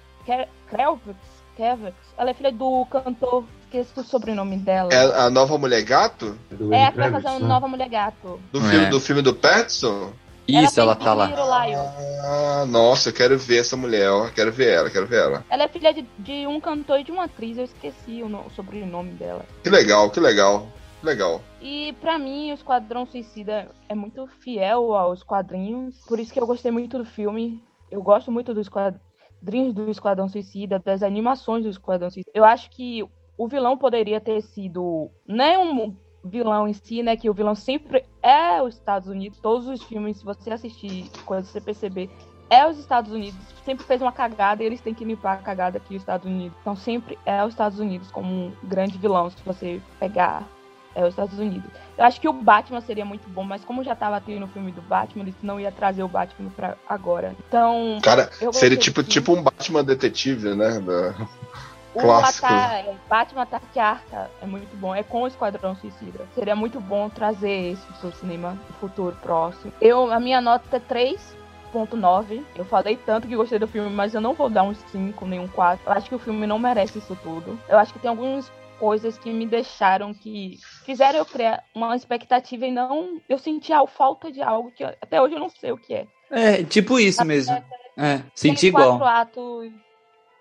[SPEAKER 7] Kravitz. Kravitz. Ela é filha do cantor, esqueci o sobrenome dela.
[SPEAKER 4] É a nova mulher gato?
[SPEAKER 7] É a que vai fazer uma nova Mulher Gato.
[SPEAKER 4] Do,
[SPEAKER 6] É.
[SPEAKER 4] filme, do filme do Pattinson?
[SPEAKER 6] Isso, ela,
[SPEAKER 7] fez
[SPEAKER 6] tá lá.
[SPEAKER 4] Ah, nossa, eu quero ver essa mulher, ó. Quero ver ela, quero ver ela.
[SPEAKER 7] Ela é filha de, de um cantor e de uma atriz, eu esqueci o, no- o sobrenome dela.
[SPEAKER 4] Que legal, que legal. Legal.
[SPEAKER 7] E pra mim, o Esquadrão Suicida é muito fiel aos quadrinhos, por isso que eu gostei muito do filme. Eu gosto muito dos quadrinhos do Esquadrão Suicida, das animações do Esquadrão Suicida. Eu acho que o vilão poderia ter sido nem um vilão em si, né, que o vilão sempre é os Estados Unidos. Todos os filmes, se você assistir coisas, você perceber é os Estados Unidos. Sempre fez uma cagada e eles têm que limpar a cagada aqui, os Estados Unidos. Então sempre é os Estados Unidos como um grande vilão, se você pegar é os Estados Unidos. Eu acho que o Batman seria muito bom, mas como já tava tendo o filme do Batman, eles não ia trazer o Batman pra agora. Então.
[SPEAKER 4] Cara, seria tipo, tipo um Batman detetive, né? Da...
[SPEAKER 7] O
[SPEAKER 4] Clássico.
[SPEAKER 7] É, Batman Ataque Arca é muito bom. É com o Esquadrão Suicida. Seria muito bom trazer isso pro cinema no futuro próximo. Eu, a minha nota é 3.9. Eu falei tanto que gostei do filme, mas eu não vou dar um 5 nem um 4. Eu acho que o filme não merece isso tudo. Eu acho que tem algumas coisas que me deixaram que fizeram eu criar uma expectativa e não eu senti a falta de algo que eu- até hoje eu não sei o que é.
[SPEAKER 6] É, tipo isso mesmo. É, senti
[SPEAKER 7] Aqueles
[SPEAKER 6] igual.
[SPEAKER 7] quatro atos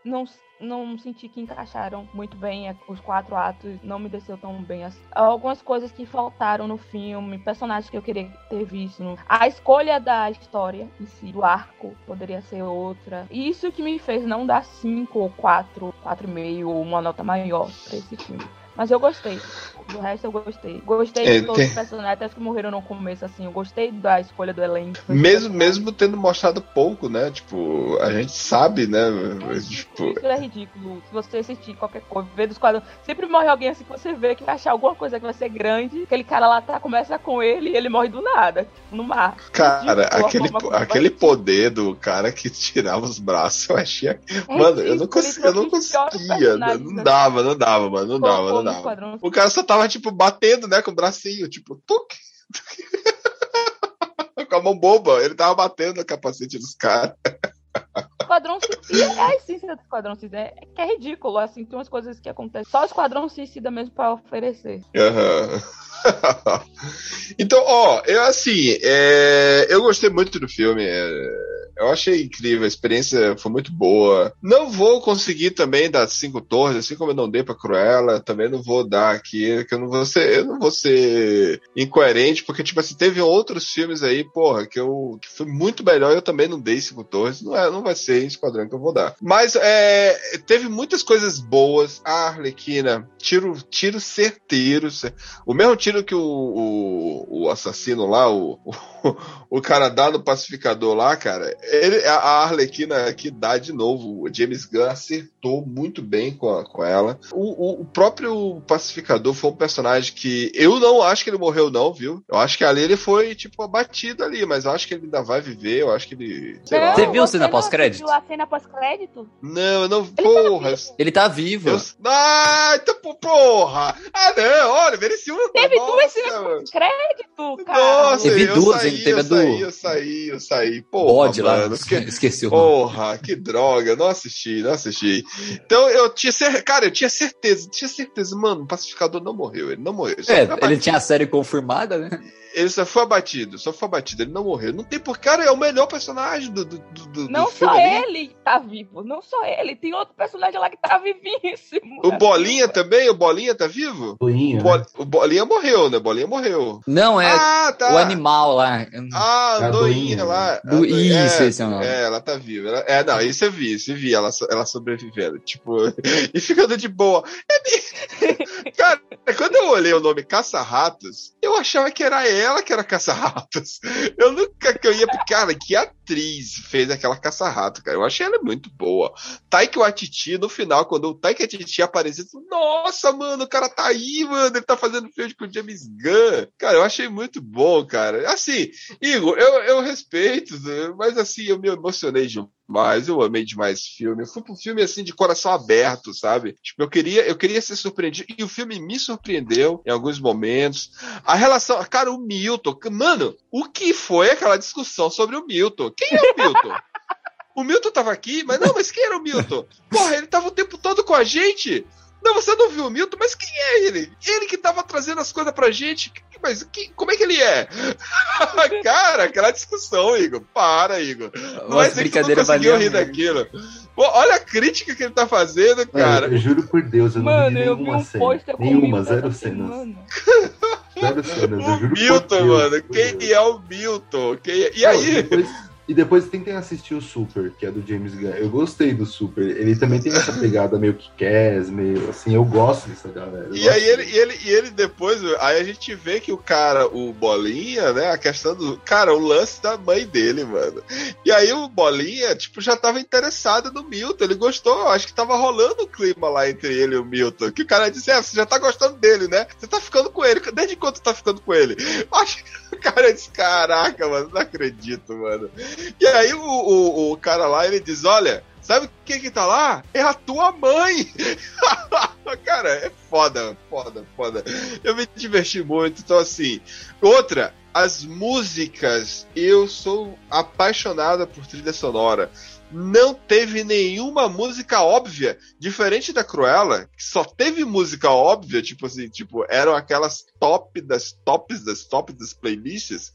[SPEAKER 7] não, não senti que encaixaram muito bem. é, Os quatro atos não me desceu tão bem assim. Algumas coisas que faltaram no filme, personagens que eu queria ter visto. A escolha da história em si, do arco, poderia ser outra. E isso que me fez não dar cinco ou quatro, quatro e meio ou uma nota maior pra esse filme. Mas eu gostei. Do resto eu gostei. Gostei
[SPEAKER 4] É,
[SPEAKER 7] de todos
[SPEAKER 4] tem-
[SPEAKER 7] os personagens, até os que morreram no começo, assim. Eu gostei da escolha do elenco.
[SPEAKER 4] Mesmo, mesmo tendo mostrado pouco, né? Tipo, a gente sabe, né? Tipo,
[SPEAKER 7] Isso é ridículo. Se você assistir qualquer coisa, ver dos quadros. Sempre morre alguém assim que você vê que vai achar alguma coisa que vai ser grande. Aquele cara lá tá, começa com ele e ele morre do nada. Tipo, no mar.
[SPEAKER 4] cara,
[SPEAKER 7] Ridículo,
[SPEAKER 4] aquele, aquele poder do cara que tirava os braços, eu achei.
[SPEAKER 7] É
[SPEAKER 4] Mano, eu não, cons- eu não conseguia. Não,
[SPEAKER 7] personagens,
[SPEAKER 4] não
[SPEAKER 7] né?
[SPEAKER 4] dava, não dava, mano. Não dava,
[SPEAKER 7] Colocou
[SPEAKER 4] não
[SPEAKER 7] no
[SPEAKER 4] dava.
[SPEAKER 7] esquadrão.
[SPEAKER 4] O cara só tava, tipo, batendo, né, com o bracinho, tipo, tuc, tuc. com a mão boba. Ele tava batendo no capacete dos caras.
[SPEAKER 7] Esquadrão Suicida é a essência do Esquadrão Suicida. É que é ridículo, assim, tem umas coisas que acontecem. Só o Esquadrão Suicida mesmo pra oferecer.
[SPEAKER 4] Aham. então, ó, eu assim, é, eu gostei muito do filme. é, eu achei incrível, a experiência foi muito boa. Não vou conseguir também dar cinco torres, assim como eu não dei pra Cruella, também não vou dar aqui, que eu não vou ser, eu não vou ser incoerente, porque, tipo assim, teve outros filmes aí, porra, que eu que foi muito melhor eu também não dei cinco torres. Não, é, não vai ser em Esquadrão que eu vou dar. Mas é, teve muitas coisas boas. A Arlequina, tiro, tiro certeiro. cer- O mesmo tiro que o, o, o assassino lá, o, o cara dá no pacificador lá, cara. Ele, a Arlequina que dá de novo. O James Gunn acertou muito bem com, a- com ela. O, o, o próprio pacificador foi um personagem que eu não acho que ele morreu, não, viu? Eu acho que ali ele foi, tipo, abatido ali, mas eu acho que ele ainda vai viver. Eu acho que ele. Sei lá.
[SPEAKER 6] Você viu a
[SPEAKER 7] você
[SPEAKER 6] cena
[SPEAKER 7] não
[SPEAKER 6] pós-crédito?
[SPEAKER 7] assistiu a cena pós-crédito?
[SPEAKER 4] Não, eu não. Porra.
[SPEAKER 6] Ele tá vivo.
[SPEAKER 4] Eu... Ah, então, porra! Ah, não, olha, merecia um.
[SPEAKER 7] Teve
[SPEAKER 4] Nossa,
[SPEAKER 7] duas cenas pós-crédito, cara.
[SPEAKER 4] Nossa,
[SPEAKER 6] Teve duas,
[SPEAKER 4] saí,
[SPEAKER 6] Teve
[SPEAKER 4] eu
[SPEAKER 6] a do-
[SPEAKER 4] saí, eu saí, eu saí. Porra,
[SPEAKER 6] Bode lá.
[SPEAKER 4] mano, que-
[SPEAKER 6] Esqueci o nome.
[SPEAKER 4] Porra, que droga, não assisti, não assisti. Então eu tinha certeza, cara, eu tinha certeza, tinha certeza, mano, o pacificador não morreu, ele não morreu. Ele
[SPEAKER 6] É, ele tinha a série confirmada, né?
[SPEAKER 4] Ele só foi abatido, só foi abatido, ele não morreu. Não tem por cara, é o melhor personagem do, do, do, do
[SPEAKER 7] Não
[SPEAKER 4] filme
[SPEAKER 7] só
[SPEAKER 4] ali.
[SPEAKER 7] ele tá vivo, não só ele. Tem outro personagem lá que tá vivíssimo.
[SPEAKER 4] O Bolinha também, o Bolinha tá vivo?
[SPEAKER 3] Boinha,
[SPEAKER 4] O,
[SPEAKER 3] né?
[SPEAKER 4] Bo- o Bolinha morreu, né? Bolinha morreu.
[SPEAKER 6] Não, é
[SPEAKER 4] Ah, tá.
[SPEAKER 6] o animal lá.
[SPEAKER 4] Ah,
[SPEAKER 3] A doinha.
[SPEAKER 4] doinha lá.
[SPEAKER 6] Do-
[SPEAKER 4] A doinha-
[SPEAKER 6] Isso,
[SPEAKER 4] é,
[SPEAKER 6] esse é o nome.
[SPEAKER 4] É, ela tá viva. Ela- é, não, isso eu vi, isso eu vi, ela, ela sobrevivendo. Tipo, e ficando de boa. É Cara, quando eu olhei o nome Caça-Ratos, eu achava que era ela que era Caça-Ratos. Eu nunca que eu ia. Cara, que atriz fez aquela Caça-Rato, cara. Eu achei ela muito boa. Taika Waititi, no final, quando o Taika Waititi apareceu, nossa, mano, o cara tá aí, mano, ele tá fazendo filme com o James Gunn. Cara, eu achei muito bom, cara. Assim, Igor, eu, eu respeito, né, mas assim, eu me emocionei demais, eu amei demais o filme. Eu fui pro filme assim de coração aberto, sabe? Tipo, eu queria, eu queria ser surpreendido e o filme me surpreendeu em alguns momentos. A relação, cara, o Milton, mano, o que foi aquela discussão sobre o Milton? Quem é o Milton? O Milton tava aqui, mas não, mas quem era o Milton? Porra, ele tava o tempo todo com a gente. Não, você não viu o Milton, mas quem é ele? Ele que tava trazendo as coisas pra gente. Mas que- como é que ele é? Cara, aquela discussão, Igor. Para, Igor. Não vai
[SPEAKER 6] Nossa,
[SPEAKER 4] ser que tu não conseguiu rir
[SPEAKER 6] mesmo.
[SPEAKER 4] daquilo. Pô, olha a crítica que ele tá fazendo, cara.
[SPEAKER 3] Eu, eu juro por Deus, eu não
[SPEAKER 7] Mano,
[SPEAKER 3] vi
[SPEAKER 7] eu vi
[SPEAKER 3] nenhuma
[SPEAKER 7] um
[SPEAKER 3] cena. Nenhuma,
[SPEAKER 7] Milton
[SPEAKER 3] zero
[SPEAKER 7] essa
[SPEAKER 3] cenas.
[SPEAKER 7] semana.
[SPEAKER 3] Zero cenas, eu
[SPEAKER 4] O
[SPEAKER 3] juro por
[SPEAKER 4] Milton,
[SPEAKER 3] Deus,
[SPEAKER 4] mano.
[SPEAKER 3] por
[SPEAKER 4] Quem
[SPEAKER 3] Deus.
[SPEAKER 4] é o Milton? Quem é- E
[SPEAKER 3] Não,
[SPEAKER 4] aí?
[SPEAKER 3] depois- e depois tentem assistir o Super, que é do James Gunn. Eu gostei do Super. Ele também tem essa pegada meio que Cass, meio assim. Eu gosto dessa galera. Eu
[SPEAKER 4] E aí ele, e ele, e ele depois, aí a gente vê que o cara, o Bolinha, né? A questão do. Cara, o lance da mãe dele, mano. E aí o Bolinha, tipo, já tava interessado no Milton. Ele gostou, acho que tava rolando o clima lá entre ele e o Milton. Que o cara disse, é, você já tá gostando dele, né? Você tá ficando com ele. Desde quando você tá ficando com ele? Acho que o cara disse, caraca, mano, não acredito, mano. E aí o, o, o cara lá, ele diz, olha. Sabe quem que tá lá? É a tua mãe! Cara, é foda, foda, foda. Eu me diverti muito, então assim. Outra, as músicas, eu sou apaixonada por trilha sonora. Não teve nenhuma música óbvia, diferente da Cruella, que só teve música óbvia, tipo assim, tipo, eram aquelas top das tops das tops das playlists.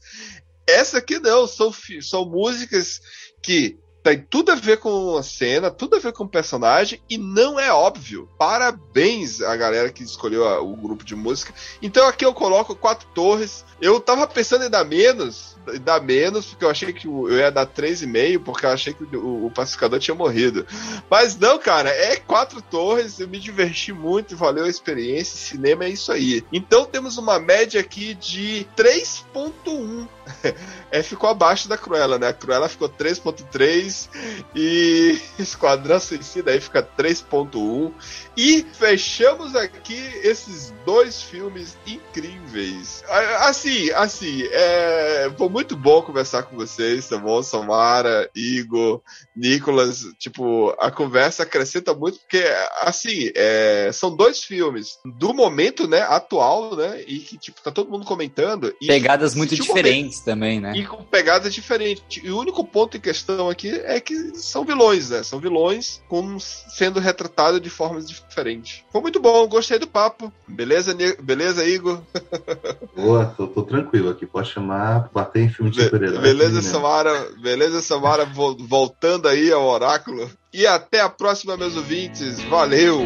[SPEAKER 4] Essa aqui não, são, são músicas que tem tudo a ver com a cena, tudo a ver com o personagem e não é óbvio. Parabéns a galera que escolheu a- o grupo de música. Então aqui eu coloco quatro torres. Eu tava pensando em dar menos, dar menos, porque eu achei que eu ia dar 3,5, porque eu achei que o, o pacificador tinha morrido. Mas não, cara, é quatro torres, eu me diverti muito, valeu a experiência, cinema é isso aí. Então temos uma média aqui de 3.1. É, ficou abaixo da Cruella, né? A Cruella ficou 3.3 e Esquadrão Suicida aí fica 3.1. E fechamos aqui esses dois filmes incríveis. Assim, assim, é bom conversar com vocês, tá bom? Samara, Igor, Nicolas. Tipo, a conversa acrescenta muito, porque, assim, é, são dois filmes do momento, né, atual, né? E que, tipo, tá todo mundo comentando.
[SPEAKER 6] Pegadas muito diferentes também, né?
[SPEAKER 4] E com pegadas diferentes. E o único ponto em questão aqui é que são vilões, né? São vilões com, sendo retratados de formas diferentes. Foi muito bom, gostei do papo. Beleza, beleza Igor?
[SPEAKER 3] Boa, tô, tô tranquilo aqui. Pode chamar, bater em filme de super-herói.
[SPEAKER 4] Beleza, Samara. Beleza, Samara, voltando aí ao oráculo. E até a próxima, meus ouvintes. Valeu!